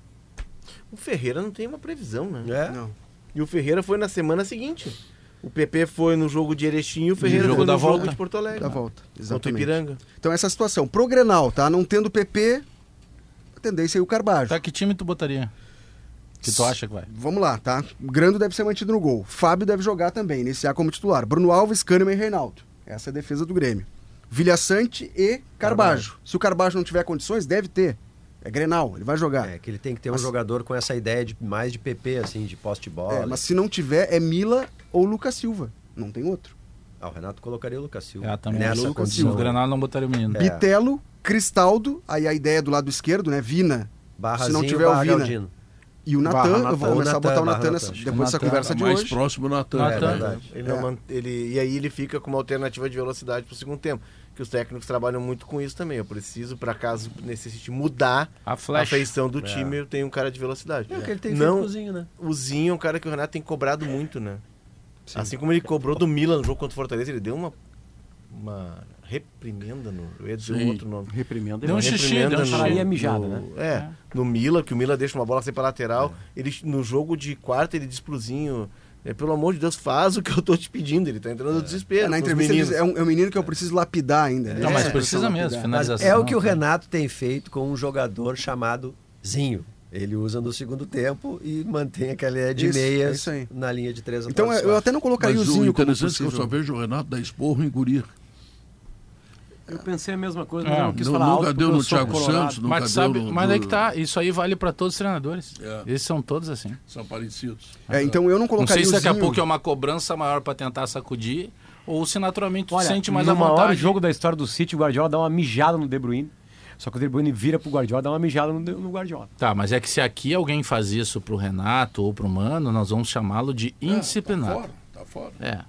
O Ferreira não tem uma previsão, né? É? Não. E o Ferreira foi na semana seguinte. O PP foi no jogo de Erechim e o Ferreira jogo foi no da jogo volta. de Porto Alegre. Da volta. Exatamente. Ipiranga. Então, essa situação. Pro Grenal, tá? Não tendo PP, a tendência é o Carbajo. Tá, que time tu botaria? Que tu acha que vai? Vamos lá, tá? O Grando deve ser mantido no gol. Fábio deve jogar também, iniciar como titular. Bruno Alves, Kahneman e Reinaldo. Essa é a defesa do Grêmio. Vilha Sante e Carbajo. Se o Carbajo não tiver condições, deve ter. É Grenal, ele vai jogar. É, que ele tem que ter Mas- um jogador com essa ideia de mais de PP, assim, de poste bola. É, mas se não tiver, é Mila ou Lucas Silva. Não tem outro. Ah, o Renato colocaria o Lucas Silva. É, também. Nessa Lucas condição. No Granal não botaria o menino. É. Bitelo, Cristaldo, aí a ideia do lado esquerdo, né? Vina. Barrazinho, se não tiver o Vina. Galdino. E o Natan, eu vou Ou começar a botar o Natan depois dessa conversa de mais hoje. próximo Natan. Natan. É verdade. Ele É. ele, e aí ele fica com uma alternativa de velocidade pro segundo tempo. Que os técnicos trabalham muito com isso também. Eu preciso, para caso necessite mudar A a feição do time, eu tenho um cara de velocidade. É o que ele tem Não- feito cozinho, né? O Zinho é um cara que o Renato tem cobrado muito, né? Assim como ele cobrou do Milan no jogo contra o Fortaleza, ele deu uma, uma reprimenda no. Eu ia dizer Sim. um outro nome. Reprimenda. Deu um Uma xixi, deu um xixi. Mijada, no- né? É, no Mila, que o Mila deixa uma bola sempre pra lateral. Ele, no jogo de quarta, ele diz pro Zinho, é, pelo amor de Deus, faz o que eu tô te pedindo. Ele tá entrando no desespero. É, na entrevista ele diz, meninos. é um, é um menino que eu preciso lapidar ainda. Não, É, mas é, precisa mesmo, Mas finalização. é o que o tá. Renato tem feito com um jogador chamado Zinho. Ele usa no segundo tempo e mantém aquela ideia de Isso, é meias aí. na linha de três Então eu até não colocaria Mas o o Zinho como interessante é que eu só vejo o Renato dar esporro em guri. Eu pensei a mesma coisa, É, mas eu não quis falar nunca alto deu eu no Thiago colorado. Santos, nunca Mas, deu sabe, no- mas no- é que tá, isso aí vale para todos os treinadores. É. Esses são todos assim. São parecidos. É, então eu não Não colocaria sei se daqui a pouco é uma cobrança maior para tentar sacudir ou se naturalmente tu Olha, sente mais a vontade. maior jogo da história do City, o Guardiola dá uma mijada no De Bruyne. Só que o De Bruyne vira pro Guardiola dá uma mijada no, no Guardiola. Tá, mas é que se aqui alguém faz isso pro Renato ou pro Mano, nós vamos chamá-lo de É, indisciplinado. tá fora, tá fora. É.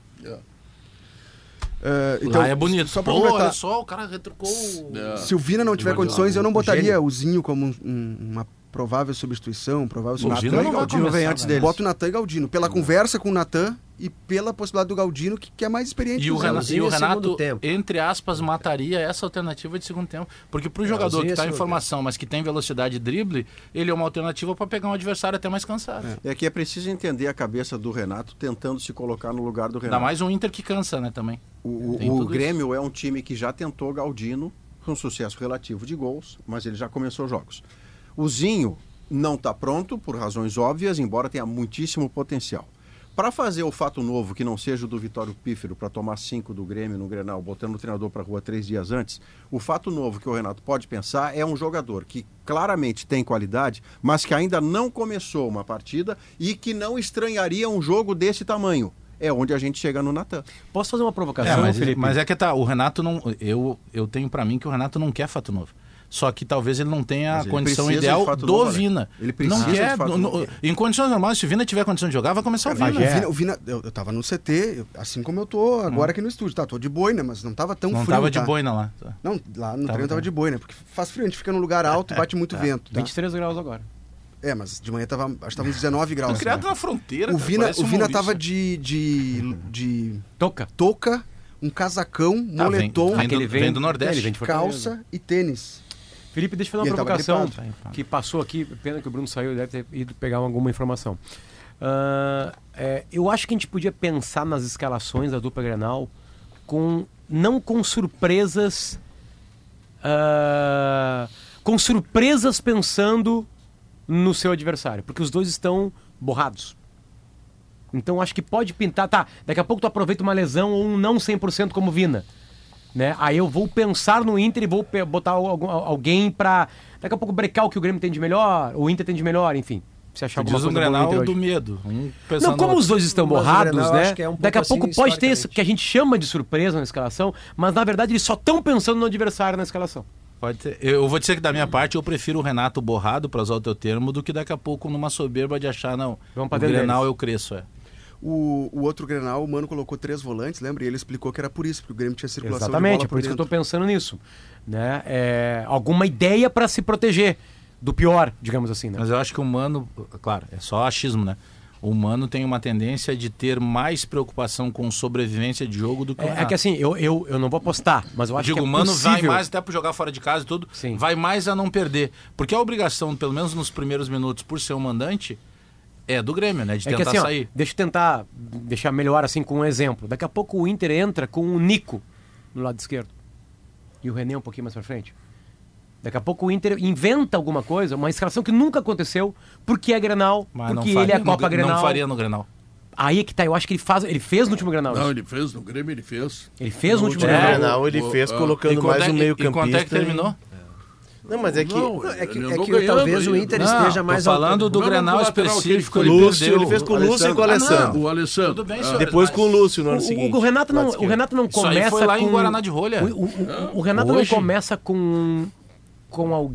É, então, Lá é bonito. Só pra Pô, completar, olha só, o cara retrucou. o- se o Vina não tiver condições, eu não botaria o Zinho como um- um- uma provável substituição, provável O substituição. Não vai Galdino vem antes né? dele. Bota o Natan e Galdino. Pela conversa com o Natan e pela possibilidade do Galdino, que, que é mais experiente. E o, que Renato, e o é Renato, tempo. entre aspas, mataria essa alternativa de segundo tempo. Porque pro jogador Zinho que é está em formação, mas que tem velocidade e drible, ele é uma alternativa para pegar um adversário até mais cansado. É que é preciso entender a cabeça do Renato tentando se colocar no lugar do Ainda Renato. mais um Inter que cansa, né, também. O, o tudo Grêmio é um time que já tentou Galdino com sucesso relativo de gols, mas ele já começou jogos. O Zinho não está pronto por razões óbvias, embora tenha muitíssimo potencial. Para fazer o fato novo que não seja o do Vitório Pífero para tomar cinco do Grêmio no Grenal, botando o treinador para a rua três dias antes, o fato novo que o Renato pode pensar é um jogador que claramente tem qualidade, mas que ainda não começou uma partida e que não estranharia um jogo desse tamanho. É onde a gente chega no Natan. Posso fazer uma É, provocação, mas, Felipe? mas é que tá, o Renato não. Eu, eu tenho para mim que o Renato não quer fato novo. Só que talvez ele não tenha a condição de ideal do né? Vina. Ele precisa não de quer. fato no- novo. no- em condições normais, se o Vina tiver condição de jogar, vai começar o Cara, o Vina, o Vina- eu, eu tava no CT, eu- assim como eu tô agora aqui no estúdio. Tá, tô de boina, mas não tava tão Não frio. tava de tá? boina lá. Não, lá no Tava, treino tava tava. de boina, porque faz frio, a gente fica num lugar alto, bate muito vento. Tá? 23 graus agora. É, mas de manhã tava, acho que tava uns 19 graus. Foi criado né? na fronteira. O Vina, o Vina tava de, de, de Toca. touca, um casacão, Ah, vem- moletom, vem, do, ele vem- vem do Nordeste. é, vem de Fortaleza. calça e tênis. Felipe, deixa eu fazer uma provocação gripado. que passou aqui. Pena que o Bruno saiu, deve ter ido pegar alguma informação. Ah, é, eu acho que a gente podia pensar nas escalações da dupla Grenal com não com surpresas, ah, com surpresas pensando no seu adversário, porque os dois estão borrados. Então acho que pode pintar, tá, daqui a pouco tu aproveita uma lesão ou um não 100% como Vina. Né? Aí eu vou pensar no Inter e vou botar alguém pra daqui a pouco brecar o que o Grêmio tem de melhor, o Inter tem de melhor, enfim. Se achar diz um Grenal do medo. Um Não, como os dois estão borrados, Grenal, né? é um Daqui a pouco pouco assim, pode ter isso que a gente chama de surpresa na escalação, mas na verdade eles só estão pensando no adversário na escalação. Pode ter. Eu vou dizer que da minha parte eu prefiro o Renato borrado, para usar o teu termo, do que daqui a pouco numa soberba de achar, não. Vamos o Grenal deles. eu cresço, é. O, o outro Grenal, o Mano colocou três volantes, lembra? E ele explicou que era por isso, porque o Grêmio tinha circulação Exatamente, de é bola por isso que eu tô pensando nisso. Né? É, alguma ideia para se proteger do pior, digamos assim. Né? Mas eu acho que o humano, claro, é só achismo, né? O humano tem uma tendência de ter mais preocupação com sobrevivência de jogo do que o É, é que assim, eu, eu, eu não vou apostar, mas eu acho Digo, que é o Mano vai mais até para jogar fora de casa e tudo, Sim. vai mais a não perder. Porque a obrigação, pelo menos nos primeiros minutos, por ser o mandante, é do Grêmio, né? De É que tentar assim, ó, sair. deixa eu tentar deixar melhor assim com um exemplo. Daqui a pouco o Inter entra com o Nico no lado esquerdo. E o René um pouquinho mais pra frente. Daqui a pouco o Inter inventa alguma coisa, uma escalação que nunca aconteceu, porque é Grenal, Mas porque faria ele é a no- Copa Grenal. Não faria no Grenal. Aí é que tá, eu acho que ele faz, ele fez no último Grenal. Não, isso. ele fez, no Grêmio ele fez. Ele fez no último É, Grenal. Grenal ele o- fez colocando mais é- um e- meio E quanto é que terminou? Não, mas é que... Não, Não, é que, é que talvez o. Inter Não, esteja mais falando do Não, Grenal específico, ele Lúcio, ele fez com o Lúcio e com o Ah, Alessandro. o Alessandro. Tudo bem, Ah, senhor. Depois com o Lúcio no ano O, seguinte. o, Renato não, o. Renato não começa foi lá em com Guaraná de Rolha. O, o- o- o Renato Hoje? não começa com com al-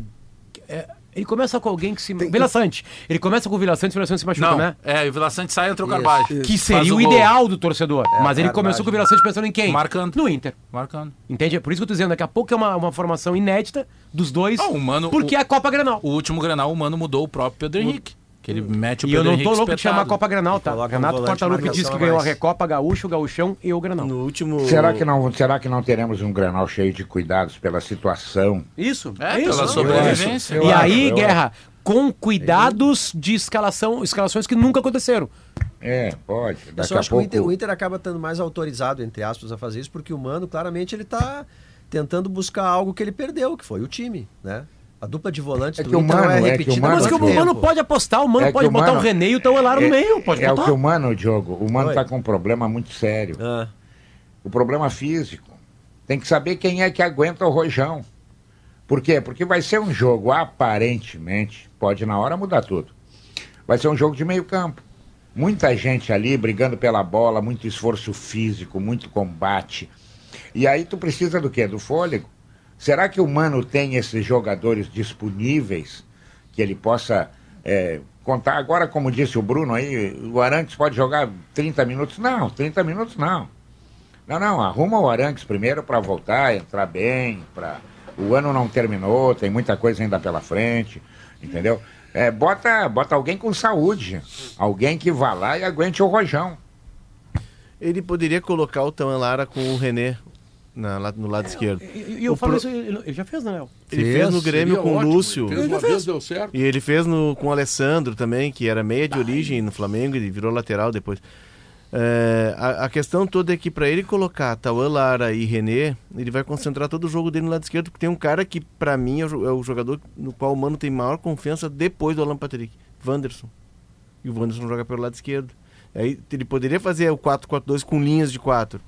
é, Ele começa com alguém que se. Vila Sante. Ele começa com o Vila Sante e o Vila Sante se machuca, Não, né? é, o Vila Sante sai e entra o Carvalho. Que seria o, gol. ideal do torcedor. Mas ele começou com o Vila Sante pensando em quem? Marcando. No Inter. Marcando. Entende? É por isso que eu tô dizendo, daqui a pouco é uma, uma formação inédita dos dois. Ah, o Mano- porque o- é a Copa Granal. O último Granal, o Mano mudou o próprio Pedro Henrique. Que ele mete o E Pedro eu não Henrique tô louco de chamar a Copa Granal, tá? coloca um Renato volante Portaluppi marcação disse que a ganhou a mais. Recopa, Gaúcho, o Gauchão e o Granal. No último. Será que, não, será que não teremos um Granal cheio de cuidados pela situação? Isso, É, é, pela isso. sobrevivência. Eu E acho, aí, eu Guerra, com cuidados de escalação, escalações que nunca aconteceram. É, pode. Eu Daqui só a acho que o pouco. Inter, o Inter acaba estando mais autorizado, entre aspas, a fazer isso, porque o Mano, claramente, ele tá tentando buscar algo que ele perdeu, que foi o time, né? A dupla de volantes É do que o Mano- é é que o repetida Mano- Mas que o Mano pode apostar, o Mano É pode o botar Mano- o René e o Tauelara no meio, pode é o botar. que o Mano, Diogo, o Mano Oi. tá com um problema muito sério. Ah, O problema físico. Tem que saber quem é que aguenta o rojão. Por quê? Porque vai ser um jogo, aparentemente, pode na hora mudar tudo. Vai ser um jogo de meio campo. Muita gente ali brigando pela bola, muito esforço físico, muito combate. E aí tu precisa do quê? Do fôlego. Será que o Mano tem esses jogadores disponíveis que ele possa é, contar? Agora, como disse o Bruno aí, o Arantes pode jogar 30 minutos? Não, 30 minutos não. Não, não, arruma o Arantes primeiro para voltar, entrar bem, para o ano não terminou, tem muita coisa ainda pela frente, entendeu? É, bota, bota alguém com saúde, alguém que vá lá e aguente o rojão. Ele poderia colocar o Tauan Lara com o René na- lá no lado esquerdo. E eu O falo pro- isso, ele ele já fez, né, Léo? Ele Fez, fez no Grêmio com o Lúcio. Fez uma vez, deu certo. E ele fez no, com o Alessandro também, que era meia de origem no Flamengo e virou lateral depois. É, a, a questão toda é que para ele colocar Tauan Lara e René, ele vai concentrar todo o jogo dele no lado esquerdo, porque tem um cara que, para mim, é o, é o jogador no qual o Mano tem maior confiança depois do Alan Patrick, Wanderson. E o Wanderson joga pelo lado esquerdo. Aí ele poderia fazer o 4-4-2 com linhas de 4.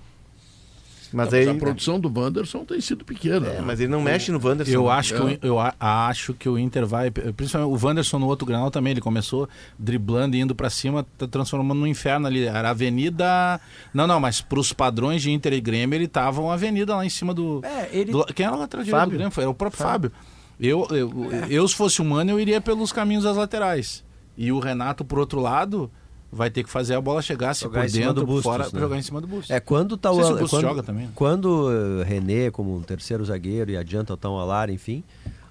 Mas Mas aí. a produção do Wanderson tem sido pequena. É, né? mas ele não mexe no Wanderson. Eu acho, É. que, o- eu acho que o Inter vai. Principalmente o Wanderson no outro granal também. Ele começou driblando e indo pra cima, tá transformando no inferno ali. Era avenida. Não, não, mas pros padrões de Inter e Grêmio, ele tava uma avenida lá em cima do. É, ele- do- quem era o lateral direito do Fábio. Grêmio? Foi, era o próprio Fábio. Eu, eu, eu, se fosse humano, eu iria pelos caminhos das laterais. E o Renato, por outro lado, vai ter que fazer a bola chegar se Jogar por dentro, Bustos, fora, né? jogar em cima do Bustos. É, quando tá sei se o o Bustos quando, joga também. Quando uh, René, como um terceiro zagueiro, e adianta o Tão Alar, enfim,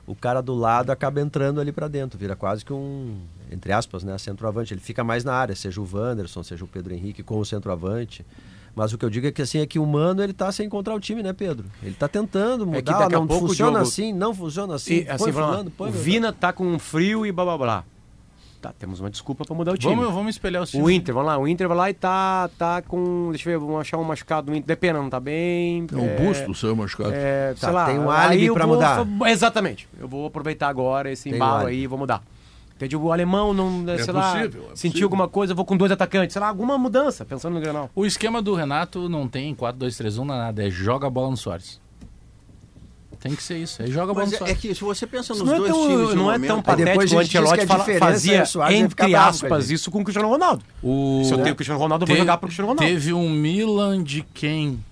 o cara do lado acaba entrando ali pra dentro, vira quase que um, entre aspas, né, centroavante. Ele fica mais na área, seja o Wanderson, seja o Pedro Henrique com o centroavante. Mas o que eu digo é que assim é que o Mano ele tá sem encontrar o time, né, Pedro? Ele tá tentando É que mudar, daqui a não pouco o funciona jogo- assim, não funciona assim. E, assim, põe fulano, põe o Vina tá com frio e blá blá blá. Tá, temos uma desculpa pra mudar o time. Vamos, vamos espelhar o time. O Inter, vamos lá, o Inter vai lá e tá, tá com. Deixa eu ver, vamos achar um machucado do Inter. Depena, não tá bem. É o busto, seu machucado. É, Tá, sei lá, tem um álibi vou mudar. Exatamente. Eu vou aproveitar agora esse Tem embalo aí e vou mudar. Entende? O alemão não, sei possível, lá, é sentiu possível. alguma coisa, vou com dois atacantes, sei lá, alguma mudança, pensando no Granal. O esquema do Renato não tem 4-2-3-1 nada, é joga a bola no Soares. Tem que ser isso, é joga a bola Mas no é, é que se você pensa nos não é dois tão, times não é momento, tão Aí patético o a gente diz que Ancelotti a fala- diferença é fazia, entre aspas, isso com o Cristiano Ronaldo. O... Se eu tenho o Cristiano Ronaldo, eu vou jogar pro Cristiano Ronaldo. Teve um Milan de quem?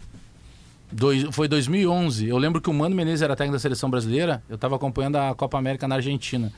Dois, foi 2011. Eu lembro que o Mano Menezes era técnico da seleção brasileira. Eu estava acompanhando a Copa América na Argentina.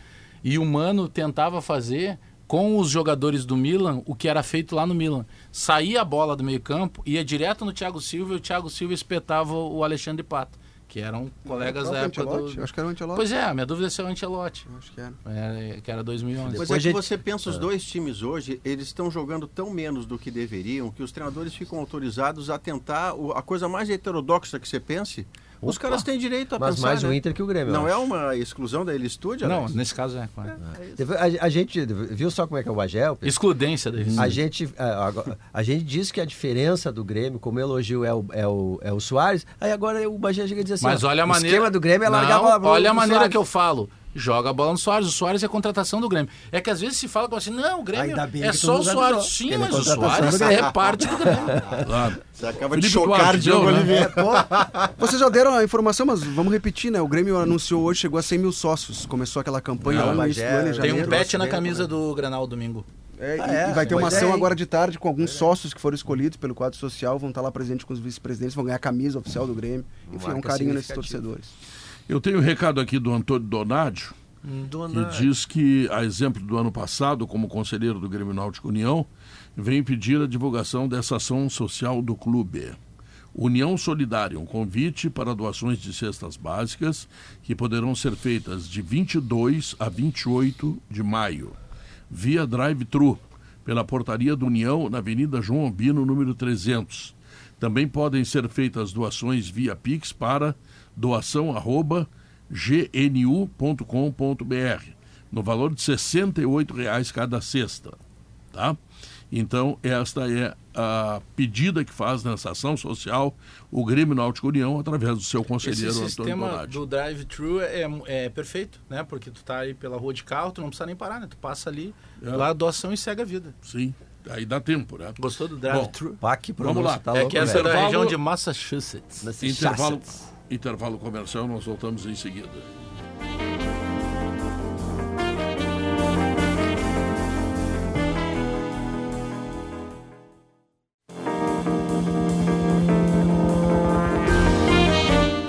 E o Mano tentava fazer com os jogadores do Milan o que era feito lá no Milan. Saía a bola do meio-campo, ia direto no Thiago Silva e o Thiago Silva espetava o Alexandre Pato, que eram colegas é da época Ancelotti? do. Acho que era o Ancelotti. Pois é, a minha dúvida é se é o Ancelotti, Acho que era. é, que era 2011. Mas Depois é que você pensa, os dois times hoje, eles estão jogando tão menos do que deveriam, que os treinadores ficam autorizados a tentar o- a coisa mais heterodoxa que você pense. Os caras têm direito a Mas pensar, mais né? o Inter que o Grêmio. Não é uma exclusão da Elistúdio, Não, Alex? nesse caso é. claro. Teve- A, a gente viu só como é que é o Bagé? Excludência deles. A gente, a, agora- a gente diz que a diferença do Grêmio, como elogio, é o, é o, é o Soares, aí agora o Bagé chega e diz assim: Mas ó, olha a o maneira. esquema do Grêmio é Não, largar a bola pro- Olha a maneira Soares. que eu falo. Joga a bola no Soares. O Soares é contratação do Grêmio. É que às vezes se fala como assim, não, o Grêmio Ainda bem é só o Soares. avisou, Sim, é mas o Soares do é parte do Grêmio. Claro. Você acaba de Felipe chocar, Duarte, Diogo deu, né? Oliveira. Vocês já deram a informação, mas vamos repetir, né? O Grêmio anunciou hoje, chegou a 100 mil sócios. Começou aquela campanha Não, lá no início do Bagé ano, em tem janeiro. um pet na camisa do Granal domingo. É, e- Ah, é? e vai ter uma ação é, agora de tarde com alguns sócios que foram escolhidos pelo quadro social, vão estar lá presentes com os vice-presidentes, vão ganhar a camisa oficial do Grêmio. Enfim, é um carinho nesses torcedores. Eu tenho um recado aqui do Antônio Donádio. que diz que, a exemplo do ano passado, como conselheiro do Grêmio Náutico União, vem pedir a divulgação dessa ação social do clube. União Solidária, um convite para doações de cestas básicas que poderão ser feitas de 22 a 28 de maio, via drive-thru, pela portaria do União, na Avenida João Albino, número 300. Também podem ser feitas doações via Pix para doação arroba gnu.com.br, no valor de 68 reais cada cesta. Tá? Então, esta é a pedida que faz nessa ação social o Grêmio Náutico União através do seu conselheiro Esse Antônio sistema Donati. do drive-thru é, é perfeito, né? Porque tu tá aí pela rua de carro, tu não precisa nem parar, né? Tu passa ali, É. lá a doação e segue a vida. Sim, aí dá tempo, né? Gostou do drive-thru? Vamos lá. tá é que essa é da região de Massachusetts. Intervalo, intervalo comercial, nós voltamos em seguida.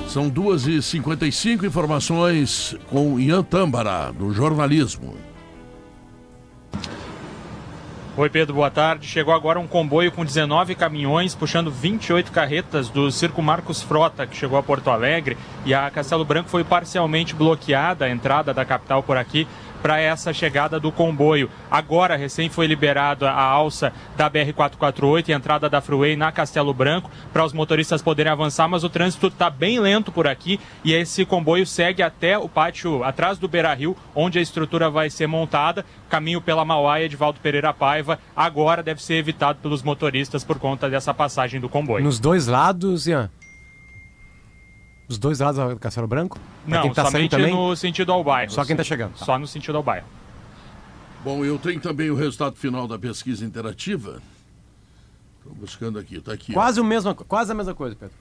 São 2h55 informações com Ian Tâmbara, do jornalismo. Oi, Pedro, boa tarde. Chegou agora um comboio com 19 caminhões, puxando 28 carretas do Circo Marcos Frota, que chegou a Porto Alegre. E a Castelo Branco foi parcialmente bloqueada, a entrada da capital por aqui, para essa chegada do comboio. Agora, recém foi liberada a alça da BR-448 e entrada da Freeway na Castelo Branco, para os motoristas poderem avançar, mas o trânsito está bem lento por aqui e esse comboio segue até o pátio atrás do Beira Rio, onde a estrutura vai ser montada. Caminho pela Mauá e Edvaldo Pereira Paiva agora deve ser evitado pelos motoristas por conta dessa passagem do comboio. Nos dois lados, Ian? Os dois lados do Castelo Branco? Pra Não, quem tá saindo somente também? no sentido ao bairro. Só quem tá chegando. Só no sentido ao bairro. Bom, eu tenho também o resultado final da pesquisa interativa. Estou buscando aqui, está aqui. ó. Quase, o mesmo, quase a mesma coisa, Pedro.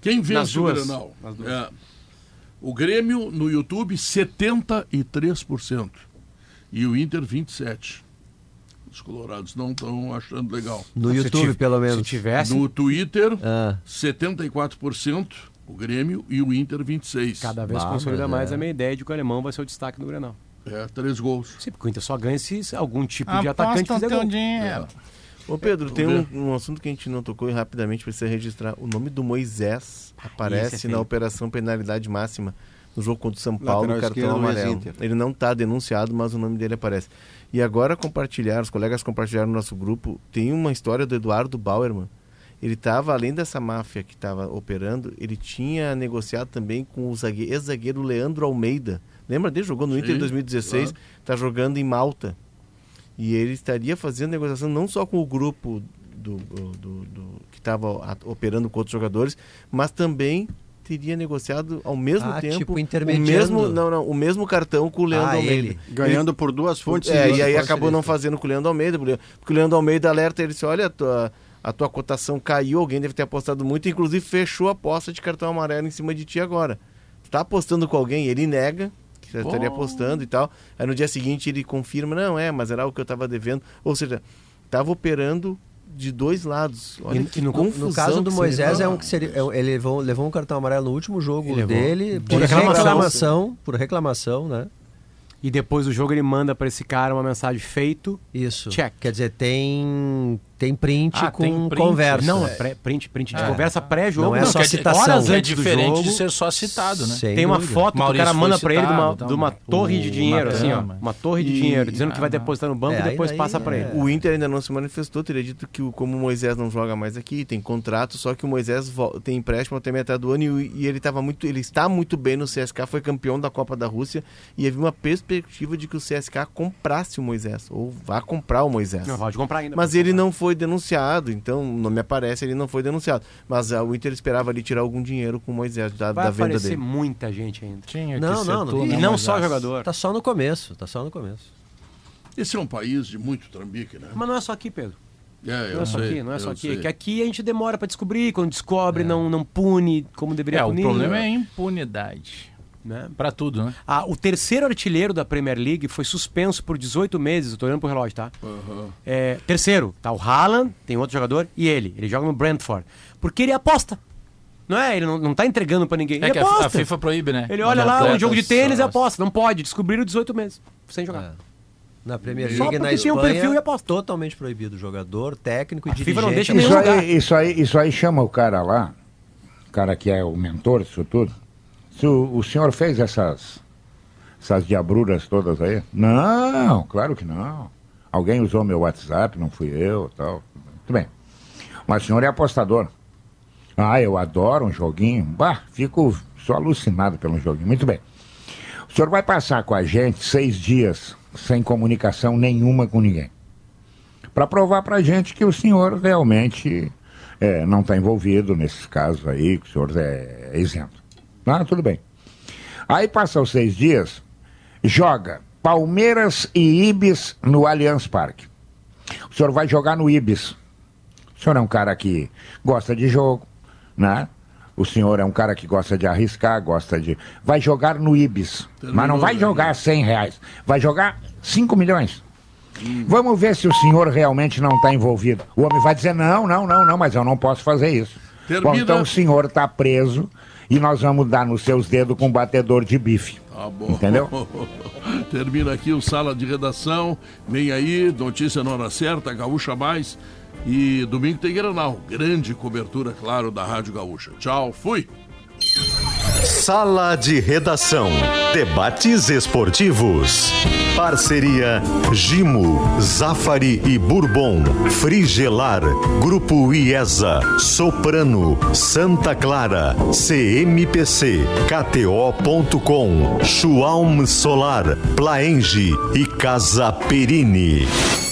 Quem Nas vence o duas. Grenal? Nas duas. É, o Grêmio no YouTube 73% e o Inter 27. Os colorados não estão achando legal. No Se YouTube, tive- pelo Se menos. tivesse, No Twitter Ah, 74% o Grêmio e o Inter 26. cada vez consolida mais é. a minha ideia de que o alemão vai ser o destaque do Grenal. É, três gols. Sim, porque o Inter só ganha se algum tipo de atacante fizer gol. dinheiro. Ô Pedro, tem um, um assunto que a gente não tocou e rapidamente precisa registrar. O nome do Moisés aparece Esse é na operação penalidade máxima no jogo contra o São Paulo, Lateral cartão amarelo. Ele não está denunciado, mas o nome dele aparece. E agora compartilharam, os colegas compartilharam no nosso grupo, tem uma história do Eduardo Bauerman. Ele estava, além dessa máfia que estava operando, ele tinha negociado também com o zague- ex-zagueiro Leandro Almeida. Lembra dele? Jogou no Inter em Sim, 2016, claro. está jogando em Malta. E ele estaria fazendo negociação não só com o grupo do, do- do- do- que estava operando com outros jogadores, mas também teria negociado ao mesmo Ah, tempo tipo, o mesmo não não o mesmo cartão com o Leandro Ah, Almeida ele. Ganhando por duas fontes. é, e aí acabou não fazendo com o Leandro Almeida porque o Leandro Almeida alerta ele disse olha tua a tua cotação caiu alguém deve ter apostado muito inclusive fechou a aposta de cartão amarelo em cima de ti agora tu tá apostando com alguém ele nega que você estaria apostando e tal aí no dia seguinte ele confirma não é mas era o que eu estava devendo ou seja estava operando de dois lados olha E- que no- confusão No caso do Moisés, é um que seria, é ele levou, levou um cartão amarelo no último jogo Ele levou. dele por reclamação. reclamação. Por reclamação, né? E depois do jogo ele manda pra esse cara uma mensagem feito. Isso. Check. Quer dizer, tem, tem print Ah, com tem print. conversa. Não, é pré- print, print de É. conversa pré-jogo. Não é só quer dizer, citação. Horas É antes do diferente jogo, de ser só citado, né? Tem uma dúvida. foto que o Maurício cara manda pra ele de uma, citado, de uma torre de dinheiro, assim, ó. Uma torre de E- dinheiro, dizendo que vai depositar no banco É, e depois passa daí pra é- ele. O Inter ainda não se manifestou, teria dito que o- como o Moisés não joga mais aqui, tem contrato, só que o Moisés tem empréstimo até metade do ano e, e ele tava muito, ele está muito bem no CSK, foi campeão da Copa da Rússia e havia uma perspectiva de que o CSK comprasse o Moisés ou vá comprar o Moisés. Não, pode comprar ainda. Mas ele comprar. não foi denunciado, então não me aparece, ele não foi denunciado. Mas o Inter esperava ali tirar algum dinheiro com o Moisés da, Vai da venda aparecer dele. muita gente ainda. Tinha Não, que ser não, não. tu, E não só jogador. Tá só no começo, tá só no começo. Esse é um país de muito trambique, né? Mas não é só aqui, Pedro. É, eu Não é só sei, aqui, não é só aqui. sei. É que aqui a gente demora pra descobrir, quando descobre, não, não pune como deveria É, o punir. problema é a impunidade. Né? Pra tudo, né? Ah, o terceiro artilheiro da Premier League foi suspenso por 18 meses. Eu tô olhando pro relógio, tá? Aham. É, terceiro, tá o Haaland, tem outro jogador, e ele. Ele joga no Brentford. Porque ele aposta. Não é? Ele não, não tá entregando pra ninguém. É ele que a, a aposta. FIFA proíbe, né? Ele olha Os lá, um jogo de tênis e só- aposta. Não pode. Descobriram 18 meses. Sem jogar. É. Na Premier Só League na porque tem um Espanha, perfil e aposta. totalmente proibido. Jogador, técnico e A FIFA dirigente. não deixa Isso aí, isso, aí, isso aí chama o cara lá, o cara que é o mentor disso tudo. Se o, o senhor fez essas, essas diabruras todas aí? Não, claro que não. Alguém usou meu WhatsApp, não fui eu tal. Muito bem. Mas o senhor é apostador. Ah, eu adoro um joguinho. Bah, fico só alucinado pelo joguinho. Muito bem. O senhor vai passar com a gente seis dias sem comunicação nenhuma com ninguém para provar para a gente que o senhor realmente é, não está envolvido nesses casos aí, que o senhor é, isento. Ah, tudo bem. Aí passa os seis dias, joga Palmeiras e Ibis no Allianz Parque. O senhor vai jogar no Ibis. O senhor é um cara que gosta de jogo, né? O senhor é um cara que gosta de arriscar, gosta de. Vai jogar no Ibis. mas não vai jogar 100 reais. Vai jogar 5 milhões. Vamos ver se o senhor realmente não está envolvido. O homem vai dizer: não, não, não, não, mas eu não posso fazer isso. Termina- Bom, então o senhor está preso e nós vamos dar nos seus dedos com um batedor de bife. Tá bom. Entendeu? Termina aqui o Sala de Redação. Vem aí, notícia na hora certa, Gaúcha Mais. E domingo tem Granal. Grande cobertura, claro, da Rádio Gaúcha. Tchau, fui. Sala de Redação. Debates esportivos. Parceria Gimo, Zafari e Bourbon. Frigelar. Grupo IESA. Soprano. Santa Clara. CMPC. KTO.com. Schwalm Solar. Plaenge e Casa Perini.